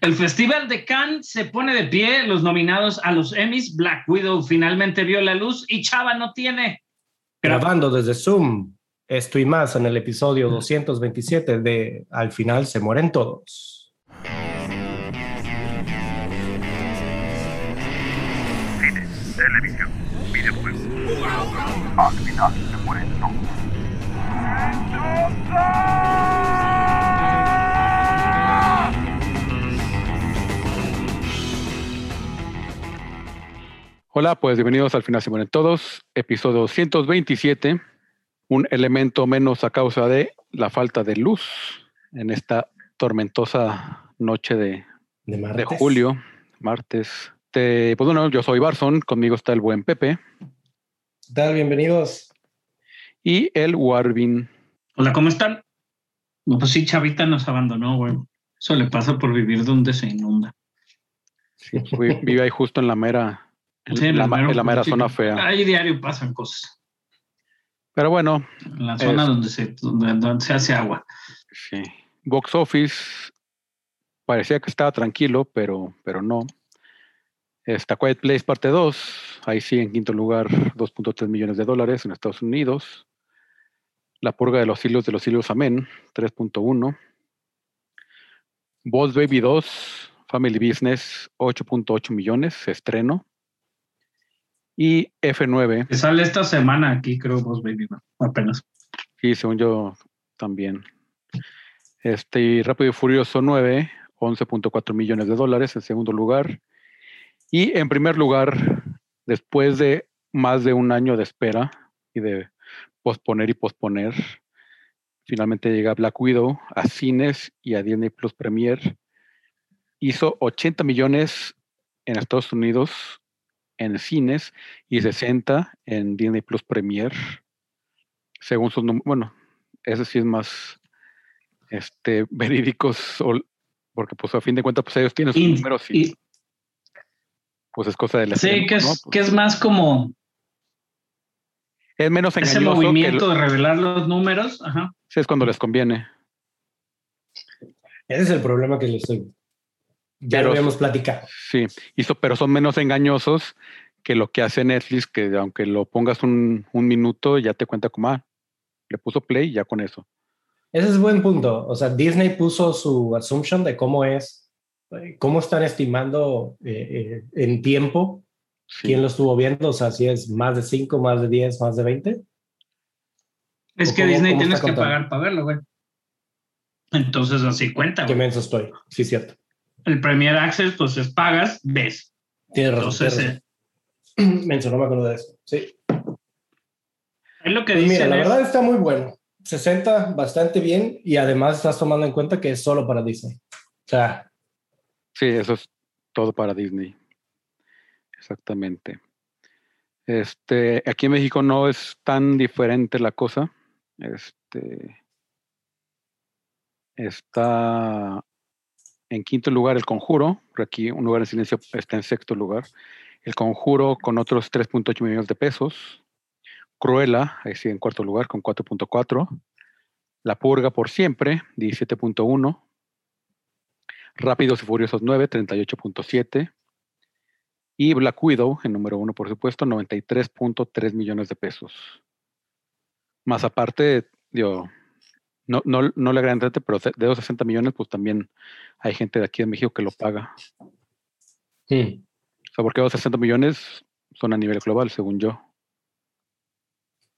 El Festival de Cannes se pone de pie, los nominados a los Emmys, Black Widow finalmente vio la luz y Chava no tiene. Grabando desde Zoom, esto y más en el episodio 227 de Al final se mueren todos. Cine, televisión, videojuegos. Al final se mueren todos. Hola, pues bienvenidos al final se mueren todos, episodio 227, un elemento menos a causa de la falta de luz en esta tormentosa noche de, De, julio, martes. Te- pues bueno, yo soy Barson, conmigo está el buen Pepe ¿Qué tal? Bienvenidos. y el Warvin. Hola, ¿cómo están? No, pues sí, Chavita nos abandonó, güey. Eso le pasa por vivir donde se inunda. Sí, vive ahí justo en la mera, en la, ma- mero en la mera zona fea. Ahí diario pasan cosas. Pero bueno, En la zona Es- donde se, donde, donde se hace agua. Sí. Box Office parecía que estaba tranquilo, pero, pero no. Está Quiet Place parte 2, ahí sí en quinto lugar 2.3 millones de dólares en Estados Unidos. La purga de los hilos de los hilos Amén, 3.1. Boss Baby 2, Family Business, 8.8 millones, estreno. Y F9, Que sale esta semana aquí, creo, vos, baby, ¿no? apenas. Sí, según yo también. Este, y Rápido y Furioso 9, 11.4 millones de dólares en segundo lugar. Y en primer lugar, después de más de un año de espera y de posponer y posponer, finalmente llega Black Widow a cines y a Disney Plus Premier. Hizo 80 millones en Estados Unidos en cines y 60 en Disney Plus Premier según sus números, bueno, ese sí es más este, verídicos, porque pues a fin de cuentas pues ellos tienen sus Y- números y, y- pues es cosa de la sí, que es, que es más como es menos ese engañoso que movimiento de revelar los números. Ajá. sí, es cuando les conviene. Ese es el problema que les estoy. Ya Pero- lo habíamos platicado. Sí, hizo, pero son menos engañosos que lo que hace Netflix, que aunque lo pongas un, un minuto, ya te cuenta como, ah, le puso play y ya con eso. Ese es buen punto. O sea, Disney puso su assumption de cómo es, eh, cómo están estimando eh, eh, en tiempo Sí. quién lo estuvo viendo. O sea, si es más de 5, más de 10, más de 20. Es ¿O que cómo- Disney cómo tienes que contando? pagar para verlo, güey. Entonces así cuenta, Qué menso estoy. Sí, cierto. El Premier Access, pues es pagas, ves. Tienes razón. Entonces, tienes eh, razón. Menso, no me acuerdo de eso. Sí. es lo que Pues dicen mira, la es- verdad está muy bueno. 60 bastante bien y además estás tomando en cuenta que es solo para Disney. O sea, Sí, eso es todo para Disney. Exactamente. Este, aquí en México no es tan diferente la cosa. Este está en quinto lugar El Conjuro, por aquí un lugar en silencio está en sexto lugar. El Conjuro con otros 3.8 millones de pesos. Cruella, ahí sí en cuarto lugar con 4.4. La Purga por siempre, 17.1. Rápidos y Furiosos 9, 38.7. Y Black Widow, en número uno, por supuesto, 93.3 millones de pesos. Más aparte, digo, no, no, no le agregan tanto, pero de esos 60 millones, pues también hay gente de aquí de México que lo paga. hmm, O sea, porque los 60 millones son a nivel global, según yo.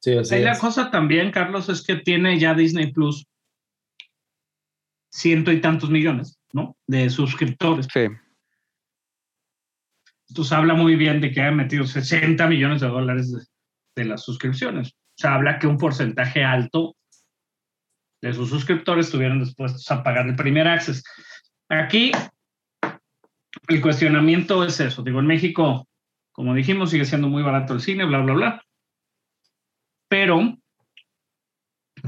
sí, así Ahí la es. cosa también, Carlos, es que tiene ya Disney Plus ciento y tantos millones, ¿no? De suscriptores. Sí, Entonces habla muy bien de que haya metido 60 millones de dólares de, de las suscripciones. O sea, habla que un porcentaje alto de sus suscriptores estuvieron dispuestos a pagar el primer access. Aquí el cuestionamiento es eso. Digo, en México, como dijimos, sigue siendo muy barato el cine, bla, bla, bla. Pero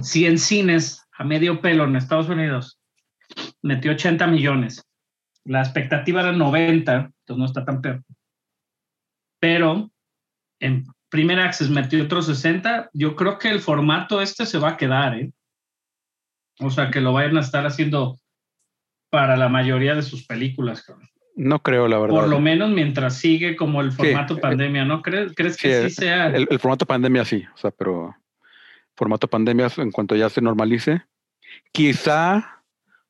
si en cines a medio pelo en Estados Unidos metió 80 millones, la expectativa era 90, entonces no está tan peor. Pero en primer access metió otros 60, yo creo que el formato este se va a quedar, ¿eh? O sea, que lo vayan a estar haciendo para la mayoría de sus películas, cabrón. No creo, la verdad. Por lo menos mientras sigue como el formato eh, pandemia, ¿no? ¿Crees, que sí el- sea? El, el formato pandemia sí, o sea, pero formato pandemia en cuanto ya se normalice, quizá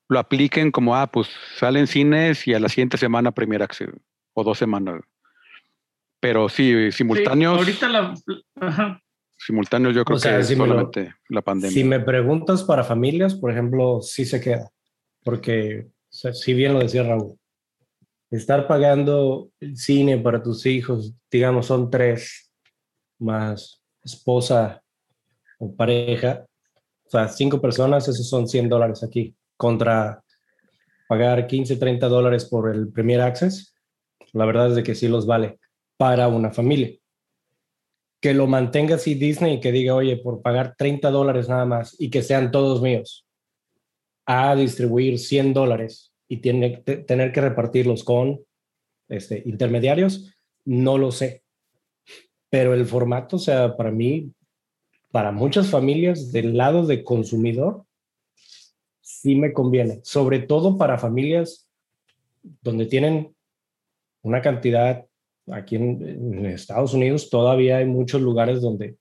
lo apliquen como, ah, pues salen cines y a la siguiente semana Premier Access o dos semanas. Pero sí, Sí, simultáneos, ahorita la. Ajá. Simultáneos yo creo O sea, que si lo- solamente la pandemia. Si me preguntas para familias, por ejemplo, sí se queda. Porque, o sea, si bien lo decía Raúl, estar pagando el cine para tus hijos, digamos, son tres más esposa o pareja, o sea, cinco personas, esos son 100 dólares aquí, contra pagar 15, 30 dólares por el Premier Access. La verdad es de que sí los vale para una familia que lo mantenga así Disney y que diga, oye, por pagar 30 dólares nada más y que sean todos míos, a distribuir 100 dólares y tiene, te- tener que repartirlos con este, intermediarios, no lo sé. Pero el formato, o sea, para mí, para muchas familias del lado de consumidor, sí me conviene, sobre todo para familias donde tienen una cantidad aquí en, en Estados Unidos todavía hay muchos lugares donde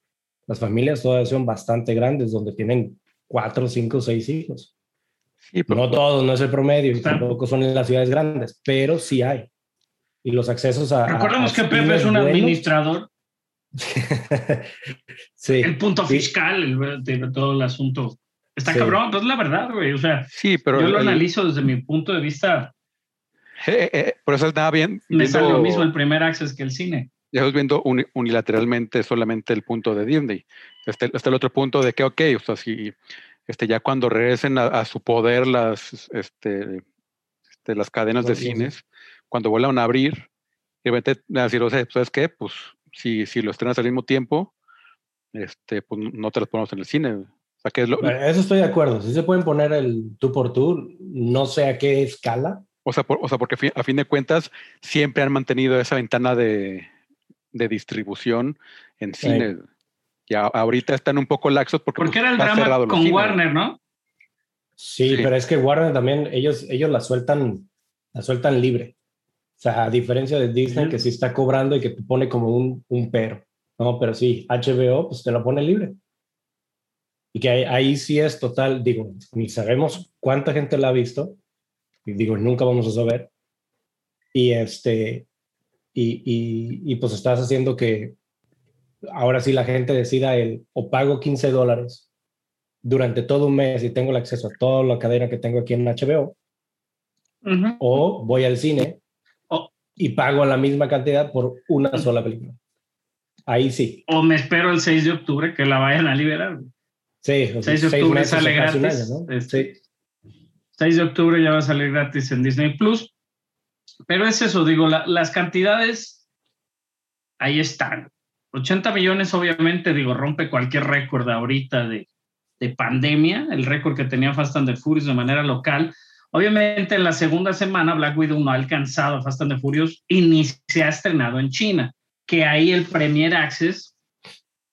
las familias todavía son bastante grandes, donde tienen cuatro, cinco, seis hijos. Sí, pero- No todos, no es el promedio, y tampoco son en las ciudades grandes, pero sí hay. Y los accesos a... Recordemos a que Pepe es un buenos- administrador, sí, el punto Sí. fiscal el- de todo el asunto. Está Sí. cabrón, pues la verdad, güey. O sea, sí, pero yo lo analizo desde mi punto de vista. Eh, eh, por eso estaba bien. Me sale lo viendo- mismo el primer access que el cine. ya estamos viendo uni- unilateralmente solamente el punto de Disney. Está, está el otro punto de que, ok, o sea, si este, ya cuando regresen a, a su poder las, este, este, las cadenas de cines, cuando vuelvan a abrir, de repente van a decir, o sea, ¿sabes qué? Pues si, si lo estrenas al mismo tiempo, este, pues no te los ponemos en el cine. O sea, que es lo, Bueno, Eso estoy de acuerdo. Si se pueden poner el tú por tú, no sé a qué escala. O sea, por- o sea, porque fi- a fin de cuentas siempre han mantenido esa ventana de, de distribución en Sí. cine. Y a- ahorita están un poco laxos porque, Porque pues, era el drama con cines. Warner, ¿no? Sí, Sí. pero es que Warner también, ellos, ellos la sueltan, la sueltan libre. O sea, a diferencia de Disney, Ujú. que sí está cobrando y que te pone como un, un pero. No, pero sí, HBO, pues te lo pone libre. Y que ahí, ahí sí es total, digo, ni sabemos cuánta gente la ha visto. Y digo, nunca vamos a saber. Y este, y, y, y pues estás haciendo que ahora sí la gente decida el, o pago 15 dólares durante todo un mes y tengo el acceso a toda la cadena que tengo aquí en HBO, Ujú. o voy al cine O- y pago la misma cantidad por una sola película. Ahí sí. O me espero el 6 de octubre que la vayan a liberar. Sí, o sea, 6 de octubre meses sale gratis. año, ¿no? Este, Sí. 6 de octubre ya va a salir gratis en Disney Plus. Pero es eso, digo, la- las cantidades ahí están. 80 millones, obviamente, digo, rompe cualquier récord ahorita de, de pandemia, el récord que tenía Fast and the Furious de manera local. Obviamente, en la segunda semana, Black Widow no ha alcanzado a Fast and the Furious y ni se ha estrenado en China, que ahí el Premier Access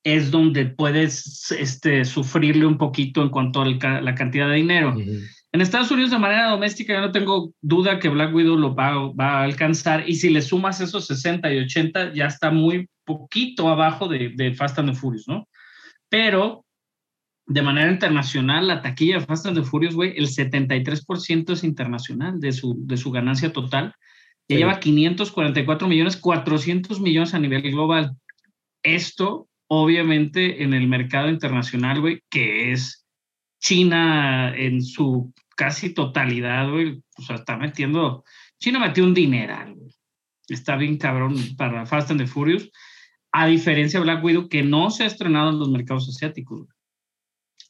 es donde puedes este, sufrirle un poquito en cuanto a la, cantidad de dinero. En Estados Unidos de manera doméstica yo no tengo duda que Black Widow lo va, va a alcanzar y si le sumas esos 60 y 80 ya está muy poquito abajo de, de Fast and the Furious, ¿no? Pero de manera internacional la taquilla de Fast and the Furious, güey, el 73% es internacional de su, de su ganancia total. Ya Sí. lleva 544 millones, 400 millones a nivel global. Esto, obviamente, en el mercado internacional, güey, que es China en su casi totalidad, güey, o sea, está metiendo, China metió un dineral, güey. Está bien cabrón para Fast and the Furious, a diferencia de Black Widow, que no se ha estrenado en los mercados asiáticos. güey.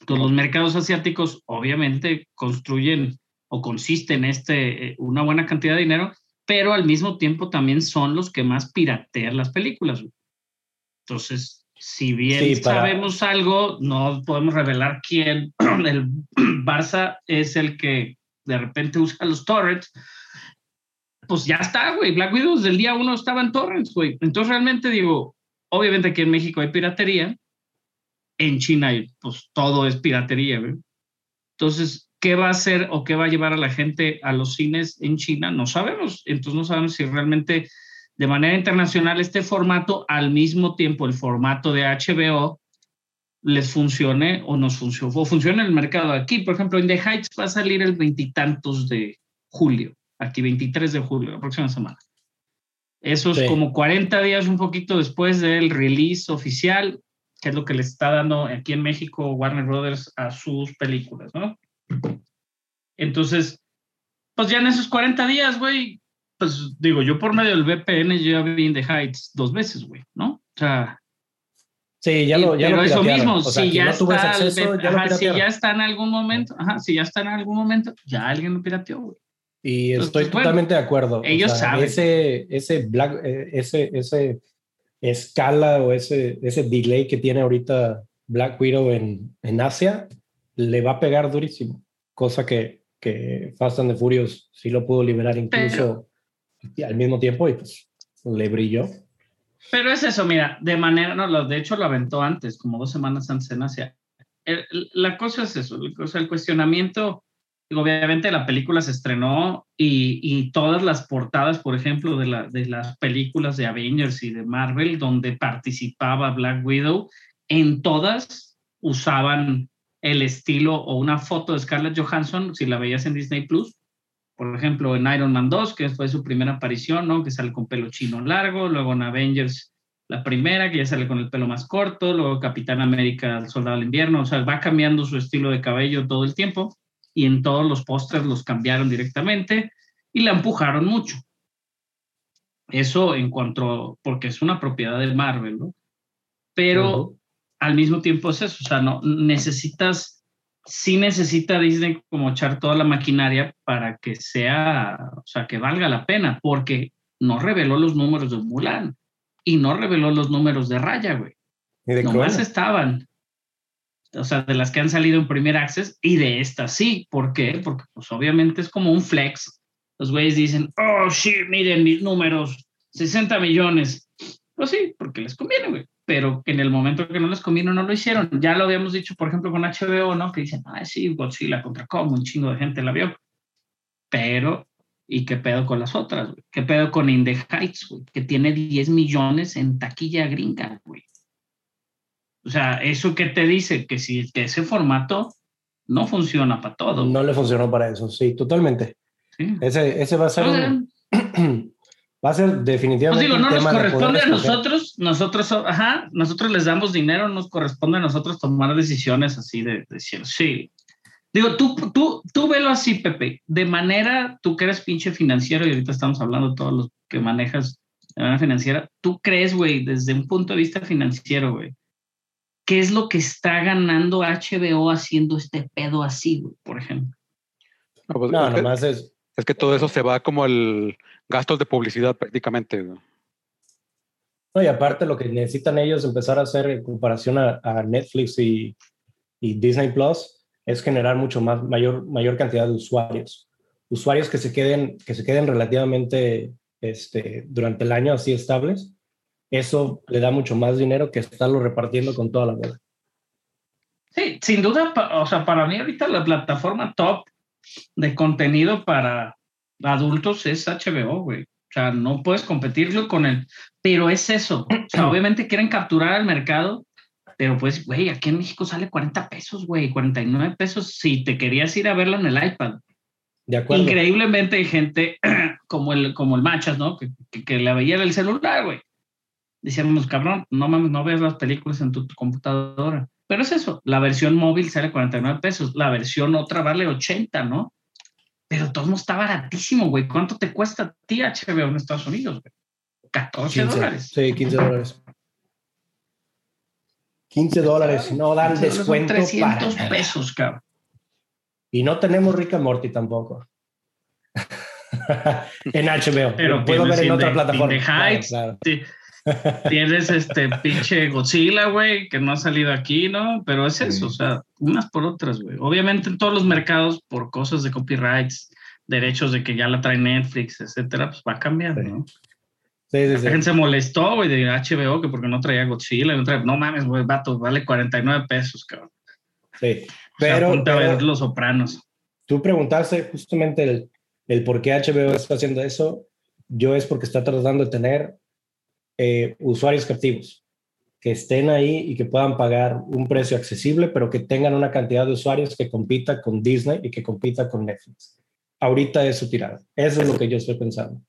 Entonces, los mercados asiáticos obviamente construyen o consisten en este, eh, una buena cantidad de dinero, pero al mismo tiempo también son los que más piratean las películas. Entonces, si bien Sí, para- sabemos algo, no podemos revelar quién. El Barça es el que de repente usa los torrents. Pues ya está, güey. Black Widow desde el día uno estaba en torrents, güey. Entonces realmente digo, obviamente aquí en México hay piratería. En China, pues todo es piratería, güey. Entonces, ¿qué ¿qué va a hacer o qué va a llevar a la gente a los cines en China? No sabemos. Entonces no sabemos si realmente de manera internacional este formato, al mismo tiempo el formato de HBO, les funcione o nos funcione, o funcione en el mercado. Aquí, por ejemplo, In the Heights va a salir el veintitantos de julio, aquí 23 de julio, la próxima semana. Eso es Sí. como 40 días, un poquito después del release oficial, que es lo que le está dando aquí en México Warner Brothers a sus películas, ¿no? Entonces, pues ya en esos 40 días, güey, pues digo, yo por medio del VPN ya vi In the Heights dos veces, güey, ¿no? O sea, Sí, ya lo, ya pero lo eso mismo, O sea, si ya no está, acceso, ya ajá, si ya está en algún momento, ajá, si ya está en algún momento, ya alguien lo pirateó, güey. Y Pues, estoy pues, bueno, totalmente de acuerdo. O ellos sea, saben. Ese, ese, black, eh, ese, ese escala o ese, ese delay que tiene ahorita Black Widow en, en Asia le va a pegar durísimo. Cosa que, que Fast and the Furious sí lo pudo liberar incluso al mismo tiempo y pues le brilló. Pero es eso, mira, de manera, no, de hecho lo aventó antes, como dos semanas antes en Asia. La cosa es eso, el, o sea, el cuestionamiento, obviamente la película se estrenó y, y todas las portadas, por ejemplo, de, la, de las películas de Avengers y de Marvel, donde participaba Black Widow, en todas usaban el estilo o una foto de Scarlett Johansson, si la veías en Disney Plus, por ejemplo, en Iron Man 2, que fue su primera aparición, ¿no? Que sale con pelo chino largo, luego en Avengers, la primera, que ya sale con el pelo más corto, luego Capitán América, el Soldado del Invierno, o sea, va cambiando su estilo de cabello todo el tiempo, y en todos los pósters los cambiaron directamente y la empujaron mucho. Eso en cuanto, porque es una propiedad de Marvel, ¿no? Pero al mismo tiempo es eso, o sea, no necesitas, sí necesita Disney como echar toda la maquinaria para que sea, o sea, que valga la pena, porque no reveló los números de Mulan y no reveló los números de Raya, güey. Y de Nomás Cruella. estaban, o sea, de las que han salido en primer access y de estas sí. ¿Por qué? Porque pues obviamente es como un flex. Los güeyes dicen, oh, sí, miren mis números, 60 millones. Pues sí, porque les conviene, güey. Pero en el momento que no les convino, no lo hicieron. Ya lo habíamos dicho, por ejemplo, con HBO, ¿no? Que dicen, ah, sí, Godzilla contra Kong, un chingo de gente la vio. Pero, ¿y qué pedo con las otras, güey? ¿Qué pedo con In the Heights, güey? Que tiene 10 millones en taquilla gringa, güey. O sea, ¿eso qué te dice? Que si que ese formato no funciona para todo. No le funcionó para eso, sí, totalmente. ¿sí? Ese, ese va a ser sea, un- va a ser Pues definitivamente digo, un no nos tema poder corresponde a nosotros, nosotros, ajá, nosotros les damos dinero, nos corresponde a nosotros tomar decisiones así de, de decir, sí. Digo, tú, tú, tú velo así, Pepe, de manera, tú que eres pinche financiero y ahorita estamos hablando de todos los que manejas de manera financiera, tú crees, güey, desde un punto de vista financiero, güey, ¿qué es lo que está ganando HBO haciendo este pedo así, güey, por ejemplo? No, pues, No, es, que, nomás es. es que todo eso se va como el gastos de publicidad prácticamente. ¿no? Y aparte lo que necesitan ellos empezar a hacer en comparación a, Netflix y, y Disney Plus es generar mucho más, mayor, mayor cantidad de usuarios. Usuarios que se queden, que se queden relativamente este, durante el año así estables. Eso le da mucho más dinero que estarlo repartiendo con toda la bola. Sí, sin duda, o sea, para mí ahorita la plataforma top de contenido para adultos es HBO, güey. O sea, no puedes competirlo con el, pero es eso. O sea, obviamente quieren capturar al mercado, pero pues, güey, aquí en México sale 40 pesos, güey, 49 pesos si te querías ir a verlo en el iPad. De acuerdo. Increíblemente hay gente como el, como el Machas, ¿no? Que, que, que la veía en el celular, güey. Decíamos, cabrón, no mames, no ves las películas en tu, tu computadora. Pero es eso, la versión móvil sale 49 pesos, la versión otra vale 80, ¿no? Pero todo está baratísimo, güey. ¿Cuánto te cuesta a ti HBO en Estados Unidos, güey? 14 15, dólares. Sí, 15 dólares. 15 dólares. No dan Son descuento 300 para. pesos, cabrón. Y no tenemos Rick and Morty tampoco. en HBO. Pero puedo ver en otra plataforma. The Claro, Heights. claro. Sí. Tienes este pinche Godzilla, güey, que no ha salido aquí, ¿no? Pero es eso, o sea, unas por otras, güey. Obviamente en todos los mercados, por cosas de copyrights, derechos de que ya la trae Netflix, etcétera, pues va cambiando, Sí. ¿no? Sí, sí, La sí. gente se molestó, güey, de HBO, que porque no traía Godzilla, no, traía- no mames, güey, vato, vale 49 pesos, cabrón. Sí. Pero, Pero, ponte a ver pero, Los Sopranos. tú preguntaste justamente el, el por qué HBO está haciendo eso, yo es porque está tratando de tener eh, usuarios captivos que estén ahí y que puedan pagar un precio accesible, pero que tengan una cantidad de usuarios que compita con Disney y que compita con Netflix. Ahorita es su tirada. Eso es lo que yo estoy pensando.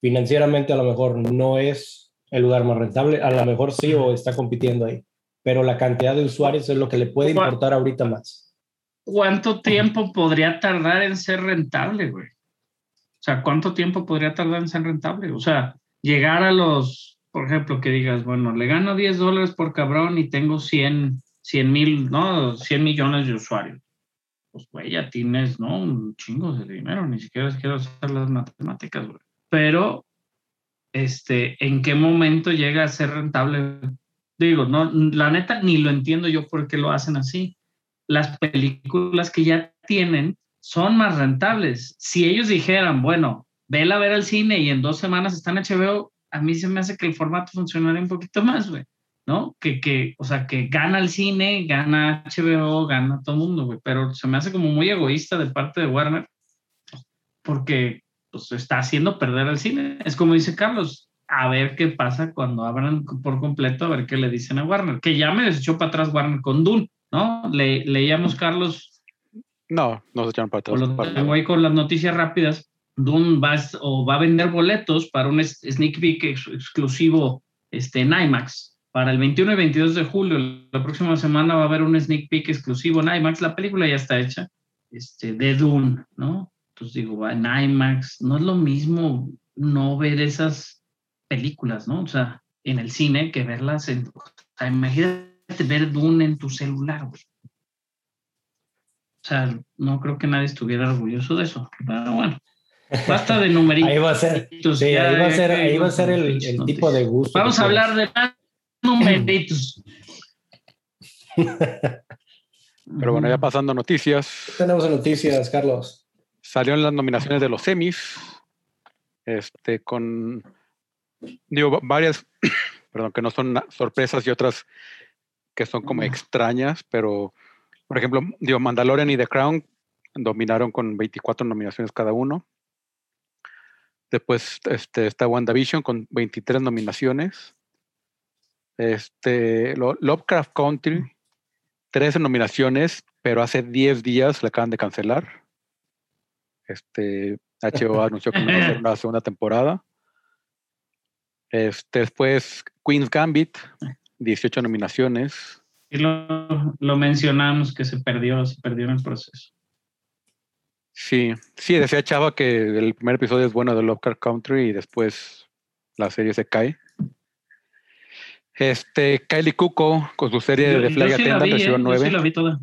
Financieramente a lo mejor no es el lugar más rentable, a lo mejor sí o está compitiendo ahí, pero la cantidad de usuarios es lo que le puede importar ahorita más. ¿Cuánto tiempo podría tardar en ser rentable, güey? O sea, ¿cuánto tiempo podría tardar en ser rentable? O sea, llegar a los, por ejemplo, que digas, bueno, le gano 10 dólares por cabrón y tengo 100 mil, ¿no? 100 millones de usuarios. Pues, güey, ya tienes, ¿no? Un chingo de dinero, ni siquiera quiero hacer las matemáticas, güey. Pero, este, ¿en qué momento llega a ser rentable? Digo, no, la neta, ni lo entiendo yo por qué lo hacen así. Las películas que ya tienen son más rentables. Si ellos dijeran, bueno, vela a ver al cine y en dos semanas está en HBO, a mí se me hace que el formato funcionaría un poquito más, güey, ¿no? Que, que, o sea, que gana el cine, gana HBO, gana todo el mundo, güey, pero se me hace como muy egoísta de parte de Warner porque pues está haciendo perder al cine. Es como dice Carlos, a ver qué pasa cuando abran por completo, a ver qué le dicen a Warner, que ya me desechó para atrás Warner con Dune, ¿no? Le, leíamos, Carlos. No, no se echaron para atrás. Tengo ahí con las noticias rápidas Dune va, o va a vender boletos para un sneak peek exclusivo este, en IMAX. Para el 21 y 22 de julio, la próxima semana va a haber un sneak peek exclusivo en IMAX. La película ya está hecha, este, de Dune, ¿no? Entonces digo, en IMAX. No es lo mismo no ver esas películas, ¿no? O sea, en el cine que verlas en... O sea, imagínate ver Dune en tu celular, güey. O sea, no creo que nadie estuviera orgulloso de eso. Pero bueno, Basta de numeritos. Ahí va a ser, sí, ahí va a ser, ahí va a ser el, el tipo de gusto. Vamos a hablar de numeritos. Pero bueno, ya pasando noticias. Tenemos noticias, Carlos. Salieron las nominaciones de los semis. Este, con digo, varias, perdón, que no son sorpresas y otras que son como extrañas, pero por ejemplo, digo, Mandalorian y The Crown dominaron con 24 nominaciones cada uno. Después este, está WandaVision con 23 nominaciones. Este, Lovecraft Country, 13 nominaciones, pero hace 10 días la acaban de cancelar. Este, HBO anunció que no va a hacer una segunda temporada. Este, después Queen's Gambit, 18 nominaciones. Y lo, lo mencionamos que se perdió, se perdió en el proceso. Sí, sí, decía Chava que el primer episodio es bueno de Lovecraft Country y después la serie se cae. Este, Kylie Cuco con su serie de Flag sí Attendant recibió ¿eh? 9. Yo sí la vi toda.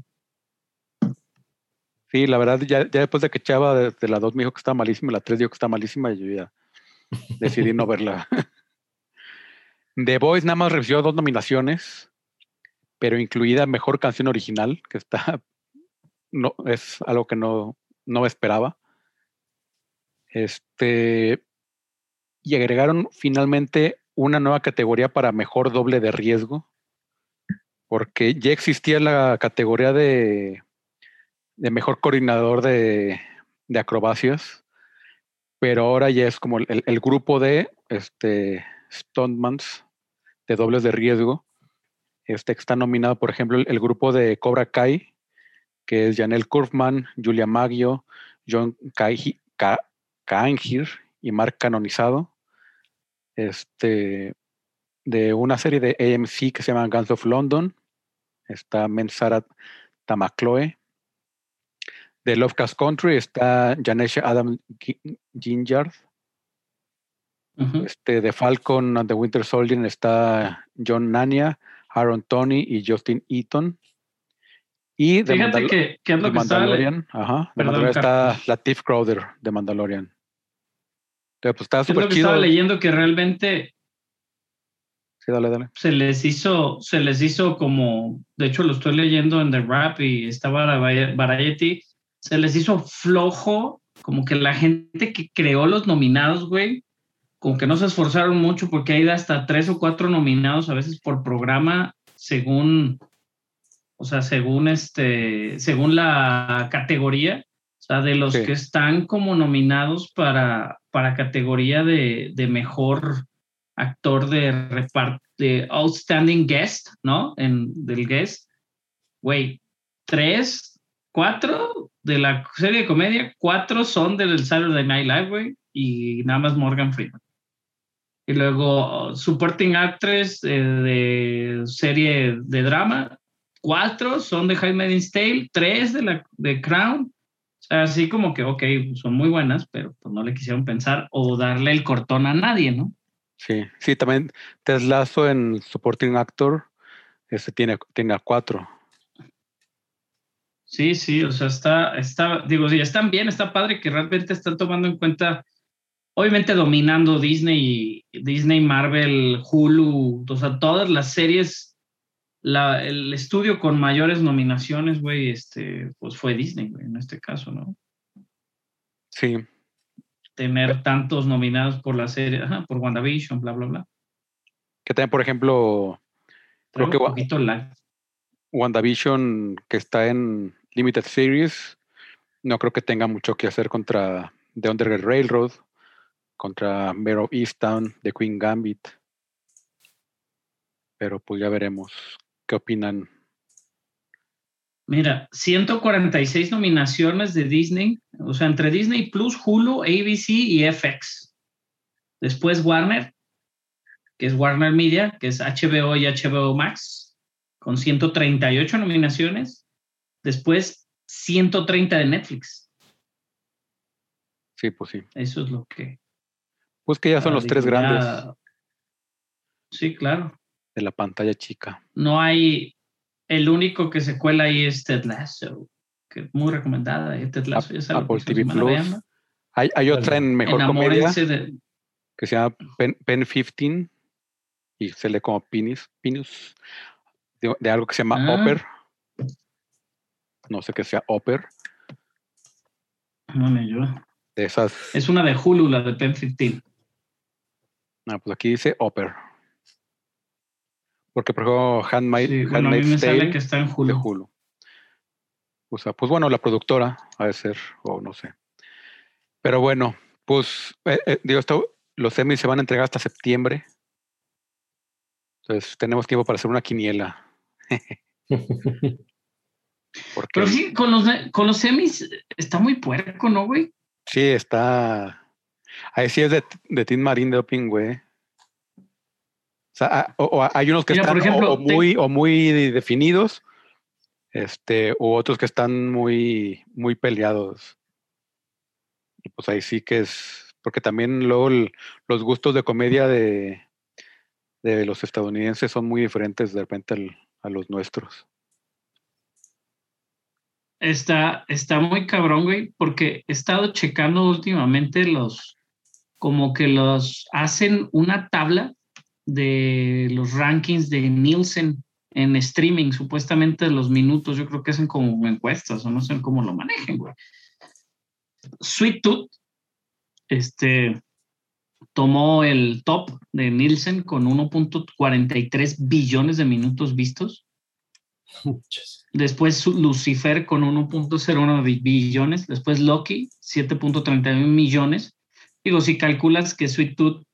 Sí, la verdad, ya, ya después de que Chava de, de la 2 me dijo que está malísima, la 3 dijo que está malísima, y yo ya decidí no verla. The Voice nada más recibió dos nominaciones, pero incluida Mejor Canción Original, que está, no, es algo que no, no esperaba. Este, y agregaron finalmente una nueva categoría para mejor doble de riesgo, porque ya existía la categoría de, de mejor coordinador de, de, acrobacias, pero ahora ya es como el, el grupo de este, stuntmans de dobles de riesgo. Este que está nominado, por ejemplo, el, el grupo de Cobra Kai, que es Janelle Kurfman, Julia Maggio, John Kaengir y Mark Canonizado. Este, de una serie de AMC que se llama Guns of London. Está Mensara Tamakloe. De Lovecraft Country está Janesha Adam Gingard. Uh -huh. este, de Falcon and the Winter Soldier está John Nania, Aaron Tony y Justin Eaton. Y de, Fíjate que, que es lo de que Mandalorian, ajá, de Mandalorian está Carlos. Latif Crowder de Mandalorian. Pues está Es lo súper que chido. estaba leyendo que realmente Sí, dale, dale. se les hizo, se les hizo como, de hecho lo estoy leyendo en The Rap y estaba la Variety, se les hizo flojo, como que la gente que creó los nominados, güey, como que no se esforzaron mucho porque hay hasta tres o cuatro nominados a veces por programa según O sea, según este, según la categoría, o sea, de los Sí. que están como nominados para, para categoría de, de mejor actor de reparto, de Outstanding Guest, ¿no? En, del Guest, güey, tres, cuatro de la serie de comedia, cuatro son del Saturday Night Live, güey, y nada más Morgan Freeman. Y luego Supporting Actress eh, de serie de drama, cuatro son de Handmaid's Tale, tres de la de Crown. Así como que, ok, son muy buenas, pero pues no le quisieron pensar o darle el cortón a nadie, ¿no? Sí, sí, también Ted Lasso en Supporting Actor este tiene, tiene a cuatro. Sí, sí, o sea, está, está, digo, sí, están bien, está padre que realmente están tomando en cuenta, obviamente dominando Disney, Disney, Marvel, Hulu, o sea, todas las series, la, el estudio con mayores nominaciones, güey, este, pues fue Disney, güey, en este caso, ¿no? Sí, Tener tantos nominados por la serie, ajá, por WandaVision, bla, bla, bla. que también, por ejemplo, Creo Creo que que Wa- un poquito lag. WandaVision, que está en Limited Series, no creo que tenga mucho que hacer contra The Underground Railroad, contra Mayor of Easttown, The Queen Gambit. Pero pues ya veremos qué opinan. Mira, 146 nominaciones de Disney, o sea, entre Disney Plus, Hulu, ABC y FX. Después Warner, que es Warner Media, que es HBO y HBO Max, con 138 nominaciones. Después 130 de Netflix. Sí, pues sí. Eso es lo que... Pues que ya son los tres grandes Sí, claro. De la pantalla chica. No hay... El único que se cuela ahí es Ted Lasso, que es muy recomendada. Ted Lasso, ya saben, Apple TV Plus. Hay, hay otra en mejor comedia de... que se llama Pen, Pen 15 y se lee como Pinus, Pinus de, de algo que se llama Ah. Oper. No sé qué sea Oper. No, ni yo. De esas. Es una de Hulu, la de Pen 15. Ah, pues aquí dice Oper. Porque, por ejemplo, Handmaid, Sí, bueno, a mí me Handmaid's sale Tale que está en de Hulu. Hulu. O sea, pues bueno, la productora ha de ser, o no sé. Pero bueno, pues, eh, eh, digo, esto, los Emmys se van a entregar hasta septiembre. Entonces, tenemos tiempo para hacer una quiniela. Porque Pero sí, con los, con los semis está muy puerco, ¿no, güey? sí está. Ahí sí es de, de Tim Marín de Doping, güey. O sea, ah, o- o hay unos que Mira, están o- ejemplo, o, muy, o muy definidos, este, u otros que están muy, muy peleados. Y pues ahí sí que es, porque también luego el- los gustos de comedia de, de los estadounidenses son muy diferentes de repente al- a los nuestros. Está, está muy cabrón, güey, porque he estado checando últimamente los, como que los hacen una tabla de los rankings de Nielsen en streaming, supuestamente los minutos, yo creo que hacen como encuestas o no sé cómo lo manejen, güey. Sweet Tooth, este, tomó el top de Nielsen con 1.43 billones de minutos vistos. Muchas. Después Lucifer con 1.01 bi- billones. Después Loki, 7.31 millones. Digo, si calculas que Sweet Tooth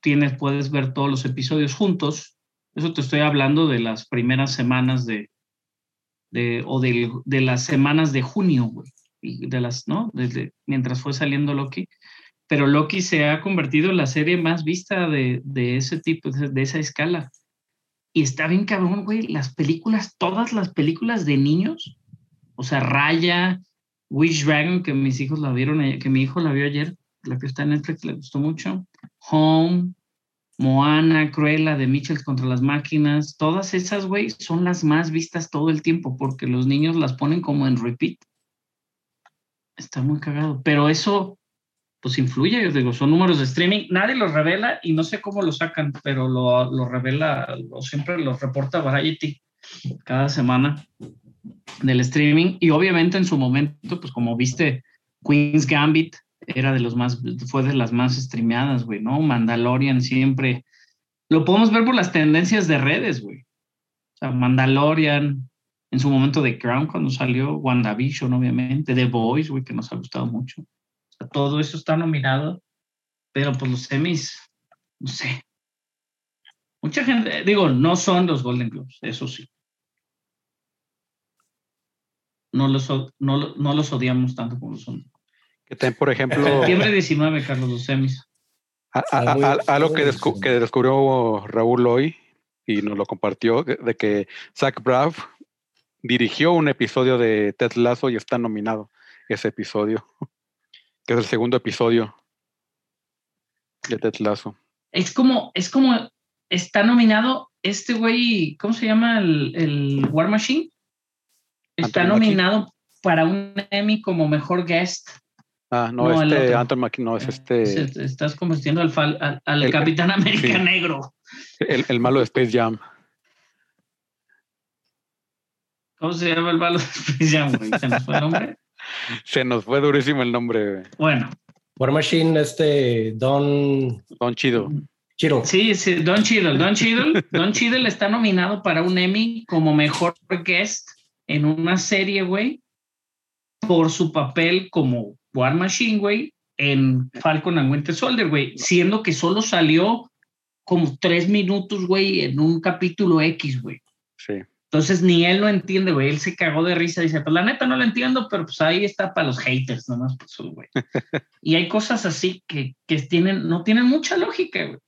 tienes, puedes ver todos los episodios juntos. Eso te estoy hablando de las primeras semanas de, de o de las semanas de junio, güey. De las, ¿no? Desde, mientras fue saliendo Loki. Pero Loki se ha convertido en la serie más vista de, de ese tipo, de, esa escala. Y está bien cabrón, güey, las películas, todas las películas de niños, o sea, Raya, Wish Dragon, que mis hijos la vieron, que mi hijo la vio ayer, la que está en Netflix, le gustó mucho, Home, Moana, Cruella, de Mitchell contra las máquinas, todas esas, güey, son las más vistas todo el tiempo, porque los niños las ponen como en repeat. Está muy cagado, pero eso, pues influye, yo digo, son números de streaming, nadie los revela y no sé cómo lo sacan, pero lo, lo revela, o siempre lo reporta Variety cada semana del streaming. Y obviamente en su momento, pues como viste, Queen's Gambit era de los más, fue de las más streameadas, güey, ¿no? Mandalorian siempre, lo podemos ver por las tendencias de redes, güey. O sea, Mandalorian, En su momento de Crown cuando salió, WandaVision, obviamente, The Boys, güey, que nos ha gustado mucho. O sea, todo eso está nominado, pero pues los semis, no sé. Mucha gente, digo, no son los Golden Globes, eso sí. No los, no, no los odiamos tanto como los son. Que ten, por ejemplo, Septiembre 19, Carlos, los semis. a- a- a- a- algo que, descu- que descubrió Raúl hoy y nos lo compartió, de, de que Zach Braff dirigió un episodio de Ted Lasso y está nominado ese episodio, que es el segundo episodio de Ted Lasso. Es como, es como, está nominado este güey, ¿cómo se llama? El, el War Machine. Está Anthony nominado para un Emmy como mejor guest. Ah, no, No, este. Anton Mackie, no, es este, Se- Estás convirtiendo al, fal- al, al El- Capitán América sí. negro. el, el malo de Space Jam. ¿Cómo se llama el malo de Space Jam, güey? ¿Se nos fue el nombre? Se nos fue durísimo el nombre, güey. Bueno, War Machine, este Don Don Chido. Chiro. sí, sí, Don Cheadle. Don Cheadle, Don Cheadle está nominado para un Emmy como mejor guest en una serie, güey, por su papel como War Machine, güey, en Falcon and Winter Soldier, güey, siendo que solo salió como tres minutos, güey, en un capítulo X, güey. Sí. Entonces ni él lo entiende, güey. Él se cagó de risa. Dice, pues la neta no lo entiendo, pero pues ahí está para los haters, nomás por eso, güey. y hay cosas así que, que tienen, no tienen mucha lógica, güey.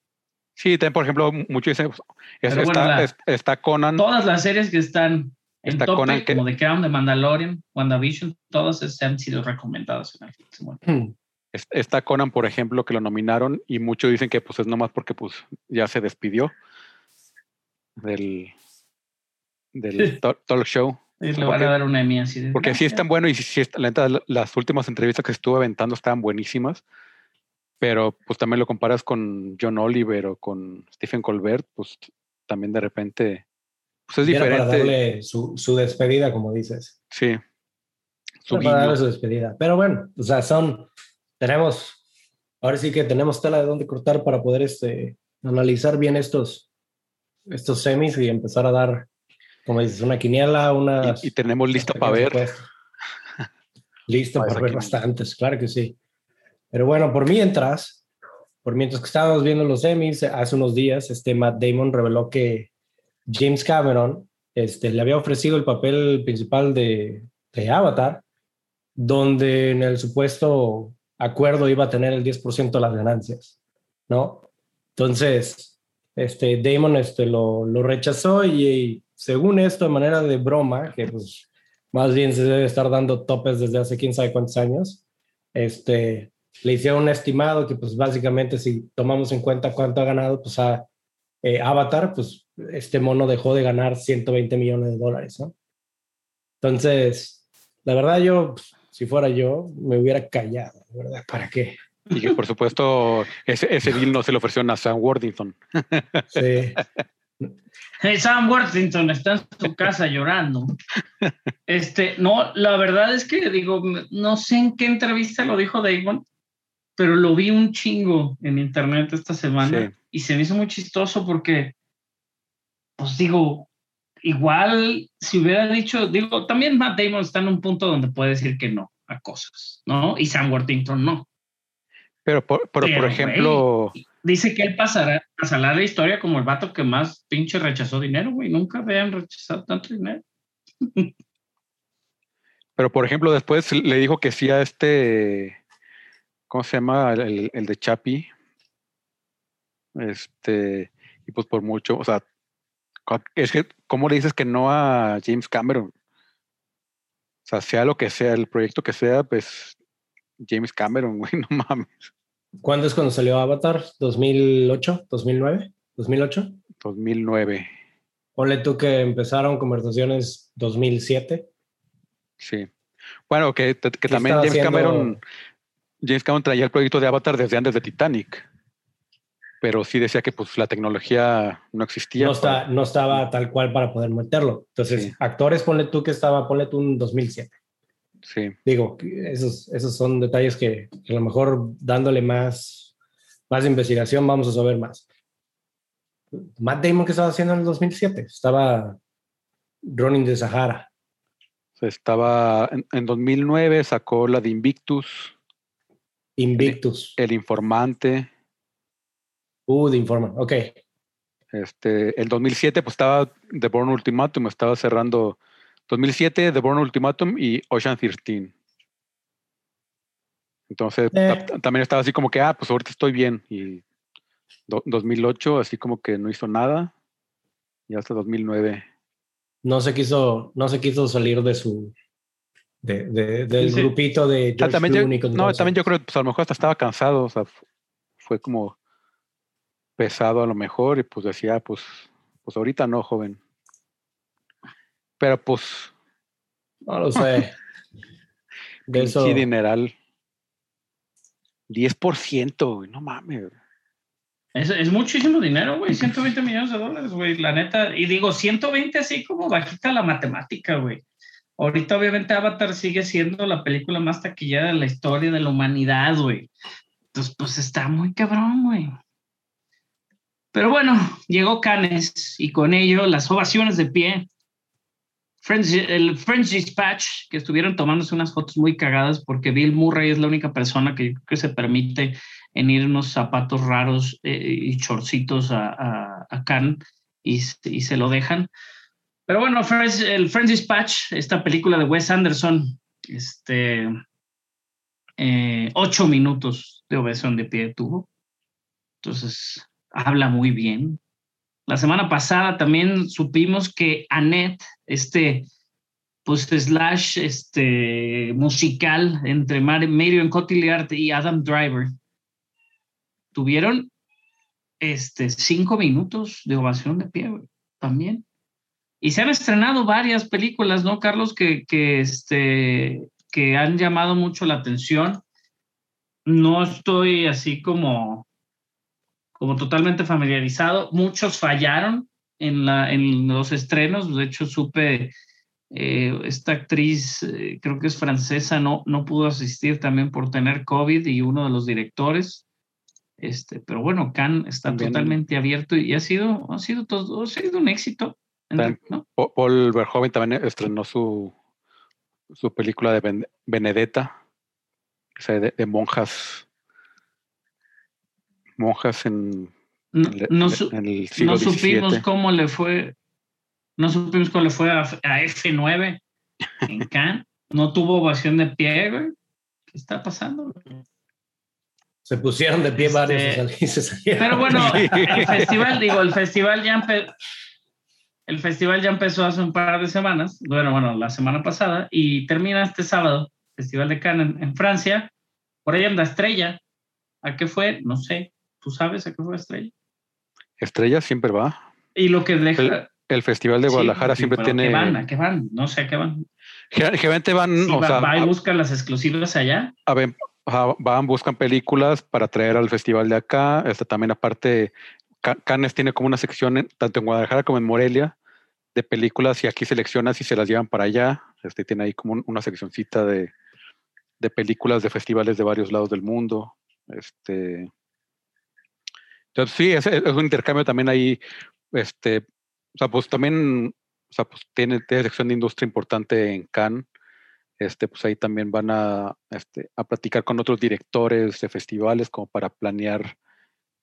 Sí, por ejemplo, muchos dicen, pues, es- Pero bueno, está, la- es- está Conan, Todas las series que están en Está tope, Conan que- como The Crown, The Mandalorian, WandaVision, todas esas han sido recomendadas en el bueno. Hmm. es- está Conan, por ejemplo, que lo nominaron y muchos dicen que pues es nomás porque pues ya se despidió del, del talk show. Y le van a dar una Emmy así de, Porque sí están buenos y sí, sí está- la- las últimas entrevistas que estuve aventando estaban buenísimas, pero pues también lo comparas con John Oliver o con Stephen Colbert, pues también de repente, pues es Era para diferente. darle su, su despedida, como dices. Sí. Su para darle su despedida. Pero bueno, o sea, son, tenemos, ahora sí que tenemos tela de dónde cortar para poder este, analizar bien estos, estos semis y empezar a dar, como dices, una quiniela, una... Y, y tenemos lista para ver. Listo Para para ver bastantes, claro que sí. Pero bueno, por mientras, por mientras que estábamos viendo los semis, hace unos días, este Matt Damon reveló que James Cameron este, le había ofrecido el papel principal de, de Avatar, donde en el supuesto acuerdo iba a tener el 10% de las ganancias, ¿no? Entonces, este, Damon este, lo, lo rechazó y, según esto, de manera de broma, que pues más bien se debe estar dando topes desde hace quién sabe cuántos años, este, le hicieron un estimado que pues básicamente si tomamos en cuenta cuánto ha ganado, pues a eh, Avatar, pues este mono dejó de ganar 120 millones de dólares, ¿no? Entonces, la verdad yo, pues, si fuera yo, me hubiera callado, ¿verdad? ¿Para qué? Y que por supuesto ese, ese deal no se le ofreció a Sam Worthington. Sí. Hey, Sam Worthington está en su casa llorando. Este, no, la verdad es que digo, no sé en qué entrevista lo dijo Damon, pero lo vi un chingo en internet esta semana Sí. y se me hizo muy chistoso porque, pues digo, igual si hubiera dicho, digo, también Matt Damon está en un punto donde puede decir que no a cosas, ¿no? Y Sam Worthington no. Pero por, pero, Pero, por ejemplo, Dice que él pasará, pasará la historia como el vato que más pinche rechazó dinero, güey. Nunca habían rechazado tanto dinero. pero por ejemplo, después le dijo que sí a este, ¿cómo se llama? El, el de Chapi. Este, y pues por mucho, o sea, es que, ¿cómo le dices que no a James Cameron? O sea, sea lo que sea, el proyecto que sea, pues James Cameron, güey, no mames. ¿Cuándo es cuando salió Avatar? ¿2008? ¿2009? ¿2008? 2009, Ponle tú que empezaron conversaciones 2007. sí. Bueno, que, que ¿Qué también James haciendo? Cameron, James Cameron traía el proyecto de Avatar desde antes de Titanic. Pero sí decía que pues la tecnología no existía. No, está, no estaba tal cual para poder meterlo. Entonces, Sí. actores, ponle tú que estaba, ponle tú un 2007. Sí, Digo, esos, esos son detalles que, que a lo mejor dándole más, más investigación vamos a saber más. Matt Damon, ¿qué estaba haciendo en el 2007? Estaba Running de Sahara. Estaba en, en 2009, sacó la de Invictus, Invictus. El Informante. Uh, de Informa. Ok. Este, el 2007, pues estaba The Born Ultimatum, estaba cerrando 2007, The Born Ultimatum y Ocean 13. Entonces, Eh. ta- también estaba así como que, ah, pues ahorita estoy bien. Y do- 2008, así como que no hizo nada. Y hasta 2009. No se quiso, no se quiso salir de su de, de- del Sí. grupito de Ah, también yo- Clooney no, también yo creo que pues, a lo mejor hasta estaba cansado. O sea, fu- fue como pesado a lo mejor. Y pues decía, pues, pues ahorita no, joven. Pero pues, No lo sé. De eso. dineral. 10%, güey, no mames. Es, es muchísimo dinero, güey. 120 millones de dólares, güey. La neta. Y digo, 120 así como bajita la matemática, güey. Ahorita, obviamente, Avatar sigue siendo la película más taquillada de la historia de la humanidad, güey. Entonces, pues está muy cabrón, güey. Pero bueno, llegó Cannes y con ello las ovaciones de pie. El French Dispatch, que estuvieron tomándose unas fotos muy cagadas porque Bill Murray es la única persona que, se permite en ir unos zapatos raros eh, y chorcitos a, a, Cannes y, y se lo dejan. Pero bueno, el Friends Dispatch, esta película de Wes Anderson, este, eh, ocho minutos de ovación de pie tuvo. Entonces, habla muy bien. La semana pasada también supimos que Annette, este, pues, slash, este, musical entre Mar- Marion Cotillard y Adam Driver, tuvieron, este, cinco minutos de ovación de pie, también. Y se han estrenado varias películas, ¿no, Carlos? Que, que, este, que han llamado mucho la atención. No estoy así como, como totalmente familiarizado. Muchos fallaron en, la, en los estrenos. De hecho, supe, eh, esta actriz, eh, creo que es francesa, no, no pudo asistir también por tener COVID y uno de los directores. Este, pero bueno, Cannes está También- totalmente abierto y ha sido, ha sido todo, ha sido un éxito. También- ¿no? Pa- Paul Verhoeven también estrenó su, su película de Ben- Benedetta, o sea, de, de monjas, monjas en, No, en- no en- su- en el siglo no supimos XVII. cómo le fue, no supimos cómo le fue a, a F9 en Cannes. No tuvo ovación de pie, güey. ¿Qué está pasando? güey? Se pusieron de pie Este, varios. Pero bueno, el festival, digo, el festival ya el festival ya empezó hace un par de semanas, bueno, bueno, la semana pasada, y termina este sábado, Festival de Cannes en, en Francia. Por ahí anda Estrella. ¿A qué fue? No sé. ¿Tú sabes a qué fue Estrella? Estrella siempre va. Y lo que deja... El, el Festival de Guadalajara sí, siempre pero tiene. ¿A qué van? ¿A qué van? No sé a qué van. Gen- Generalmente van, Sí, o va, sea, va y a- busca las exclusivas allá. a ver, van, buscan películas para traer al festival de acá. Este, también aparte, Ca- Cannes tiene como una sección, en- tanto en Guadalajara como en Morelia, de películas y aquí seleccionas y se las llevan para allá. Este, tiene ahí como un- una seccioncita de, de películas de festivales de varios lados del mundo. Este, sí, es, un intercambio también ahí. Este, o sea, pues también, o sea, pues tiene, tiene sección de industria importante en Cannes este, pues ahí también van a, este, a platicar con otros directores de festivales como para planear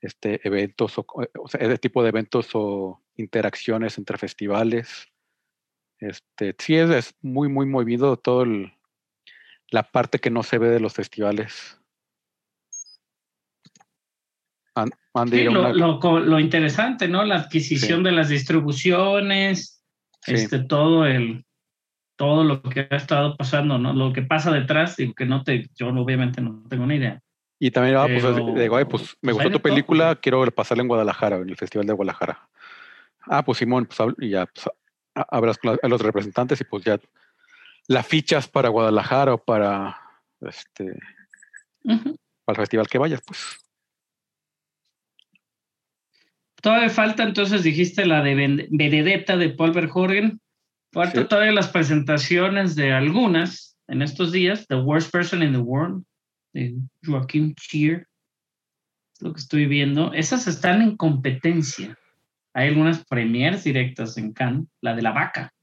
este, eventos o, o sea, ese tipo de eventos o interacciones entre festivales. Este, sí, es, es muy, muy movido todo el, la parte que no se ve de los festivales. Han- han de Sí, lo, lo lo interesante, ¿no? La adquisición de las distribuciones, Sí. este, todo el todo lo que ha estado pasando, ¿no? Lo que pasa detrás, digo que no te, yo obviamente no tengo ni idea. Y también, ah, pues, Pero, digo, "Ay, pues me pues, gustó tu todo, película, pues. quiero pasarla en Guadalajara, en el Festival de Guadalajara. Ah, pues Simón, pues y ya pues, ha- hablas con la- a los representantes y pues ya la fichas para Guadalajara o para este Ujú. para el festival que vayas, pues. Todavía falta, entonces dijiste la de Ben- Benedetta de Paul Verhoeven. Falta Sí. todavía las presentaciones de algunas en estos días. The Worst Person in the World de Joaquín Cheer. Es lo que estoy viendo. Esas están en competencia. Hay algunas premiers directas en Cannes. La de la vaca.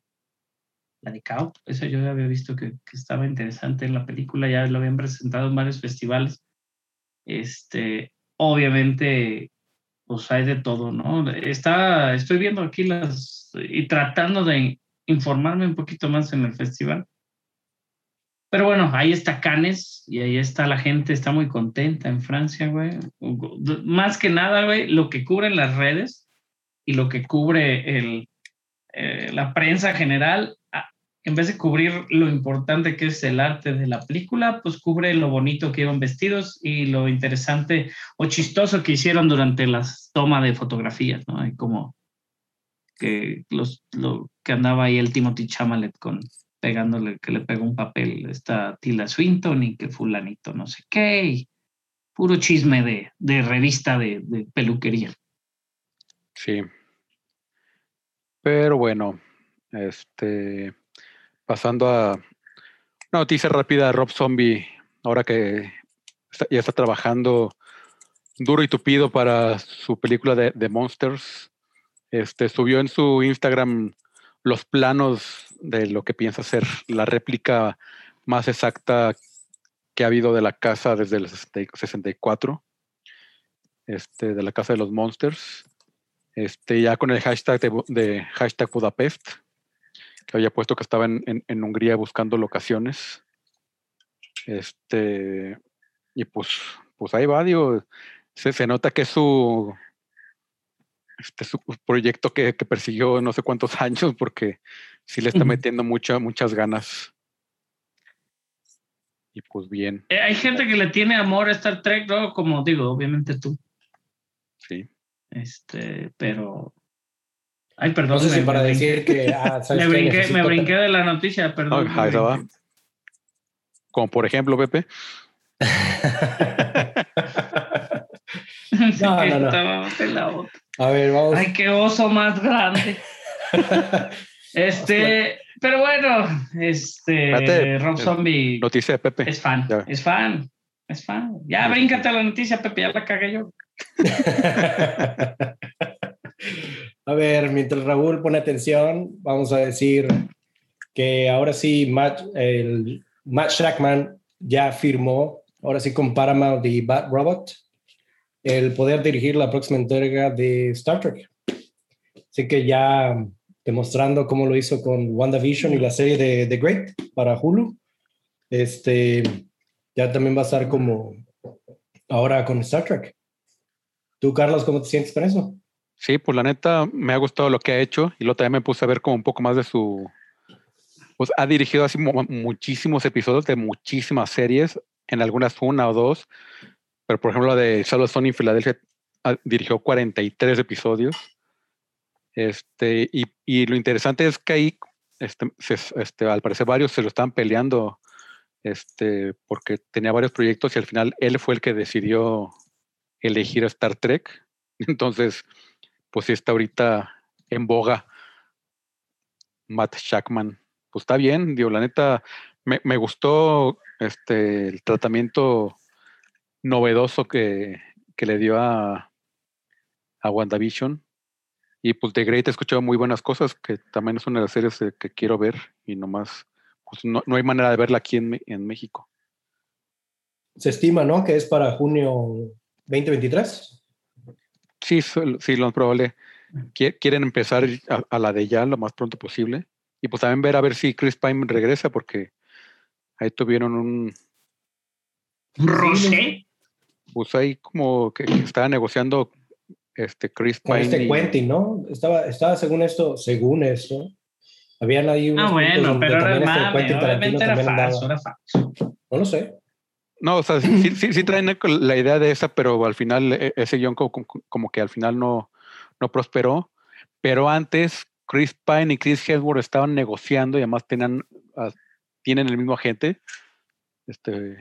la de Cao, esa yo ya había visto que, que estaba interesante en la película, ya lo habían presentado en varios festivales. Este, obviamente, pues hay de todo, ¿no? Está, estoy viendo aquí las, y tratando de informarme un poquito más en el festival. Pero bueno, ahí está Cannes y ahí está la gente, está muy contenta en Francia, güey. Más que nada, güey, lo que cubren las redes y lo que cubre el, eh, la prensa general, en vez de cubrir lo importante que es el arte de la película, pues cubre lo bonito que iban vestidos y lo interesante o chistoso que hicieron durante las tomas de fotografías, ¿no? Y como que los, lo que andaba ahí el Timothy Chamalet con pegándole que le pegó un papel esta Tila Swinton y que fulanito no sé qué, puro chisme de, de revista de, peluquería. Sí. Pero bueno, este pasando a una noticia rápida de Rob Zombie, ahora que ya está trabajando duro y tupido para su película de, de Monsters. Este subió en su Instagram los planos de lo que piensa ser la réplica más exacta que ha habido de la casa desde el 64, este, de la casa de los monsters, este, ya con el hashtag de, hashtag Budapest, que había puesto que estaba en, en, Hungría buscando locaciones. Este, y pues, pues ahí va, digo, se, se nota que su, este su proyecto que, que, persiguió no sé cuántos años, porque sí le está metiendo mucha, muchas ganas. Y pues bien. Eh, hay gente que le tiene amor a Star Trek, ¿no? Como digo, obviamente tú. Sí. Este, pero. Ay, perdón. No sé si para decir que. Ah, me, brinqué, me brinqué de la noticia, perdón. Ahí va. Como por ejemplo, Pepe. no, no, no. Estaba la otra. A ver, vamos. Ay, qué oso más grande. este, pero bueno, este Espérate, Rob Zombie Noticia de Pepe. es fan, Ya. es fan, es fan. Ya, bríncate a la noticia, Pepe, ya la cagué yo. A ver, mientras Raúl pone atención, vamos a decir que ahora sí Matt, el, Shackman ya firmó, ahora sí con Paramount y Bat Robot, el poder dirigir la próxima entrega de Star Trek. Así que ya demostrando cómo lo hizo con WandaVision y la serie de The Great para Hulu, este, ya también va a estar como ahora con Star Trek. ¿Tú, Carlos, cómo te sientes con eso? Sí, pues la neta me ha gustado lo que ha hecho y luego también me puse a ver como un poco más de su... Pues ha dirigido así mu- muchísimos episodios de muchísimas series, en algunas una o dos, pero por ejemplo la de Solo Son en Filadelfia ah, dirigió 43 episodios. Este, y, y lo interesante es que ahí, este, este, al parecer varios se lo estaban peleando, este, porque tenía varios proyectos y al final él fue el que decidió elegir a Star Trek. Entonces, pues sí está ahorita en boga Matt Shackman. Pues está bien, digo, la neta, me, me gustó este el tratamiento novedoso que, que le dio a, a WandaVision. Y pues de Great he escuchado muy buenas cosas, que también es una de las series eh, que quiero ver y nomás, pues no, no hay manera de verla aquí en, en México. Se estima, ¿no? Que es para junio 2023. Sí, sí, lo más probable. Qui- Quieren empezar a, a la de ya lo más pronto posible. Y pues también ver a ver si Chris Pine regresa, porque ahí tuvieron un. Rosé. Pues ahí como que, que estaba negociando este Chris Con Pine. este y- Quentin, ¿no? Estaba, estaba según esto, según esto, habían ahí unos Ah, bueno, pero era este mame, obviamente era falso, era falso. No lo sé. No, o sea, sí, sí, sí traen la idea de esa, pero al final eh, ese guion como, que al final no, prosperó. Pero antes Chris Pine y Chris Hemsworth estaban negociando y además tenían, ah, tienen el mismo agente, este,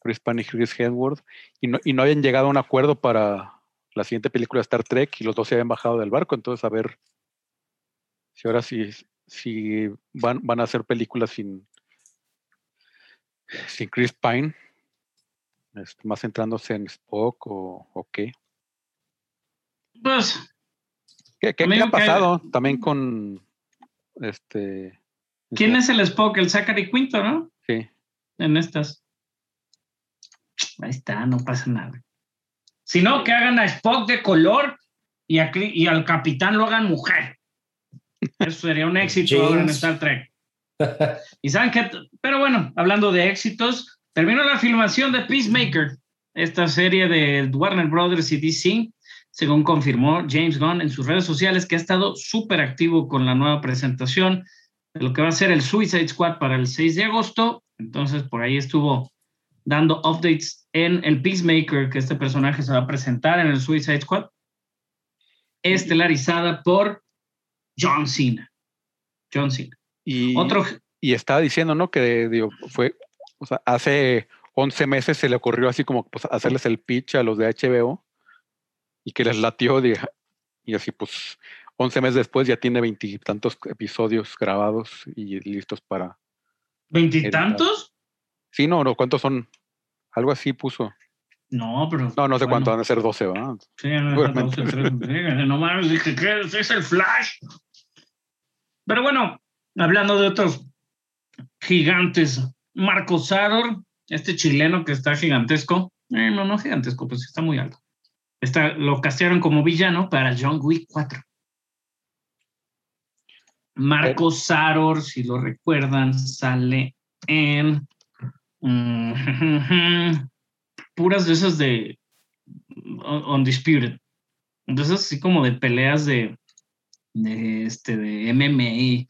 Chris Pine y Chris Hemsworth, y no, y no habían llegado a un acuerdo para la siguiente película de Star Trek y los dos se habían bajado del barco. Entonces, a ver si ahora sí, si van, van a hacer películas sin, sin Chris Pine más centrándose en Spock o, o qué. Pues, ¿Qué, qué- qué ha pasado también con este ¿Quién es el Spock? El Zachary Quinto, ¿no? Sí. En estas. Ahí está, no pasa nada. Si no, que hagan a Spock de color y, a y al capitán lo hagan mujer. Eso sería un éxito ahora en. Star Trek. Y saben que, pero bueno, hablando de éxitos, terminó la filmación de Peacemaker, esta serie de Warner Brothers y DC, según confirmó James Gunn en sus redes sociales, que ha estado súper activo con la nueva presentación de lo que va a ser el Suicide Squad para el 6 de agosto. Entonces, por ahí estuvo dando updates en el Peacemaker, que este personaje se va a presentar en el Suicide Squad, estelarizada por John Cena. John Cena. Y, Otro, y estaba diciendo, ¿no? Que digo, fue, o sea, hace 11 meses se le ocurrió así como pues, hacerles el pitch a los de HBO y que les latió de- y así pues 11 meses después ya tiene veintitantos episodios grabados y listos para... ¿veintitantos? Sí, no, no, ¿cuántos son? Algo así puso. No, pero. No, no sé bueno, cuántos van a ser 12, ¿verdad? Sí, no, Seguramente. no, no, no, no mames, dije que es el Flash. Pero bueno, hablando de otros gigantes, Marco Sador, este chileno que está gigantesco, eh, no, no gigantesco, pues está muy alto. Está, lo castearon como villano para John Wick 4. Marco Sador, si lo recuerdan, sale en mm, puras de esas de Un- Undisputed. Entonces, así como de peleas de, de, este, de MMA,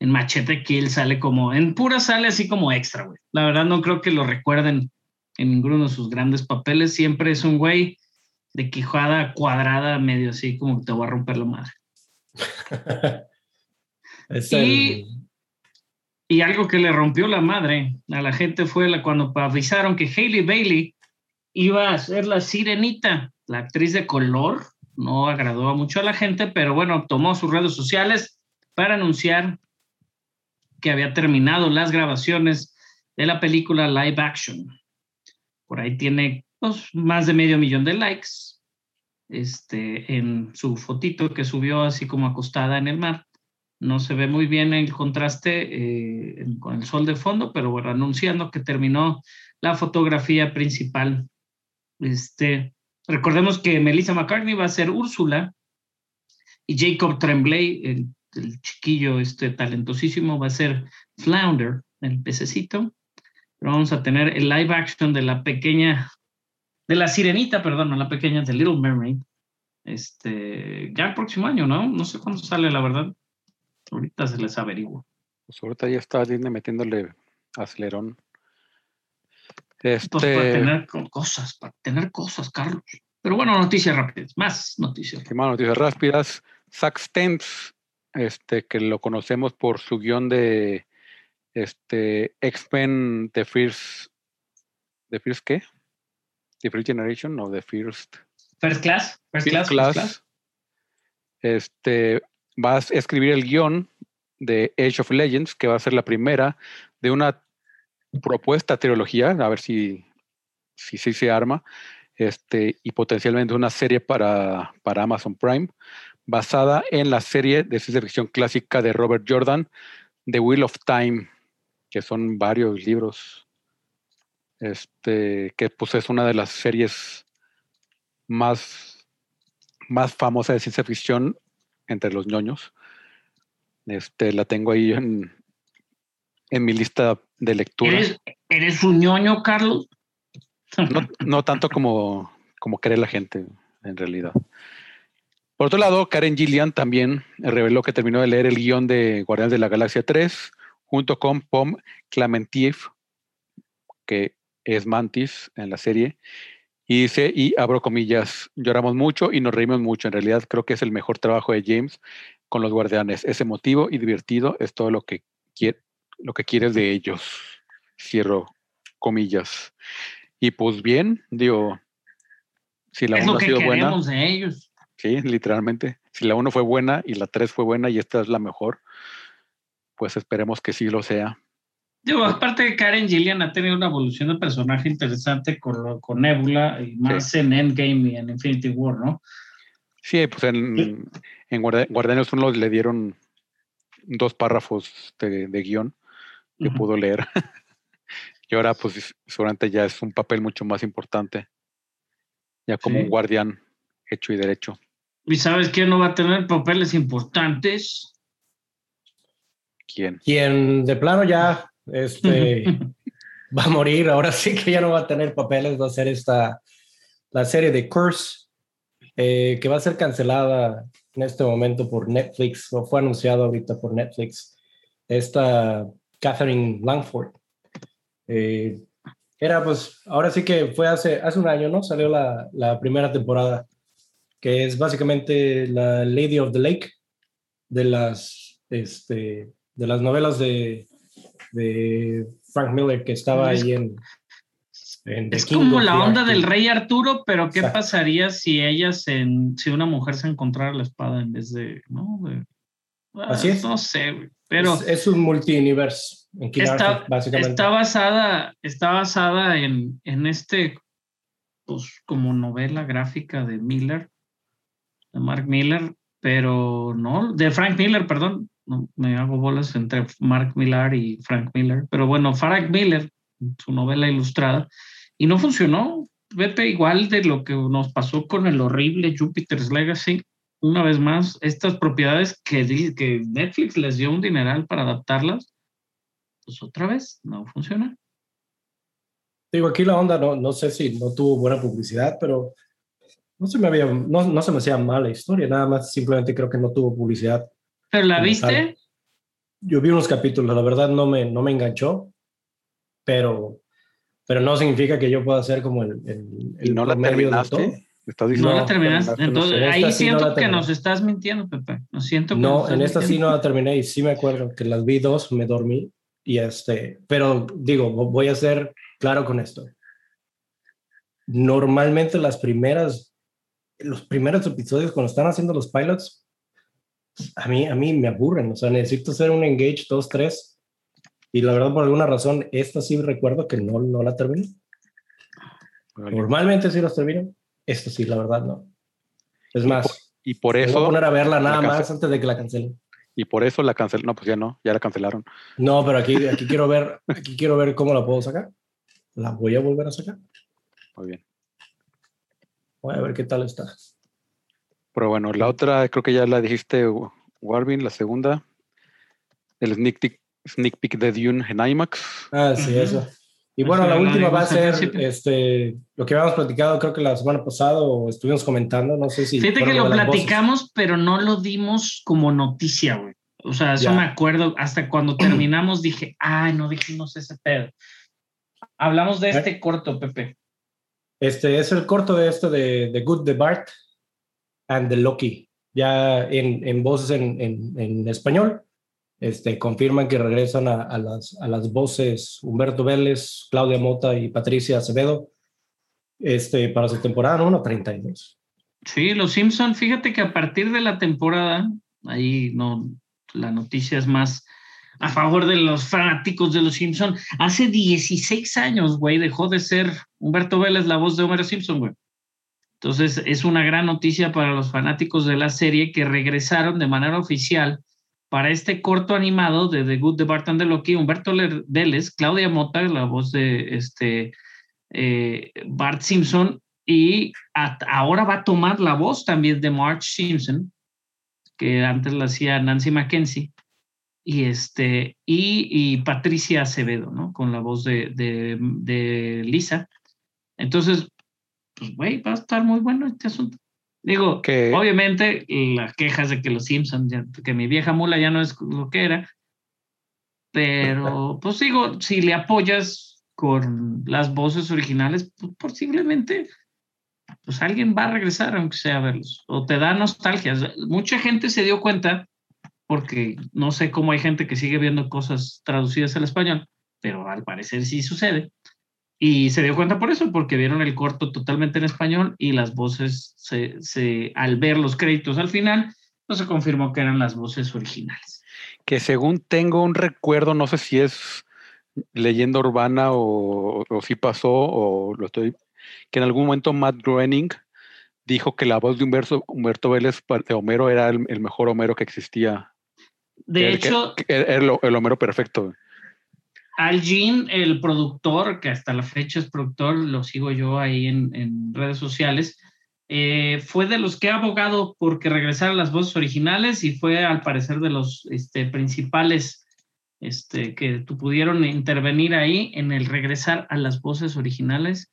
en Machete Kill sale como, en pura sale así como extra, güey. La verdad no creo que lo recuerden en ninguno de sus grandes papeles. Siempre es un güey de quijada cuadrada, medio así como que te va a romper la madre. Es Y- el- Y algo que le rompió la madre a la gente fue la, cuando avisaron que Hailey Bailey iba a ser la sirenita, la actriz de color. No agradó mucho a la gente, pero bueno, tomó sus redes sociales para anunciar que había terminado las grabaciones de la película live action. Por ahí tiene pues, más de medio millón de likes este, en su fotito que subió así como acostada en el mar. No se ve muy bien el contraste eh, con el sol de fondo, pero bueno, anunciando que terminó la fotografía principal. Este, recordemos que Melissa McCartney va a ser Úrsula y Jacob Tremblay, el chiquillo este talentosísimo, va a ser Flounder, el pececito. Pero vamos a tener el live action de la pequeña, de la sirenita, perdón, no la pequeña, de Little Mermaid. Este, ya el próximo año, ¿no? No sé cuándo sale, la verdad. Ahorita se les averiguo. Pues ahorita ya está Disney metiéndole acelerón. Pues para Este, tener co- cosas, para tener cosas, Carlos. Pero bueno, noticias rápidas, más noticias. ¿qué más noticias rápidas. Zack Stentz, este, que lo conocemos por su guion de este, X-Men The First. ¿The First qué? ¿The First Generation o The First? First class, first First class, first Class. class. Este, va a escribir el guion de Age of Legends, que va a ser la primera de una propuesta trilogía, a ver si, si, si se arma, este, y potencialmente una serie para, para Amazon Prime, basada en la serie de ciencia ficción clásica de Robert Jordan, The Wheel of Time, que son varios libros, este, que pues es una de las series más, más famosas de ciencia ficción entre los ñoños. Este, la tengo ahí en, en mi lista de lectura. ¿Eres, ¿Eres un ñoño, Carlos? No, no tanto como, como cree la gente, en realidad. Por otro lado, Karen Gillian también reveló que terminó de leer el guion de Guardianes de la Galaxia 3 junto con Pom Clementif, que es Mantis en la serie, y dice, y abro comillas, lloramos mucho y nos reímos mucho. En realidad creo que es el mejor trabajo de James con los Guardianes. Es emotivo y divertido, es todo lo que, quiere, lo que quieres de ellos. Cierro comillas. Y pues bien, digo, si la es 1 lo ha que sido buena, de ellos. Sí, literalmente, si la 1 fue buena y la 3 fue buena y esta es la mejor, pues esperemos que sí lo sea. Digo, aparte de Karen Gillian ha tenido una evolución de personaje interesante con, lo- con Nebula y más en Endgame y en Infinity War, ¿no? Sí, pues en, en Guardi- Guardianes 1 le dieron dos párrafos de, de guion que pudo leer. y ahora, pues, seguramente ya es un papel mucho más importante. Ya como Sí. un guardián hecho y derecho. ¿Y sabes quién no va a tener papeles importantes? ¿Quién? Quien de plano ya este, va a morir, ahora sí que ya no va a tener papeles, va a ser esta, la serie de Curse, eh, que va a ser cancelada en este momento por Netflix, o fue anunciado ahorita por Netflix. Esta Catherine Langford. Eh, era pues, ahora sí que fue hace, hace un año, ¿no? Salió la, la primera temporada, que es básicamente la Lady of the Lake, de las, este, de las novelas de, de Frank Miller que estaba Es- ahí en... en Es King como la onda del rey Arturo, pero ¿qué Exacto. pasaría si ella se, si una mujer se encontrara la espada en vez de, ¿no? De- Ah, Así es. No sé, pero es, es un multiuniverso en King está, Arthur, básicamente. está basada, está basada en, en este, pues como novela gráfica de Miller, de Mark Miller, pero no, de Frank Miller, perdón, me hago bolas entre Mark Millar y Frank Miller, pero bueno, Frank Miller, su novela ilustrada, y no funcionó. Vete igual de lo que nos pasó con el horrible Jupiter's Legacy. Una vez más, estas propiedades que, que Netflix les dio un dineral para adaptarlas, pues otra vez no funciona. Digo, aquí la onda, no, no sé si no tuvo buena publicidad, pero no se me había, no, no se me hacía mala historia, nada más simplemente creo que no tuvo publicidad. ¿Pero la viste? tal. Yo vi unos capítulos, la verdad no me, no me enganchó, pero, pero no significa que yo pueda ser como el, el, ¿Y el no la terminaste? todo. ¿Me estás No, diciendo la que terminaste. No Entonces. En ahí esta sí no siento la que nos estás mintiendo, Pepe. No siento No, en esta sí mintiendo. no la terminé y sí me acuerdo que las vi dos, me dormí y este, pero digo, vo- voy a ser claro con esto. Normalmente las primeras, los primeros episodios cuando están haciendo los pilots, a mí, a mí me aburren, o sea, necesito hacer un engage dos, tres y la verdad por alguna razón esta sí recuerdo que no, no la terminé. Normalmente sí las termino, esta sí, la verdad no. Es más, Y por me voy a eso, poner a verla nada más antes de que la cancelen. y por eso la cancelaron. No, pues ya no, ya la cancelaron. No, pero aquí, aquí quiero ver, aquí quiero ver cómo la puedo sacar. La voy a volver a sacar. Muy bien. Voy a ver qué tal está. Pero bueno, la otra, creo que ya la dijiste, Warvin, la segunda. El sneak peek, sneak peek de Dune en IMAX. Ah, sí, eso. Y bueno, la última va a ser este, lo que habíamos platicado, creo que la semana pasada o estuvimos comentando, no sé si. Fíjate que lo las voces. platicamos, pero no lo dimos como noticia, güey. O sea, eso Ya. me acuerdo. Hasta cuando terminamos dije, ay, no dijimos ese pedo. Hablamos de ¿Eh? este corto, Pepe. Este es el corto de este de The Good, The Bart and The Loki. Ya en, en voces en, en, en español. Este, confirman que regresan a, a las, a las voces Humberto Vélez, Claudia Mota y Patricia Acevedo este, para su temporada número 32. Sí, los Simpson, fíjate que a partir de la temporada, ahí no, la noticia es más a favor de los fanáticos de los Simpson. Hace 16 años, güey, dejó de ser Humberto Vélez la voz de Homero Simpson, güey. Entonces, es una gran noticia para los fanáticos de la serie que regresaron de manera oficial para este corto animado de The Good, The Bart and the Loki, Humberto Le- Vélez, Claudia Mota, la voz de este eh, Bart Simpson, y ahora va a tomar la voz también de Marge Simpson, que antes la hacía Nancy Mackenzie, y, este, y, y Patricia Acevedo, ¿no? Con la voz de, de, de Lisa. Entonces, pues, güey, va a estar muy bueno este asunto. Digo, Que- obviamente, las quejas de que los Simpsons, que mi vieja mula ya no es lo que era, pero, pues digo, si le apoyas con las voces originales, pues posiblemente pues alguien va a regresar aunque sea a verlos o te da nostalgia. Mucha gente se dio cuenta porque no sé cómo hay gente que sigue viendo cosas traducidas al español, pero al parecer sí sucede. Y se dio cuenta por eso, porque vieron el corto totalmente en español y las voces, se, se, al ver los créditos al final, no se confirmó que eran las voces originales. Que según tengo un recuerdo, no sé si es leyenda urbana o, o si pasó o lo estoy, que en algún momento Matt Groening dijo que la voz de Humberto, Humberto Vélez de Homero era el mejor Homero que existía. De El hecho, el, el Homero perfecto. Al Jean, el productor, que hasta la fecha es productor, lo sigo yo ahí en, en redes sociales, eh, fue de los que ha abogado porque regresaran las voces originales y fue al parecer de los este, principales este, que pudieron intervenir ahí en el regresar a las voces originales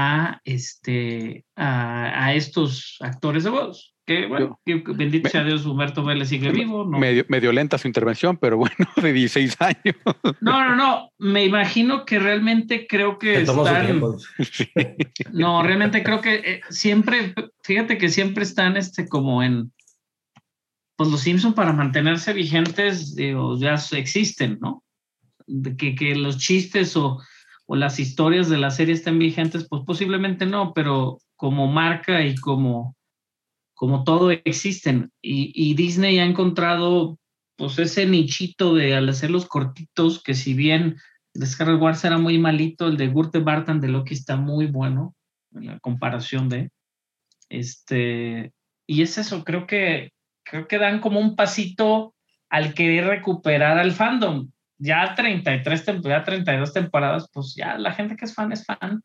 a, este, a, a estos actores de voz. Que bueno, que- que bendito me- sea Dios, Humberto Vélez sigue vivo. ¿no? Medio, medio lenta su intervención, pero bueno, de 16 años. No, no, no. Me imagino que realmente creo que están. tiempo. No, realmente creo que eh, siempre, fíjate que siempre están este como en. Pues los Simpson para mantenerse vigentes, digo, ya existen, ¿no? De que, que los chistes o, o las historias de la serie estén vigentes, pues posiblemente no, pero como marca y como, como todo existen. Y, y Disney ha encontrado pues ese nichito de al hacer los cortitos, que si bien de Scarlet Wars era muy malito, el de Gurte Bartan de Loki está muy bueno en la comparación de este y es eso, creo que creo que dan como un pasito al querer recuperar al fandom. Ya 33 tem- ya 32 temporadas, pues ya la gente que es fan es fan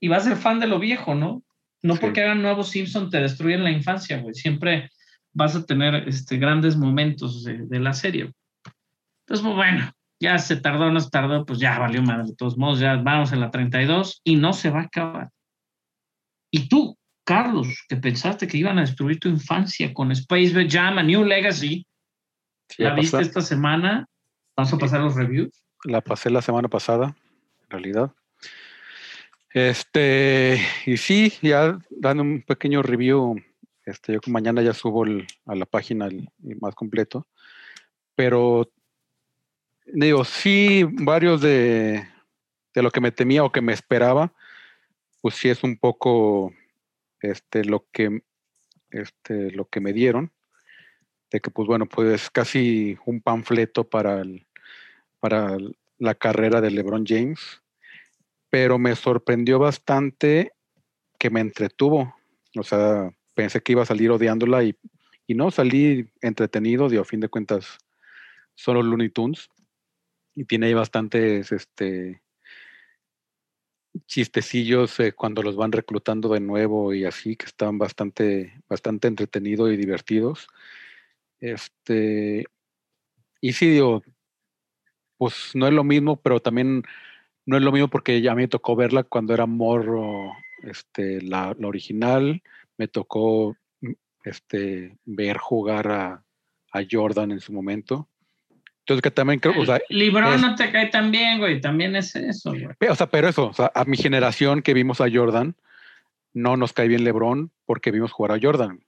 y va a ser fan de lo viejo, ¿no? No Sí. porque hagan nuevos Simpson te destruyen la infancia, güey. Siempre vas a tener este, grandes momentos de, de la serie. Entonces, pues, bueno, ya se tardó, no se tardó, pues ya valió madre. De todos modos, ya vamos en la 32 y no se va a acabar. Y tú, Carlos, que pensaste que iban a destruir tu infancia con Space Jam, a New Legacy, Sí, ¿la viste esta semana? Vamos a pasar los reviews. La pasé la semana pasada, en realidad. Este, y sí, ya dando un pequeño review, este, yo mañana ya subo a la página más completo, pero digo, sí, varios de, de lo que me temía o que me esperaba, pues sí es un poco este, lo que este, lo que me dieron, que pues bueno, pues es casi un panfleto para para la carrera de LeBron James, pero me sorprendió bastante que me entretuvo. O sea, pensé que iba a salir odiándola y, y no salí entretenido, digo, a fin de cuentas son los Looney Tunes y tiene ahí bastantes este, chistecillos eh, cuando los van reclutando de nuevo y así, que están bastante, bastante entretenidos y divertidos. Este, y sí, digo, pues no es lo mismo, pero también no es lo mismo porque ya me tocó verla cuando era morro, este, la, la original, me tocó mm, este, ver jugar a, a Jordan en su momento. Entonces que también creo, o sea, Libron es- no te cae tan bien, güey. También es eso, güey. O sea, pero eso, o sea, a mi generación que vimos a Jordan, no nos cae bien LeBron porque vimos jugar a Jordan.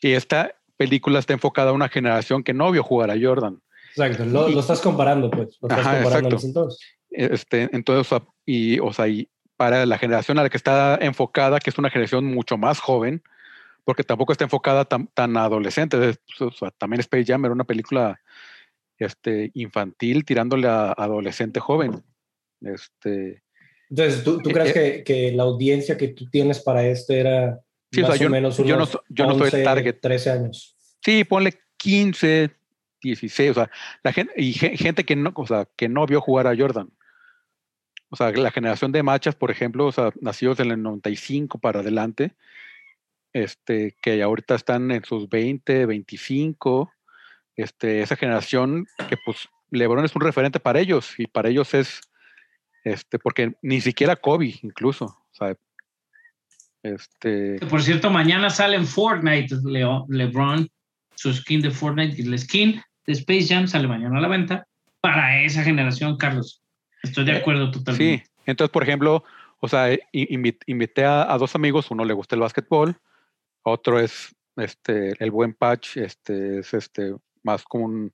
Y esta película está enfocada a una generación que no vio jugar a Jordan. Exacto, lo, lo estás comparando, pues. Lo estás Ajá, comparando entonces. Este, entonces, y, o sea, y para la generación a la que está enfocada, que es una generación mucho más joven, porque tampoco está enfocada tan, tan adolescente. es- O sea, también Space Jam era una película este, infantil tirándole a adolescente joven. Este, Entonces, ¿tú, tú Eh, crees eh, que, que la audiencia que tú tienes para este era Sí, o sea, yo- menos yo no yo no soy 11, target. 13 años? Sí, ponle 15, 16, o sea, la gente, y ge- gente que no, o sea, que no vio jugar a Jordan. O sea, la generación de machas, por ejemplo, o sea, nacidos en el 95 para adelante, este, que ahorita están en sus 20, 25, este, esa generación que pues LeBron es un referente para ellos y para ellos es, este, porque ni siquiera Kobe incluso, o sea, este, por cierto, mañana sale en Fortnite Leo- LeBron, su skin de Fortnite y la skin de Space Jam sale mañana a la venta para esa generación, Carlos. Estoy de Eh, acuerdo totalmente. Sí, entonces, por ejemplo, o sea, invité a, a dos amigos, uno le gusta el básquetbol, otro es este, el buen Patch, este es este más como un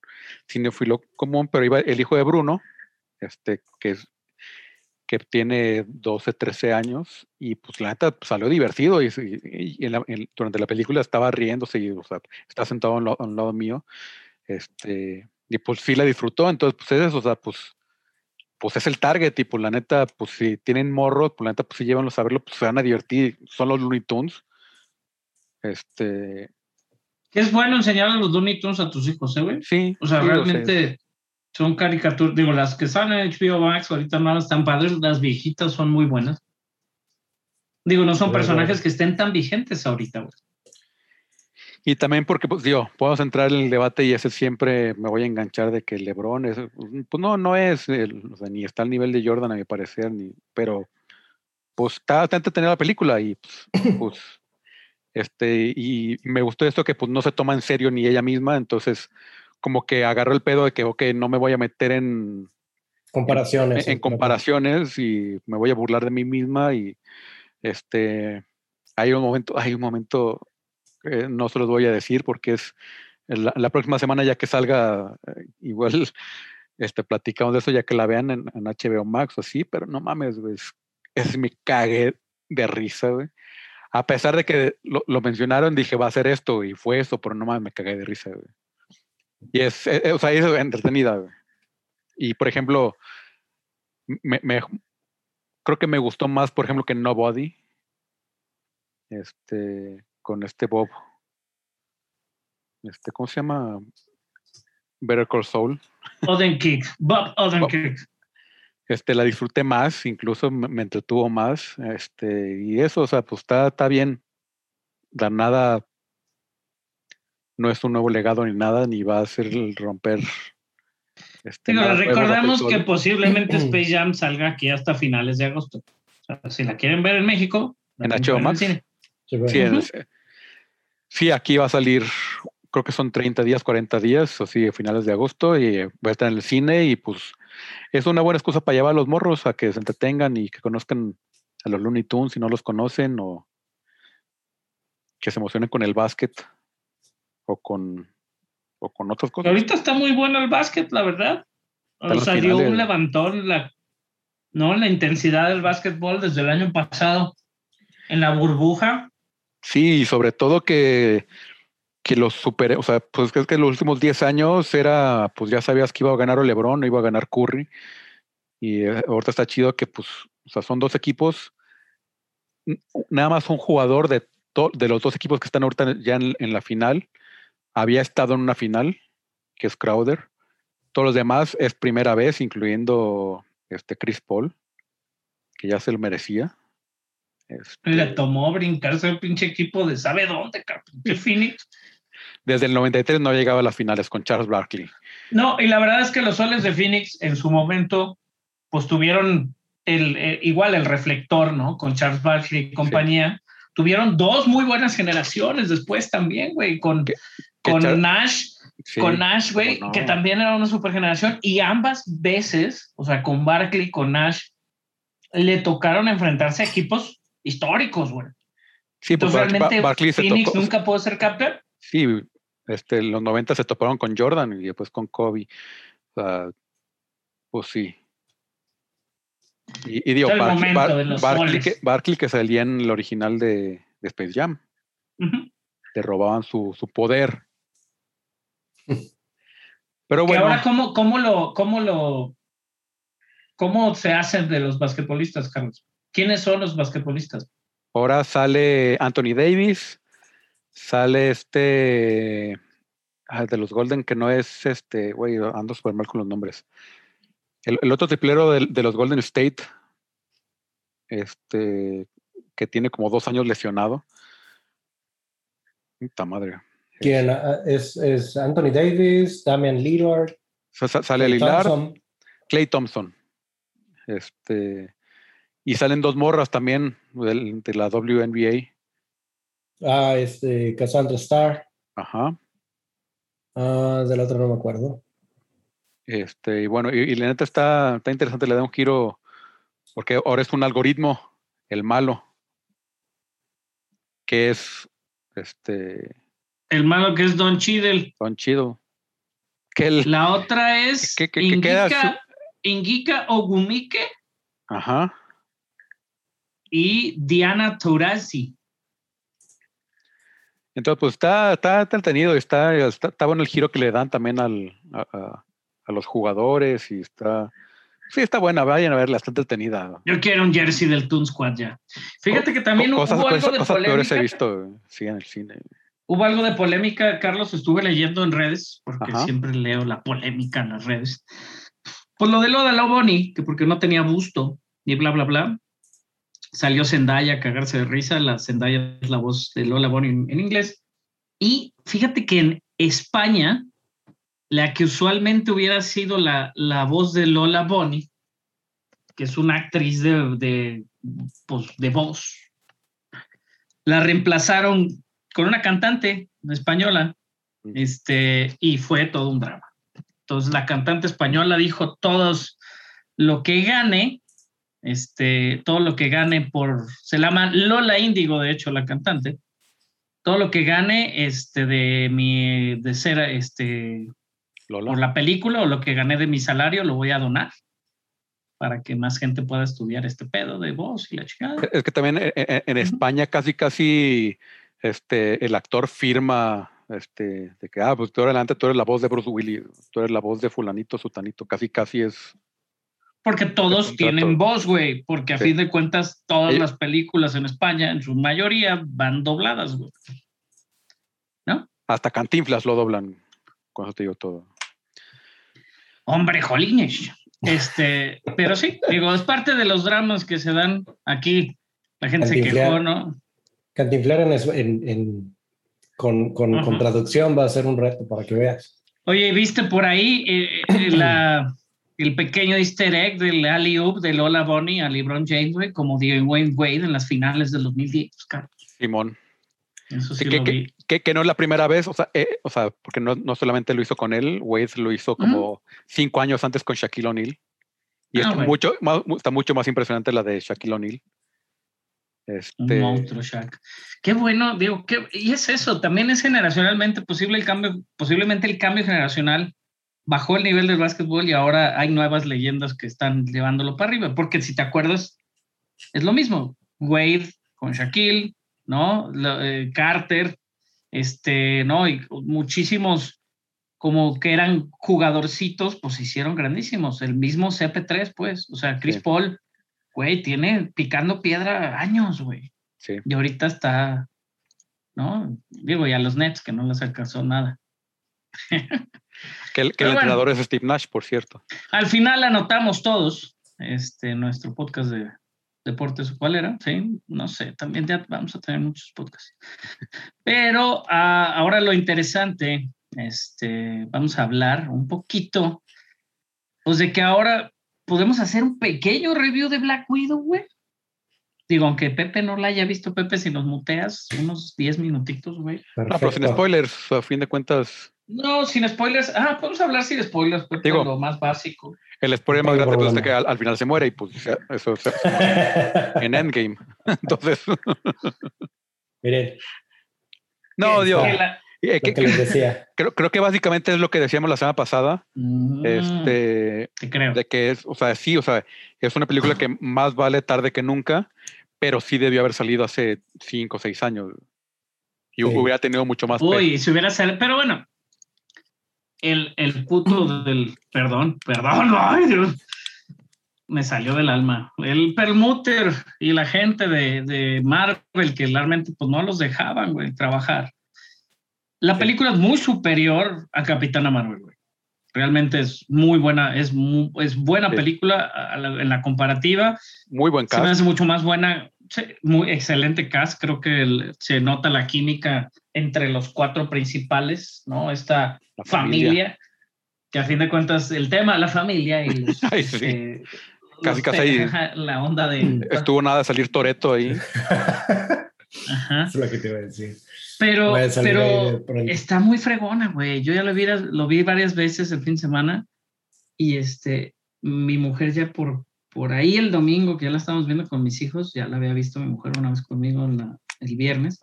cinefilo común, pero iba el hijo de Bruno, este, que es que tiene 12, 13 años, y pues la neta pues, salió divertido y, y- y en la- en- durante la película estaba riéndose y o sea, está sentado a un, lado- a un lado mío, este, y pues sí la disfrutó, entonces pues es eso, o sea, pues pues es el target y pues la neta, pues si tienen morro, pues la neta, pues si llévanlos a verlo, pues se van a divertir. Son los Looney Tunes. Este, es bueno enseñar a los Looney Tunes a tus hijos, ¿eh, güey? Sí. O sea, sí, realmente son caricaturas. Digo, las que están en HBO Max ahorita no están padres, las viejitas son muy buenas. Digo, no son personajes que estén tan vigentes ahorita, güey. Y también porque, pues, digo, podemos entrar en el debate y ese siempre me voy a enganchar de que LeBron es, pues no, no es, el- o sea, ni está al nivel de Jordan a mi parecer, ni, pero pues está, está entretenida la película y pues, pues, este, y me gustó esto que pues no se toma en serio ni ella misma, entonces como que agarró el pedo de que, ok, no me voy a meter en, Comparaciones. en, en comparaciones y me voy a burlar de mí misma y este hay un momento hay un momento que no se los voy a decir porque es la, la próxima semana ya que salga eh, igual este platicamos de eso ya que la vean en, en HBO Max o así pero no mames güey es, es me cagué de risa güey a pesar de que lo, lo mencionaron dije va a ser esto y fue eso pero no mames me cagué de risa güey y es, eh, eh, o sea es entretenida güey y por ejemplo me, me- creo que me gustó más, por ejemplo, que Nobody. Este, con este Bob. Este, ¿cómo se llama? Better Call Saul. Odenkirk, Bob Odenkirk. Este, la disfruté más, incluso me, me entretuvo más. Este, y eso, o sea, pues está, está bien. La nada no es un nuevo legado ni nada, ni va a ser el romper. Este, Digo, sol. que posiblemente Space Jam salga aquí hasta finales de agosto. O sea, si la quieren ver en México, la En HBO Max. cine. Sí, bueno. Sí, aquí va a salir, creo que son 30 días, 40 días, o sí, a finales de agosto, y va a estar en el cine y pues es una buena excusa para llevar a los morros a que se entretengan y que conozcan a los Looney Tunes si no los conocen o que se emocionen con el básquet o con, o con otras cosas. Ahorita está muy bueno el básquet, la verdad. O sea, dio un levantón la, ¿no? la intensidad del básquetbol desde el año pasado en la burbuja. Sí, y sobre todo que, que los super, o sea, pues es que los últimos 10 años era, pues ya sabías que iba a ganar o LeBron, no iba a ganar Curry. Y eh, ahorita está chido que, pues, o sea, son dos equipos, nada más un jugador de, de los dos equipos que están ahorita ya en, en la final, había estado en una final, que es Crowder. Todos los demás es primera vez, incluyendo este Chris Paul, que ya se lo merecía. Este, Le tomó brincarse el pinche equipo de sabe dónde, pinche Phoenix. Desde el 93 no llegaba a las finales con Charles Barkley. No, y la verdad es que los soles de Phoenix en su momento, pues tuvieron el, eh, igual el reflector, ¿no? Con Charles Barkley y compañía. Tuvieron dos muy buenas generaciones después también, güey, con, con Char- Nash, Sí, con Nash, güey, no. que también era una super generación. Y ambas veces, o sea, con Barkley y con Nash, le tocaron enfrentarse a equipos históricos, güey. Sí, pues Entonces, Bar- realmente, Bar- Barkley se Phoenix nunca pudo ser campeón. Sí, este, los 90 se toparon con Jordan y después con Kobe. O sea, pues sí. Y, y digo, Barkley, Bar- que, Barkley que salía en el original de, de Space Jam, le robaban su, su poder. Pero bueno, ahora, ¿cómo, cómo lo, cómo lo, cómo se hacen de los basquetbolistas, Carlos? ¿Quiénes son los basquetbolistas? ahora sale Anthony Davis, sale este ah, de los Golden, que no es este, güey, ando súper mal con los nombres. El, el otro triplero de, los Golden State, este, que tiene como dos años lesionado. Puta madre. ¿Quién? Ah, Es, es Anthony Davis, Damian Lillard, Sa- sa- Sale Lillard, Thompson. Clay Thompson. Este, y salen dos morras también de la WNBA. Ah, este, Cassandra Starr. Ajá. Ah, del otro no me acuerdo. Este, y bueno, y, y la neta está, está interesante, le da un giro, porque ahora es un algoritmo, el malo, que es este El malo que es Don Cheadle. Don Chido. Que el, La otra es ¿Qué- qué- qué queda Ingika, Ingika Ogumike ajá. y Diana Taurasi. Entonces, pues está, está entretenido, está, está, está bueno el giro que le dan también al, a, a- a los jugadores y está. Sí, está buena, vayan a verla, está entretenida. Yo quiero un jersey del Toon Squad ya. Fíjate que también cosas, hubo algo cosas- de cosas peores he polémica. visto, sí, en el cine. Hubo algo de polémica, Carlos, estuve leyendo en redes, porque Ajá. siempre leo la polémica en las redes. Pues lo de lo de la Bonnie, que porque no tenía busto, y bla, bla, bla. Salió Zendaya a cagarse de risa, la Zendaya es la voz de Lola Bonnie en, en inglés. Y fíjate que en España, la que usualmente hubiera sido la, la voz de Lola Bonnie, que es una actriz de, de, pues, de voz, la reemplazaron con una cantante española, este, y fue todo un drama. Entonces la cantante española dijo todos lo que gane, este, todo lo que gane por, se llama Lola Índigo, de hecho, la cantante, todo lo que gane, este, de mi, de ser, este, Lola. por la película o lo que gané de mi salario lo voy a donar para que más gente pueda estudiar este pedo de voz y la chingada. Es que también en, en- en. España casi, casi este, el actor firma este, de que, ah, pues tú adelante, tú eres la voz de Bruce Willis, tú eres la voz de fulanito, sutanito, casi, casi es... Porque todos tienen voz, güey, porque a Sí. fin de cuentas todas Ellos- las películas en España, en su mayoría, van dobladas, güey. Hasta Cantinflas lo doblan, con eso te digo todo. Hombre, jolines. Este, pero sí, digo, es parte de los dramas que se dan aquí. La gente se quejó, ¿no? Cantinflar en, en- en- con, con, con Ajá. traducción va a ser un reto para que veas. Oye, ¿viste por ahí eh, eh, la, el pequeño easter egg del alley oop de Lola Bonnie a LeBron James, güey, como dio Wayne Wade en las finales del 2010? Carlos? Simón. Eso sí Sí, que, lo que- vi. que- que no es la primera vez, o sea, eh, o sea porque no, no solamente lo hizo con él, Wade lo hizo como cinco años antes con Shaquille O'Neal. Y Ah, está, bueno. mucho, más- está mucho más impresionante la de Shaquille O'Neal. Un Este, monstruo, Shaq. Qué bueno, digo, qué, y es eso, también es generacionalmente posible el cambio, posiblemente el cambio generacional bajó el nivel del básquetbol y ahora hay nuevas leyendas que están llevándolo para arriba, porque si te acuerdas, es lo mismo, Wade con Shaquille, ¿no? Eh, Carter, este, ¿no? Y muchísimos como que eran jugadorcitos, pues se hicieron grandísimos, el mismo CP3, pues, o sea, Chris Sí. Paul, güey, tiene picando piedra años, güey. sí. Y ahorita está, ¿no? Digo, y a los Nets que no les alcanzó nada. Que, el- que Pero el bueno. entrenador es Steve Nash, por cierto. Al final anotamos todos este, nuestro podcast de deportes. ¿Cuál era? Sí, no sé, también ya vamos a tener muchos podcasts. Pero ah, ahora lo interesante, este, vamos a hablar un poquito, pues de que ahora podemos hacer un pequeño review de Black Widow, güey. Digo, aunque Pepe no la haya visto, Pepe, si nos muteas unos 10 minutitos, güey. No, pero sin spoilers, a fin de cuentas, No, sin spoilers. Ah, podemos hablar sin spoilers, Pepe, Digo, lo más básico. el spoiler más grande pues, es que al, al final se muere y pues ya, eso es en Endgame. Entonces, Miren, no, la- eh, lo que- que les decía. creo, creo que básicamente es lo que decíamos la semana pasada, Mm, este, te creo. de que es, o sea, sí, o sea, es una película que más vale tarde que nunca, pero sí debió haber salido hace cinco o seis años. Y Sí. hubiera tenido mucho más. Uy, si hubiera salido, pero bueno, el, el puto del, perdón, perdón, ay Dios, me salió del alma. El permuter y la gente de, de Marvel que realmente pues no los dejaban, güey, trabajar. La Sí. película es muy superior a Capitana Marvel, güey. Realmente es muy buena, es, mu- es buena Sí. película a la- en la comparativa. Muy buen Se me cast. hace mucho más buena, sí, muy excelente cast, creo que el- se nota la química entre los cuatro principales, ¿no? Esta La familia. familia. que a fin de cuentas el tema la familia y los, Ay, sí. eh, Casi, casi ahí. la onda de... Estuvo nada de salir Toreto ahí. Ajá. Es lo que te iba a decir. Pero, a pero pronto. está muy fregona, güey. Yo ya lo vi, lo vi varias veces el fin de semana y este, mi mujer ya por, por ahí el domingo, que ya la estábamos viendo con mis hijos, ya la había visto mi mujer una vez conmigo la- el viernes,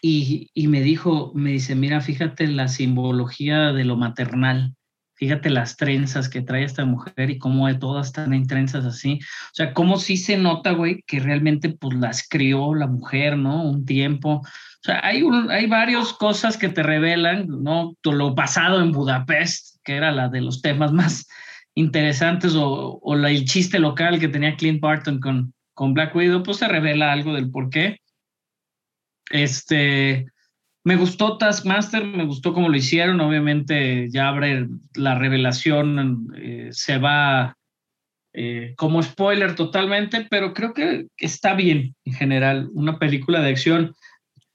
y, y me dijo, me dice, mira, fíjate la simbología de lo maternal, fíjate las trenzas que trae esta mujer y cómo de todas están en trenzas así. O sea, cómo sí se nota, güey, que realmente pues las crió la mujer, ¿no? Un tiempo. O sea, hay, un, hay varias cosas que te revelan, ¿no? Lo pasado en Budapest, que era la de los temas más interesantes, o, o la, el chiste local que tenía Clint Barton con, con Black Widow, pues se revela algo del por qué. Este, Me gustó Taskmaster, me gustó cómo lo hicieron. Obviamente, ya abre la revelación, eh, se va eh, como spoiler totalmente, pero creo que está bien en general. Una película de acción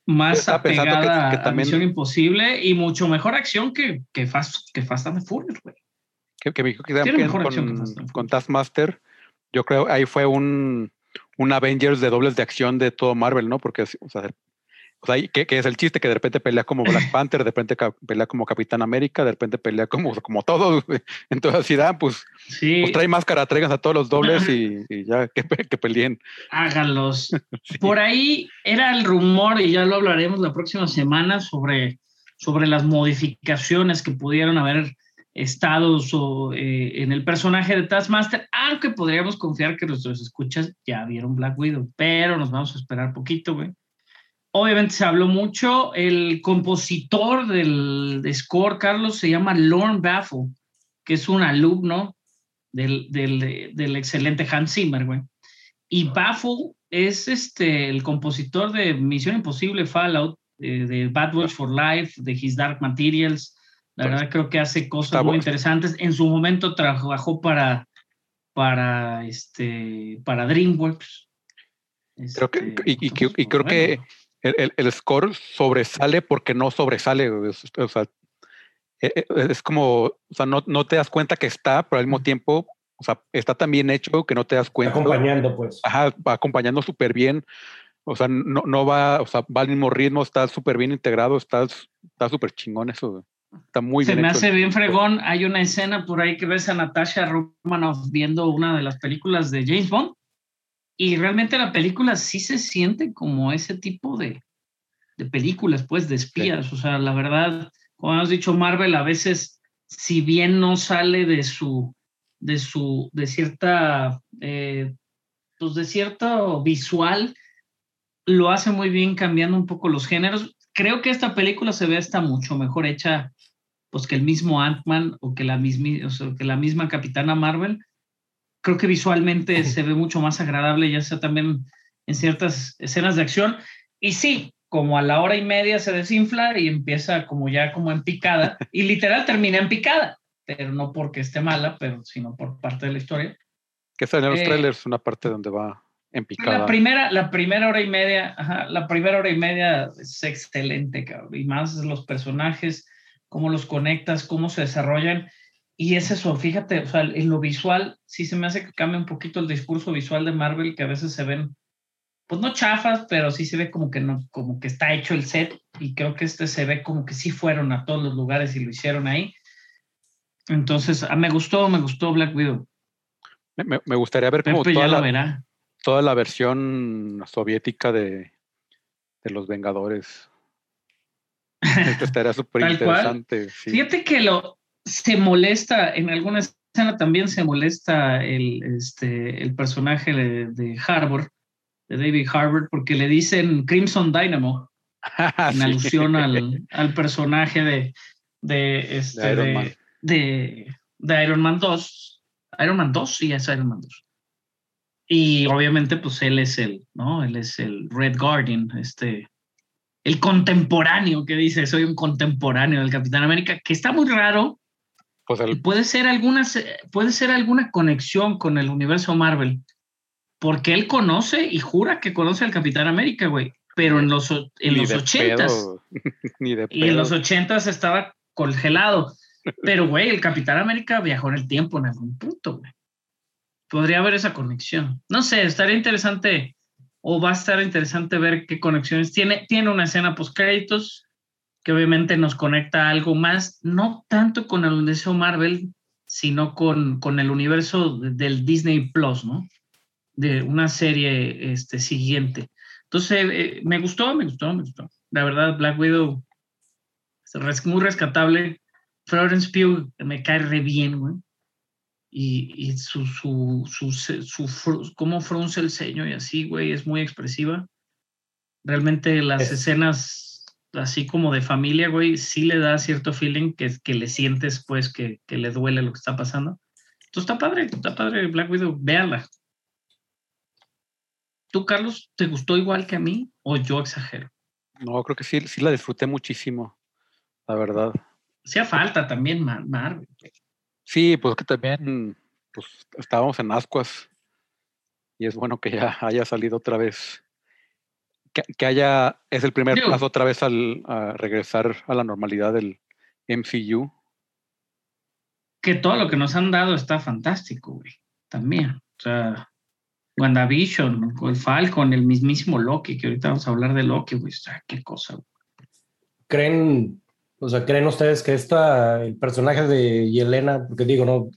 más que- apegada que a también- Misión Imposible y mucho mejor acción que, que, Fast, que Fast and the Furious, güey. que, que que Tiene mejor que con, Fast and con Taskmaster, yo creo ahí fue un, un Avengers de dobles de acción de todo Marvel, ¿no? Porque, o sea, o sea, que, que es el chiste que de repente pelea como Black Panther, de repente pelea como Capitán América, de repente pelea como, como todo. Entonces, así da, pues, Sí, pues trae máscara, traigan a todos los dobles y, y ya que, pe- que peleen. háganlos. Sí. Por ahí era el rumor, y ya lo hablaremos la próxima semana, sobre, sobre las modificaciones que pudieron haber estado so- eh, en el personaje de Taskmaster, aunque podríamos confiar que nuestros escuchas ya vieron Black Widow, pero nos vamos a esperar poquito, güey. Obviamente se habló mucho, el compositor del de score, Carlos, se llama Lorne Baffle, que es un alumno del, del, del excelente Hans Zimmer, güey. Y Baffle es este, el compositor de Misión Imposible Fallout, eh, de Bad Watch for Life, de His Dark Materials. La verdad creo que hace cosas está muy bu- interesantes. En su momento trabajó para, para, este, para DreamWorks. Creo que- Este, y- y que- y creo pues, que bueno. El, el- el score sobresale porque no sobresale. O sea, e- e- es como, o sea, no, no te das cuenta que está, pero al mismo tiempo, o sea, está tan bien hecho que no te das cuenta. Acompañando, pues. Ajá, va acompañando súper bien. O sea, no, no va, o sea, va al mismo ritmo, está súper bien integrado, está está súper chingón eso. Está muy Se bien me hecho. hace bien fregón. Hay una escena por ahí que ves a Natasha Romanoff viendo una de las películas de James Bond. Y realmente la película sí se siente como ese tipo de, de películas, pues, de espías. O sea, la verdad, como hemos dicho, Marvel a veces, si bien no sale de su, de su, de cierta, eh, pues de cierto visual, lo hace muy bien cambiando un poco los géneros. Creo que esta película se ve hasta mucho mejor hecha pues que el mismo Ant-Man o, que la o sea, que la misma Capitana Marvel. Creo que visualmente se ve mucho más agradable, ya sea también en ciertas escenas de acción. Y sí, como a la hora y media se desinfla y empieza como ya como en picada, y literal termina en picada, pero no porque esté mala, pero sino por parte de la historia. Que sale en los eh, trailers, una parte donde va en picada. La primera, la primera hora y media, ajá, la primera hora y media es excelente, cabrón. Y más los personajes, cómo los conectas, cómo se desarrollan. Y es eso, fíjate, o sea, en lo visual, sí se me hace que cambia un poquito el discurso visual de Marvel, que a veces se ven, pues no chafas, pero sí se ve como que no, como que está hecho el set. Y creo que este se ve como que sí fueron a todos los lugares y lo hicieron ahí. Entonces, ah, me gustó, me gustó Black Widow. Me, me- gustaría ver como Pepe toda la, verá. toda la versión soviética de, de los Vengadores. Esto estaría súper interesante. sí. Fíjate que lo se molesta, en alguna escena también se molesta el, este, el personaje de, de Harbour, de David Harbour, porque le dicen Crimson Dynamo, en Sí. alusión al, al personaje de, de, este, De Iron Man. de- de Iron Man 2. Iron Man 2, sí, es Iron Man 2. Y obviamente, pues él es el, ¿no? Él es el Red Guardian, este, el contemporáneo que dice, soy un contemporáneo del Capitán América, que está muy raro, Pues el, puede ser alguna, puede ser alguna conexión con el universo Marvel, porque él conoce y jura que conoce al Capitán América, güey, pero en los, en ni los ochentas, pedo, ni de y en los ochentas estaba congelado, pero güey, el Capitán América viajó en el tiempo en algún punto, güey. Podría haber esa conexión. No sé, estaría interesante o va a estar interesante ver qué conexiones tiene. Tiene una escena post créditos que obviamente nos conecta a algo más, no tanto con el universo Marvel, sino con, con el universo de- del Disney Plus, ¿no? De una serie este, siguiente. Entonces, eh, me gustó, me gustó, me gustó. La verdad, Black Widow es muy rescatable. Florence Pugh me cae re bien, güey. Y, y su, su, su, su, cómo frunce el ceño y así, güey, es muy expresiva. Realmente las Es- escenas así como de familia, güey, sí le da cierto feeling que, que le sientes, pues, que, que le duele lo que está pasando. Entonces está padre, está padre Black Widow, véanla. ¿Tú, Carlos, te gustó igual que a mí o yo exagero? No, creo que sí, sí la disfruté muchísimo, la verdad. Hacía falta también Mar- Marvel. Sí, pues que también pues, estábamos en ascuas y es bueno que ya haya salido otra vez. Que, que haya, es el primer Digo- paso otra vez al a regresar a la normalidad del MCU. Que todo lo que nos han dado está fantástico, güey. También. O sea, WandaVision, el Falcon, el mismísimo Loki, que ahorita vamos a hablar de Loki, güey. O sea, qué cosa, güey. ¿Creen, o sea, creen ustedes que esta, el personaje de Yelena, porque digo, no,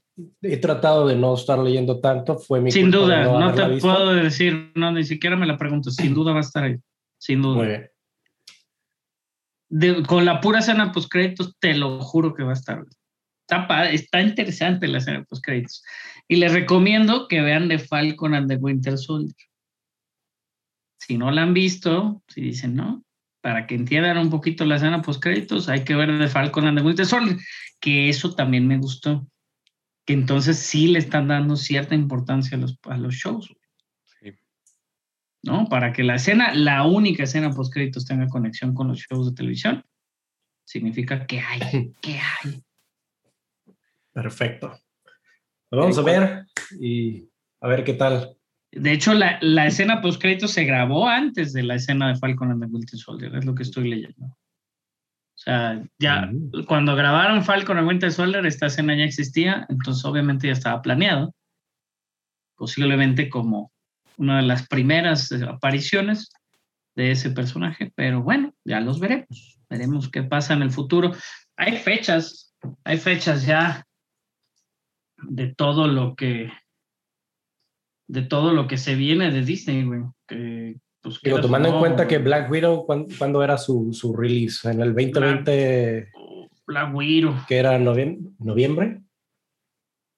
he tratado de no estar leyendo tanto, fue mi Sin duda, no, haberla te visto. puedo decir, no, ni siquiera me la pregunto. Sin duda va a estar ahí. Sin duda. Muy bien. de- con la pura escena post créditos, te lo juro que va a estar. Está, está interesante la escena post créditos. Y les recomiendo que vean The Falcon and the Winter Soldier. Si no la han visto, si dicen no, para que entiendan un poquito la escena post créditos, hay que ver The Falcon and the Winter Soldier, que eso también me gustó. Que entonces sí le están dando cierta importancia a los, a los shows. Sí. ¿no? Para que la escena, la única escena post créditos tenga conexión con los shows de televisión, significa que hay, que hay. Perfecto. Lo vamos a ver y a ver qué tal. De hecho, la, la escena post créditos se grabó antes de la escena de Falcon and the Winter Soldier, es lo que estoy leyendo. O sea, ya cuando grabaron Falcon and Winter Soldier, esta escena ya existía, entonces obviamente ya estaba planeado, posiblemente como una de las primeras eh, apariciones de ese personaje, pero bueno, ya los veremos, veremos qué pasa en el futuro. Hay fechas, hay fechas ya de todo lo que de todo lo que se viene de Disney, güey. Que, pues, Digo, tomando en no, cuenta que Black Widow, ¿cuán- ¿cuándo, era su, su release? ¿En el 2020, Black Widow. que era noviem- noviembre?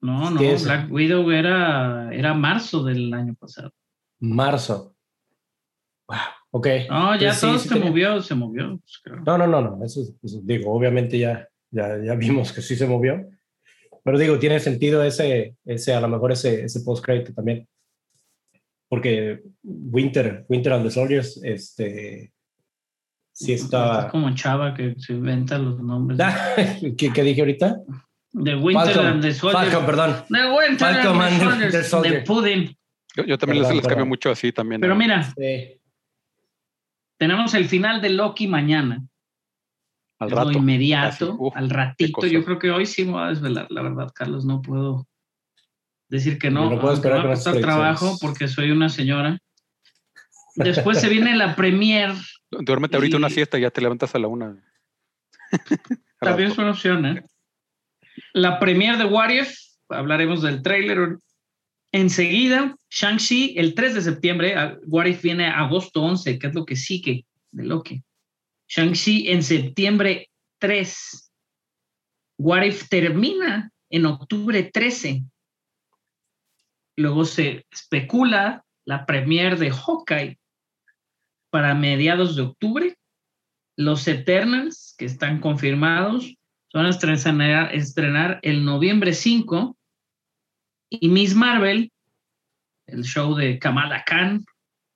No, no, ¿Qué es? Black Widow era, era marzo del año pasado. Marzo. Wow, ok. No, ya sí, todo sí se movió, se movió. pues. No, no, no, no. Eso, es- eso digo, obviamente ya, ya, ya vimos que sí se movió. Pero digo, tiene sentido ese, ese a lo mejor ese, ese post-crédito también. Porque Winter, Winter and the Soldiers, este, sí Es está... como Chava que se inventa los nombres. ¿Qué, qué dije ahorita? De Winter Falcon, and the Soldier. Falcon, perdón. De Winter Falcon and and the the- Soldiers. the Soldier. De Pudding. Yo, yo también les, Perdón, les cambio perdón. mucho así también. Pero ¿no? mira, Sí. tenemos el final de Loki mañana. al Es lo rato. inmediato, Así, uf, al ratito. Yo creo que hoy sí me voy a desvelar, la verdad, Carlos. No puedo decir que no. No puedo esperar me va a costar trabajo porque soy una señora. Después se viene la premier. Duérmete ahorita una y- siesta y ya te levantas a la una. También es una opción, ¿eh? La premier de What If, hablaremos del tráiler enseguida. Shang-Chi, el 3 de septiembre. a- What If viene agosto 11, que es lo que sigue de Loki. Shang-Chi en septiembre 3. What If termina en octubre 13. Luego se especula la premier de Hawkeye para mediados de octubre. Los Eternals, que están confirmados, van a estrenar, el noviembre 5. Y Miss Marvel, el show de Kamala Khan,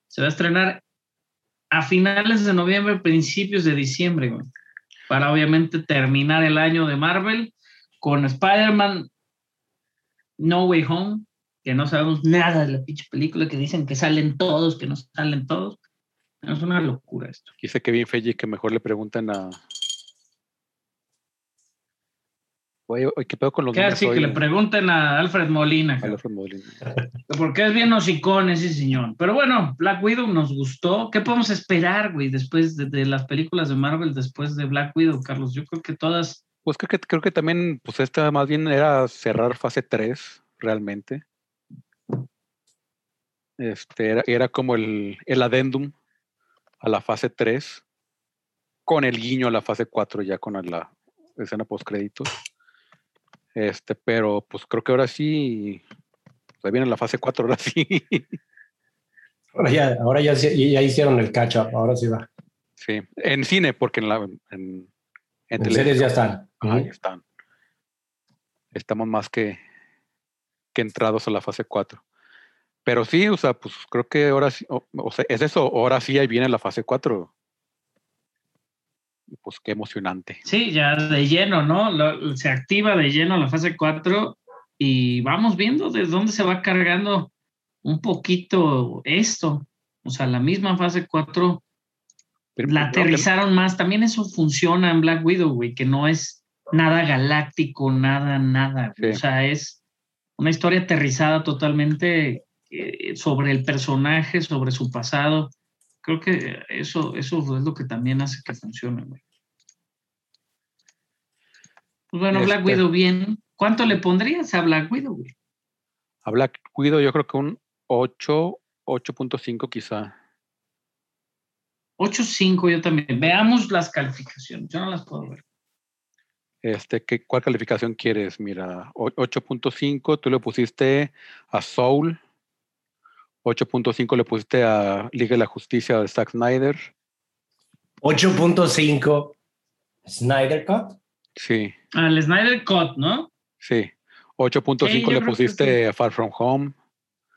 se va a estrenar a finales de noviembre, principios de diciembre, para obviamente terminar el año de Marvel con Spider-Man No Way Home, que no sabemos nada de la pinche película, que dicen que salen todos, que no salen todos. Es una locura esto. Dice Kevin Feige que mejor le pregunten a. Oye, oye, ¿qué pedo con los así que le pregunten a Alfred Molina, A Alfred Molina. porque es bien hocicón ese señor. Pero bueno, Black Widow nos gustó. ¿Qué podemos esperar, güey, después de, de las películas de Marvel, después de Black Widow, Carlos? Yo creo que todas Pues creo que, creo que también, pues esta más bien era cerrar fase 3, realmente. Este, era, era como el, el adendum a la fase 3, con el guiño a la fase 4 ya con la escena post créditos. Este, pero pues creo que ahora sí, pues, ahí viene la fase 4, ahora sí. Ahora ya, ahora ya, ya hicieron el catch up, ahora sí va. sí, en cine, porque en la en, en series ya están. Ahí Ujú. están. Estamos más que, que entrados a la fase 4. Pero sí, o sea, pues creo que ahora sí, o, o sea, es eso, ahora sí ahí viene la fase 4. pues qué emocionante. Sí, ya de lleno, ¿no? Lo- se activa de lleno la fase 4 y vamos viendo desde dónde se va cargando un poquito esto. O sea, la misma fase 4 Pero- la aterrizaron más. También eso funciona en Black Widow, güey, que no es nada galáctico, nada, nada. Sí. O sea, es una historia aterrizada totalmente eh, sobre el personaje, sobre su pasado. Creo que eso, eso es lo que también hace que funcione, güey. Pues bueno, Black Este- Widow bien. ¿Cuánto le pondrías a Black Widow, güey? A Black Widow yo creo que un 8, 8.5 quizá. 8.5 yo también. Veamos las calificaciones. Yo no las puedo ver. Este, ¿qué, ¿Cuál calificación quieres? Mira, o- 8.5, tú le pusiste a Soul. 8.5 le pusiste a Liga de la Justicia de Zack Snyder. 8.5 Snyder Cut. Sí, Al Snyder Cut, ¿no? sí. 8.5 Sí, yo le pusiste a Far From Home.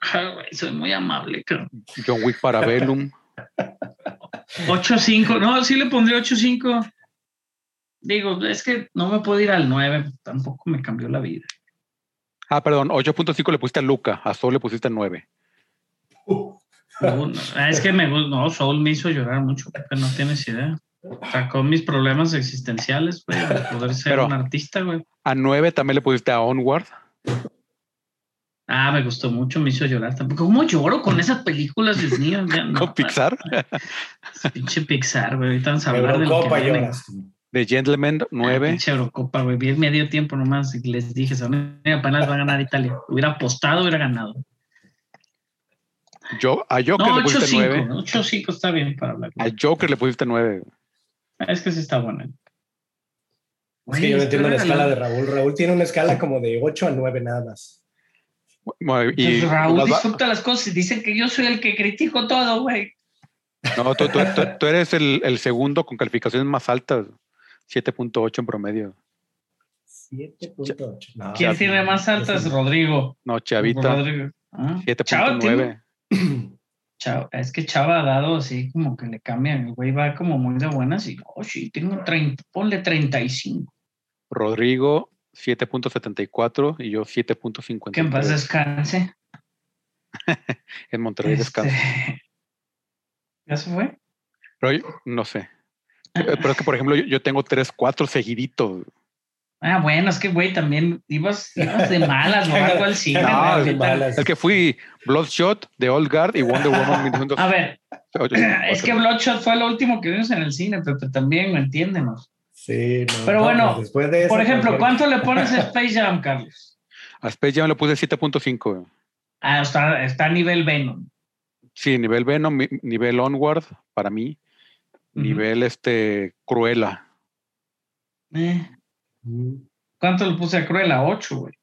Ay, soy muy amable, cabrón. John Wick Parabellum. 8.5. No, sí le pondría 8.5. Digo, es que no me puedo ir al 9. Tampoco me cambió la vida. ah, perdón, 8.5 le pusiste a Luca. A Soul le pusiste 9. No, no, es que me gusta. No, Soul me hizo llorar mucho, no tienes idea. Sacó mis problemas existenciales, güey, de poder ser Pero- un artista, güey. A 9 también le pusiste a Onward. Ah, me gustó mucho, me hizo llorar tampoco. ¿Cómo lloro con esas películas, Dios mío? No, Con Pixar. Pinche Pixar, güey. Ahorita vamos a hablar de lo que viene. De Gentleman Ah, 9. Pinche Eurocopa, güey. Vi el medio tiempo nomás y les dije, son apenas va a ganar Italia. Hubiera apostado, hubiera ganado. Yo, a Joker No, le pusiste 9. 8-5. 8-5 está bien para hablar. A Joker le pusiste 9. Es que sí está bueno. Es que yo no entiendo la escala de Raúl. Raúl tiene una escala como de 8 a 9 nada más. Y Pues Raúl las va- disfruta las cosas y dicen que yo soy el que critico todo, güey. No, tú, tú- tú- tú eres el, el segundo con calificaciones más altas. 7.8 en promedio. 7.8. No, ¿Quién tiene más altas? Rodrigo. No, Chavita, Rodrigo. Ah, Chava tiene- 7.9. Chava, es que Chava ha dado así como que le cambian. El güey va como muy de buenas y, oh, sí, tengo 30, ponle 35. Rodrigo, 7.74 y yo 7.53. Que en paz descanse. En Monterrey. Este, ¿Ya se fue? Pero yo- no sé. Pero es que, por ejemplo, yo, yo tengo 3, 4 seguiditos. Ah, bueno, es que, güey, también ibas, ibas de malas o algo al cine. No, de ahorita. malas. Es que fui Bloodshot, The Old Guard y Wonder Woman 1984. A ver, es que Bloodshot fue lo último que vimos en el cine, Pepe, también, entiéndenos. Sí, no, Pero no, bueno, pues después de eso, Por ejemplo, cualquier- ¿cuánto le pones a Space Jam, Carlos? A Space Jam le puse 7.5. Ah, está, está a nivel Venom. Sí, nivel Venom, nivel Onward para mí, nivel este Cruella. Eh. ¿Cuánto le puse a Cruella? 8, güey.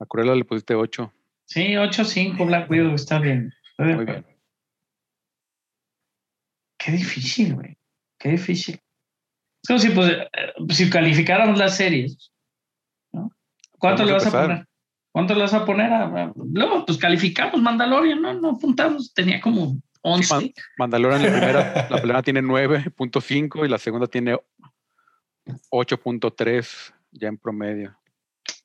A Cruella le pusiste 8. Sí, 8-5 Black Widow, está bien. Estoy Muy bien. Qué difícil, güey. Qué difícil. Es como si, pues, eh, si calificáramos las series. ¿no? ¿Cuánto Vamos le a vas a empezar. poner? ¿Cuánto le vas a poner? A, a- luego, pues calificamos Mandalorian, ¿no? No apuntamos. Tenía como 11. Man- Mandalorian la primera, la primera tiene 9.5 y la segunda tiene 8.3 ya en promedio.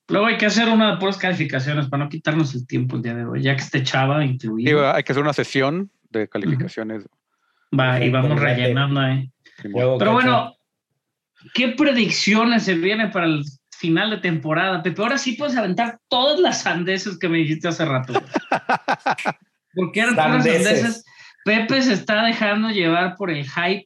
Luego hay que hacer una de puras calificaciones para no quitarnos el tiempo el día de hoy, ya que esté Chava Sí, incluido. hay que hacer una sesión de calificaciones. Va, y vamos rellenando ahí. Luego, Pero bueno, ¿qué predicciones se vienen para el final de temporada? Pepe, ahora sí puedes aventar todas las sandeces que me dijiste hace rato. Porque eran puras sandeces. Pepe se está dejando llevar por el hype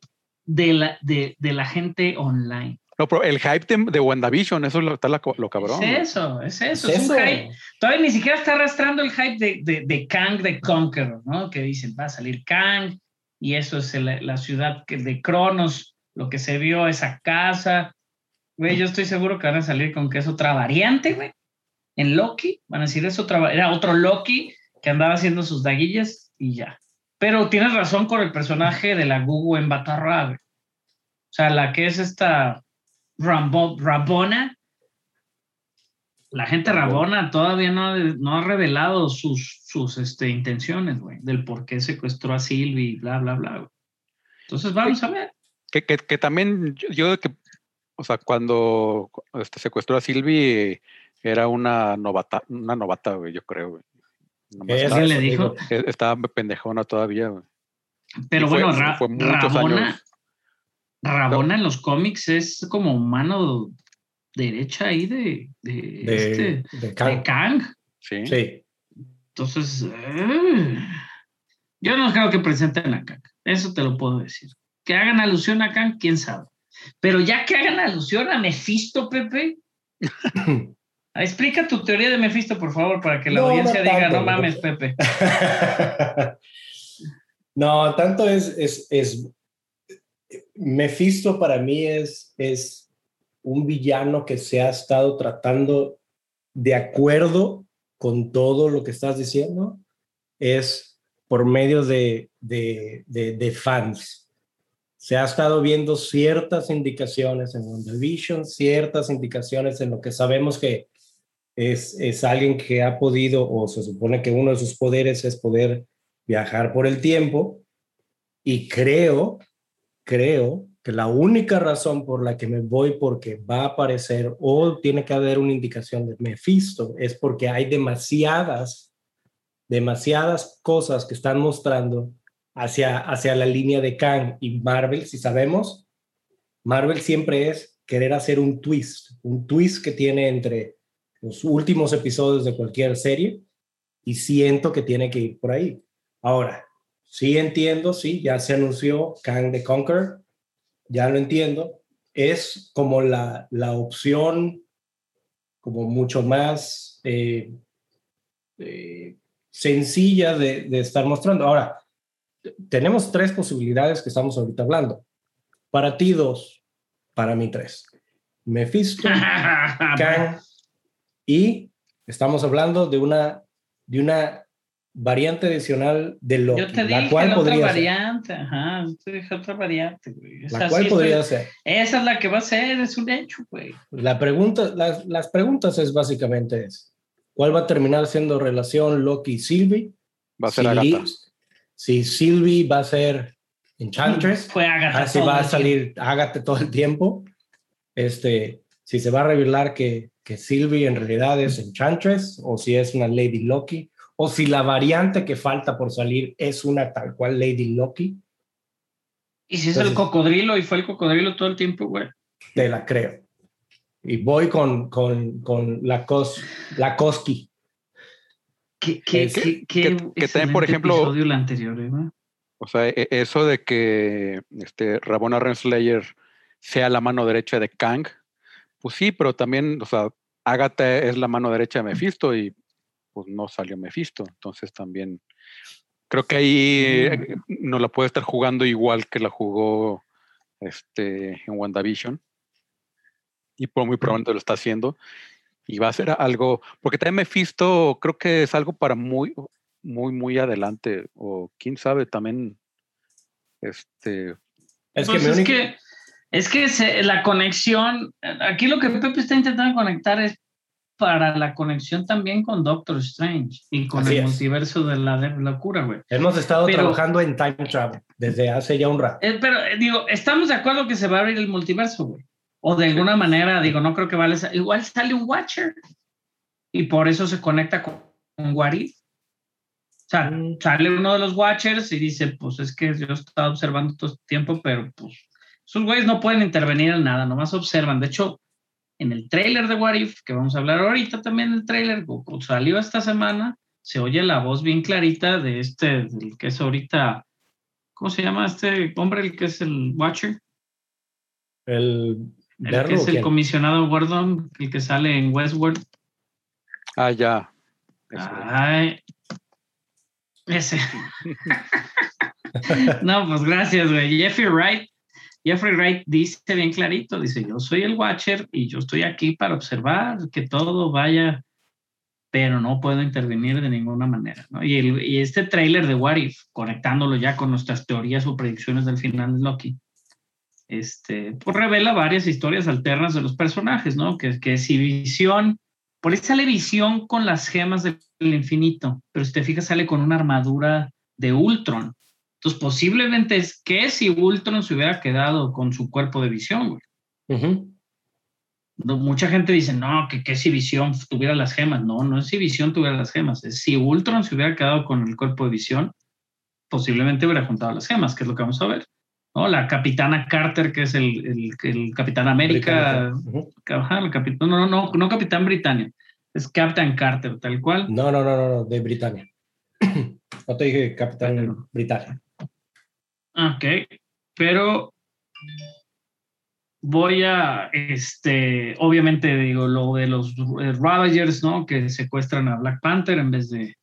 de la, de, de la gente online. No, pero el hype de, de WandaVision, eso es lo, está la- lo cabrón. Es eso, es eso, ¿Es es, un eso? hype. Todavía ni siquiera está arrastrando el hype de, de, de Kang de Conqueror, ¿no? Que dicen, va a salir Kang y eso es el- la ciudad que- de Cronos, lo que se vio, esa casa. Güey, yo estoy seguro que van a salir con que es otra variante, güey. En Loki, van a decir, es otra, era otro Loki que andaba haciendo sus daguillas y ya. Pero tienes razón con el personaje de la Gugu en Batarra, güey. O sea, la que es esta Rambo, Rabona, la gente Rabona todavía no, no ha revelado sus, sus este, intenciones, güey, del por qué secuestró a Sylvie y bla, bla, bla. güey. Entonces vamos a ver. Que, que, que también yo, yo que, o sea, cuando este, secuestró a Sylvie, era una novata, una novata, güey, yo creo, güey. Estaba, le dijo. digo. estaba pendejona todavía, güey. Pero Y fue- bueno, Ra- fue Rabona, años. Rabona en los cómics es como mano derecha ahí de, de, De, este, de de Kang. Kang. Sí. Sí. Entonces, eh, yo no creo que presenten a Kang. Eso te lo puedo decir. Que hagan alusión a Kang, quién sabe. Pero ya que hagan alusión a Mephisto, Pepe. Explica tu teoría de Mephisto, por favor, para que la No, no audiencia diga, tanto, no mames, tanto". Pepe. no, tanto es, es, es Mephisto para mí es, es un villano que se ha estado tratando de acuerdo con todo lo que estás diciendo, es por medio de, de, de, de fans. Se ha estado viendo ciertas indicaciones en WandaVision, ciertas indicaciones en lo que sabemos que es, es alguien que ha podido, o se supone que uno de sus poderes es poder viajar por el tiempo. Y creo, creo que la única razón por la que me voy porque va a aparecer o tiene que haber una indicación de Mephisto es porque hay demasiadas, demasiadas cosas que están mostrando hacia, hacia la línea de Kang y Marvel, si sabemos, Marvel siempre es querer hacer un twist, un twist que tiene entre los últimos episodios de cualquier serie y siento que tiene que ir por ahí. Ahora, sí entiendo, sí, ya se anunció Kang the Conqueror, ya lo entiendo, es como la, la opción como mucho más eh, eh, sencilla de, de estar mostrando. Ahora, tenemos tres posibilidades que estamos ahorita hablando. Para ti dos, para mí tres. Mephisto, Kang y estamos hablando de una de una variante adicional de Loki, Yo te la dije cual la otra podría ser. variante, ajá, yo te dije otra variante, güey. Esa La cual sí podría ser. Esa es la que va a ser, es un hecho, güey. La pregunta, las, las preguntas es básicamente es, ¿cuál va a terminar siendo relación Loki y Sylvie? Va a ser si, Agatha. Si Sylvie va a ser Enchantress, Fue Agatha. así va a salir Agatha todo el tiempo. Este, si se va a revelar que, que Sylvie en realidad es Enchantress o si es una Lady Loki o si la variante que falta por salir es una tal cual Lady Loki, Y si es el cocodrilo y fue el cocodrilo todo el tiempo, güey. te la creo. Y voy con, con, con la, cos, la Koski. ¿Qué, qué, Es- qué, que- qué que también, por ejemplo- episodio el anterior, ¿eh? O sea, e- eso de que este, Rabona Renslayer sea la mano derecha de Kang, pues sí, pero también, o sea, Agatha es la mano derecha de Mephisto y pues no salió Mephisto. Entonces también creo que ahí eh, no la puede estar jugando igual que la jugó este, en WandaVision. Y por muy probablemente lo está haciendo. Y va a ser algo, porque también Mephisto creo que es algo para muy, muy, muy adelante. O quién sabe, también este, Es Pues que mi es que, es que se- la conexión, aquí lo que Pepe está intentando conectar es para la conexión también con Doctor Strange y con Así el es. multiverso de la de locura, güey. hemos estado pero- trabajando en time travel desde hace ya un rato. Eh, pero eh, digo, estamos de acuerdo que se va a abrir el multiverso, güey. O de alguna manera, digo, no creo que vale. Igual sale un Watcher y por eso se conecta con, con What If. O sea, Mm. sale uno de los Watchers y dice, pues es que yo estaba observando todo este tiempo, pero pues esos güeyes no pueden intervenir en nada, nomás observan. De hecho, en el trailer de What If, que vamos a hablar ahorita también del trailer, que salió esta semana, se oye la voz bien clarita de este, del que es ahorita, ¿cómo se llama este hombre, el que es el Watcher? El, El que es el ¿quién? comisionado Gordon, el que sale en Westworld. ah, ya. Ese. Ay, ese. no, pues gracias, güey. Jeffrey Wright. Jeffrey Wright dice bien clarito, dice, yo soy el Watcher y yo estoy aquí para observar que todo vaya, pero no puedo intervenir de ninguna manera. y este tráiler de What If, conectándolo ya con nuestras teorías o predicciones del final de Loki, este, pues revela varias historias alternas de los personajes, ¿no? Que, que si Visión, por ahí sale Visión con las gemas del infinito, pero si te fijas sale con una armadura de Ultron. Entonces, posiblemente es que si Ultron se hubiera quedado con su cuerpo de visión, güey. No, mucha gente dice, no, que, que si Visión tuviera las gemas. No, no es si Visión tuviera las gemas. Es si Ultron se hubiera quedado con el cuerpo de Visión, posiblemente hubiera juntado las gemas, que es lo que vamos a ver. ¿no? La capitana Carter, que es el, el, el Capitán América. Ajá, el capitán, no, no, no, no Capitán Britannia. Es Captain Carter, tal cual. No, no, no, no, no, de Britania. No te dije Capitán Britannia. Ok, pero voy a, este, obviamente digo, lo de los eh, Ravagers, ¿no? Que secuestran a Black Panther en vez de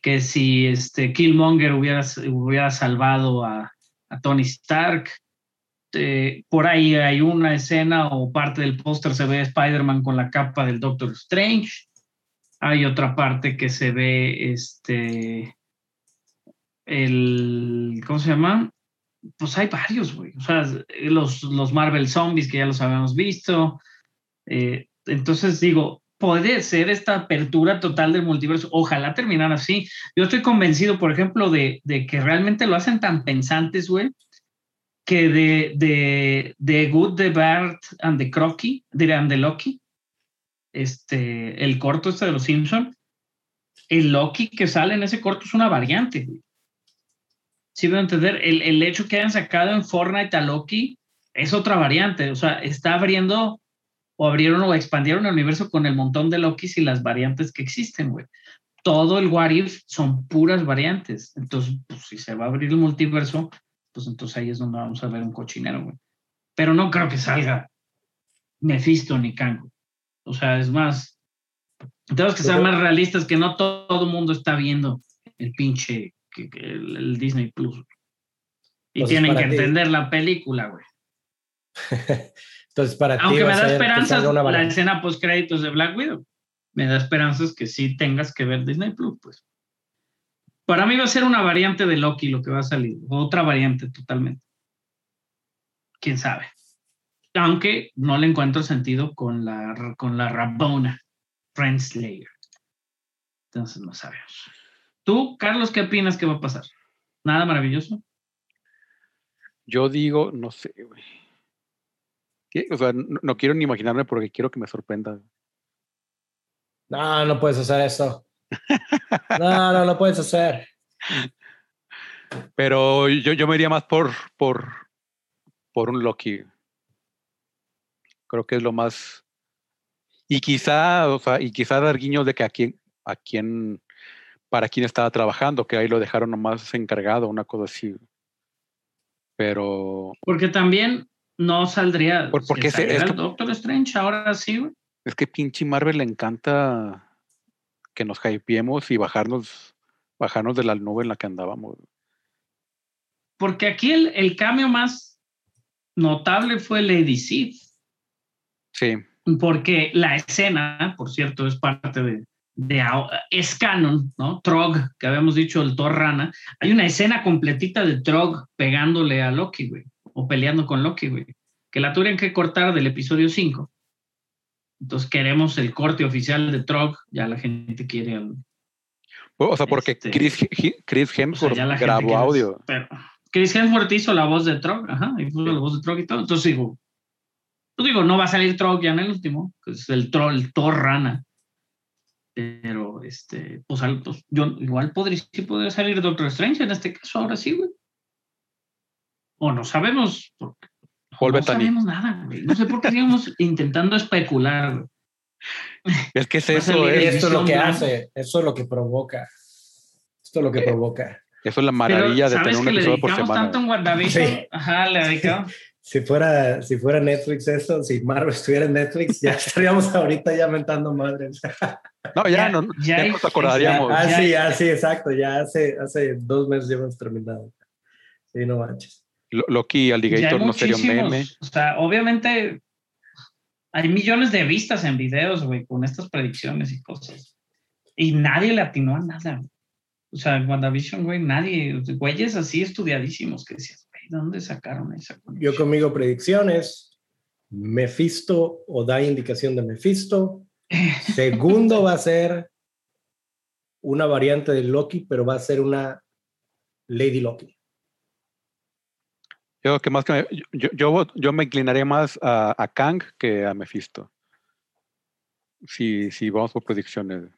que si este Killmonger hubiera, hubiera salvado a, a Tony Stark. Eh, por ahí hay una escena o parte del póster se ve Spider-Man con la capa del Doctor Strange. Hay otra parte que se ve este el ¿cómo se llama? Pues hay varios, güey. O sea, los, los Marvel Zombies que ya los habíamos visto. Eh, entonces digo, puede ser esta apertura total del multiverso. Ojalá terminar así. Yo estoy convencido, por ejemplo, de, de que realmente lo hacen tan pensantes, güey, que de, de, de Good, the Bad and the Crocky, dirán de Loki, este, el corto este de los Simpson, el Loki que sale en ese corto es una variante, güey. Sí, voy a entender, el, el hecho que hayan sacado en Fortnite a Loki es otra variante, o sea, está abriendo o abrieron o expandieron el universo con el montón de Lokis y las variantes que existen, güey. Todo el What If son puras variantes. Entonces, pues, si se va a abrir el multiverso, pues entonces ahí es donde vamos a ver un cochinero, güey. Pero no creo que salga Mephisto ni Kang. O sea, es más, tenemos que ser más realistas que no todo el mundo está viendo el pinche que- que el, el Disney Plus. Y Entonces, tienen que ti- entender la película, güey. Entonces, para ti Aunque va me da esperanzas una la escena post créditos de Black Widow. Me da esperanzas que sí tengas que ver Disney Plus, pues. Para mí va a ser una variante de Loki lo que va a salir, otra variante totalmente. Quién sabe. Aunque no le encuentro sentido con la con la Rabona Friendslayer. Entonces no sabemos. Tú, Carlos, ¿qué opinas que va a pasar? Nada maravilloso. Yo digo, no sé, güey. ¿Qué? O sea, no, no quiero ni imaginarme porque quiero que me sorprenda. No, no puedes hacer eso. No, no, no puedes hacer. Pero yo, yo me iría más por, por, por un Loki. Creo que es lo más. Y quizá, o sea, y quizá dar guiños de que a quién, a quién, para quién estaba trabajando, que ahí lo dejaron nomás encargado, una cosa así. Pero Porque también no saldría. Por- porque ese- saliera es el que- Doctor Strange ahora sí, güey. es que pinche Marvel le encanta que nos hypeemos y bajarnos, bajarnos de la nube en la que andábamos. Porque aquí el, el cambio más notable fue Lady Sif. Sí, Porque la escena, por cierto, es parte de, de es canon, ¿no? Trog, que habíamos dicho, el Thor Rana. Hay una escena completita de Trog pegándole a Loki, güey, o peleando con Loki, güey, que la tuvieron que cortar del episodio 5. Entonces queremos el corte oficial de Trog, ya la gente quiere al, o sea, porque Este, Chris, Chris O sea, Hemsworth la gente grabó audio. Pero Chris Hemsworth hizo la voz de Trog, ajá, puso la voz de Trog y todo. Entonces digo, pues digo, no va a salir Trog ya en el último, que es el troll, el Thor rana. Pero este, pues, pues, yo igual podría, sí podría salir Doctor Strange en este caso, ahora sí, güey. O no sabemos. porque Paul no Bettany. sabemos nada, güey. No sé por qué estamos intentando especular. güey. Es que es eso, es, esto es lo que hace, eso es lo que provoca. Esto es lo que Eh, provoca. eso es la Pero, maravilla de ¿sabes tener un que le episodio por dedicamos semana. tanto en WandaVision? Sí. Ajá, le dedicamos. Si fuera, si fuera Netflix eso, si Marvel estuviera en Netflix, ya estaríamos ahorita ya mentando madres. No, ya, Ya- no, ya ya hay- nos acordaríamos. Ah, Ya- sí, ah, sí, exacto. Ya hace, hace dos meses ya hemos terminado. Sí, no manches. Lo- Loki hay Alligator no sería un meme. O sea, obviamente hay millones de vistas en videos, güey, con estas predicciones y cosas. Y nadie le atinó a nada. güey. O sea, en WandaVision, güey, nadie, güeyes así estudiadísimos que decías, güey, ¿de dónde sacaron esa Yo conexión? conmigo predicciones. Mephisto o da indicación de Mephisto. Segundo va a ser una variante de Loki, pero va a ser una Lady Loki. Yo que más que me- yo, yo, yo me inclinaría más a, a Kang que a Mephisto. Si, si vamos por predicciones.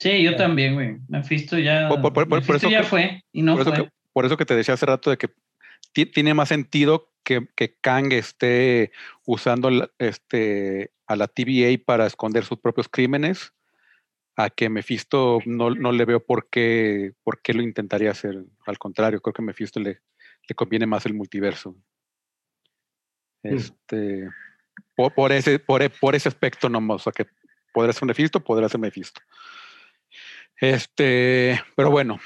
Sí, yo también, güey. Mephisto ya, Por- por- por- por Mephisto eso ya que- fue y no por, eso fue. que, por eso que te decía hace rato de que ti- tiene más sentido que, que Kang esté usando la- este, a la TVA para esconder sus propios crímenes, a que Mephisto no, no le veo por qué, por qué lo intentaría hacer. Al contrario, creo que a Mephisto le, le conviene más el multiverso. Este, por, por ese, por, e- por ese aspecto nomás, o sea que podrá ser Mephisto, podrá ser Mephisto. Este, pero bueno,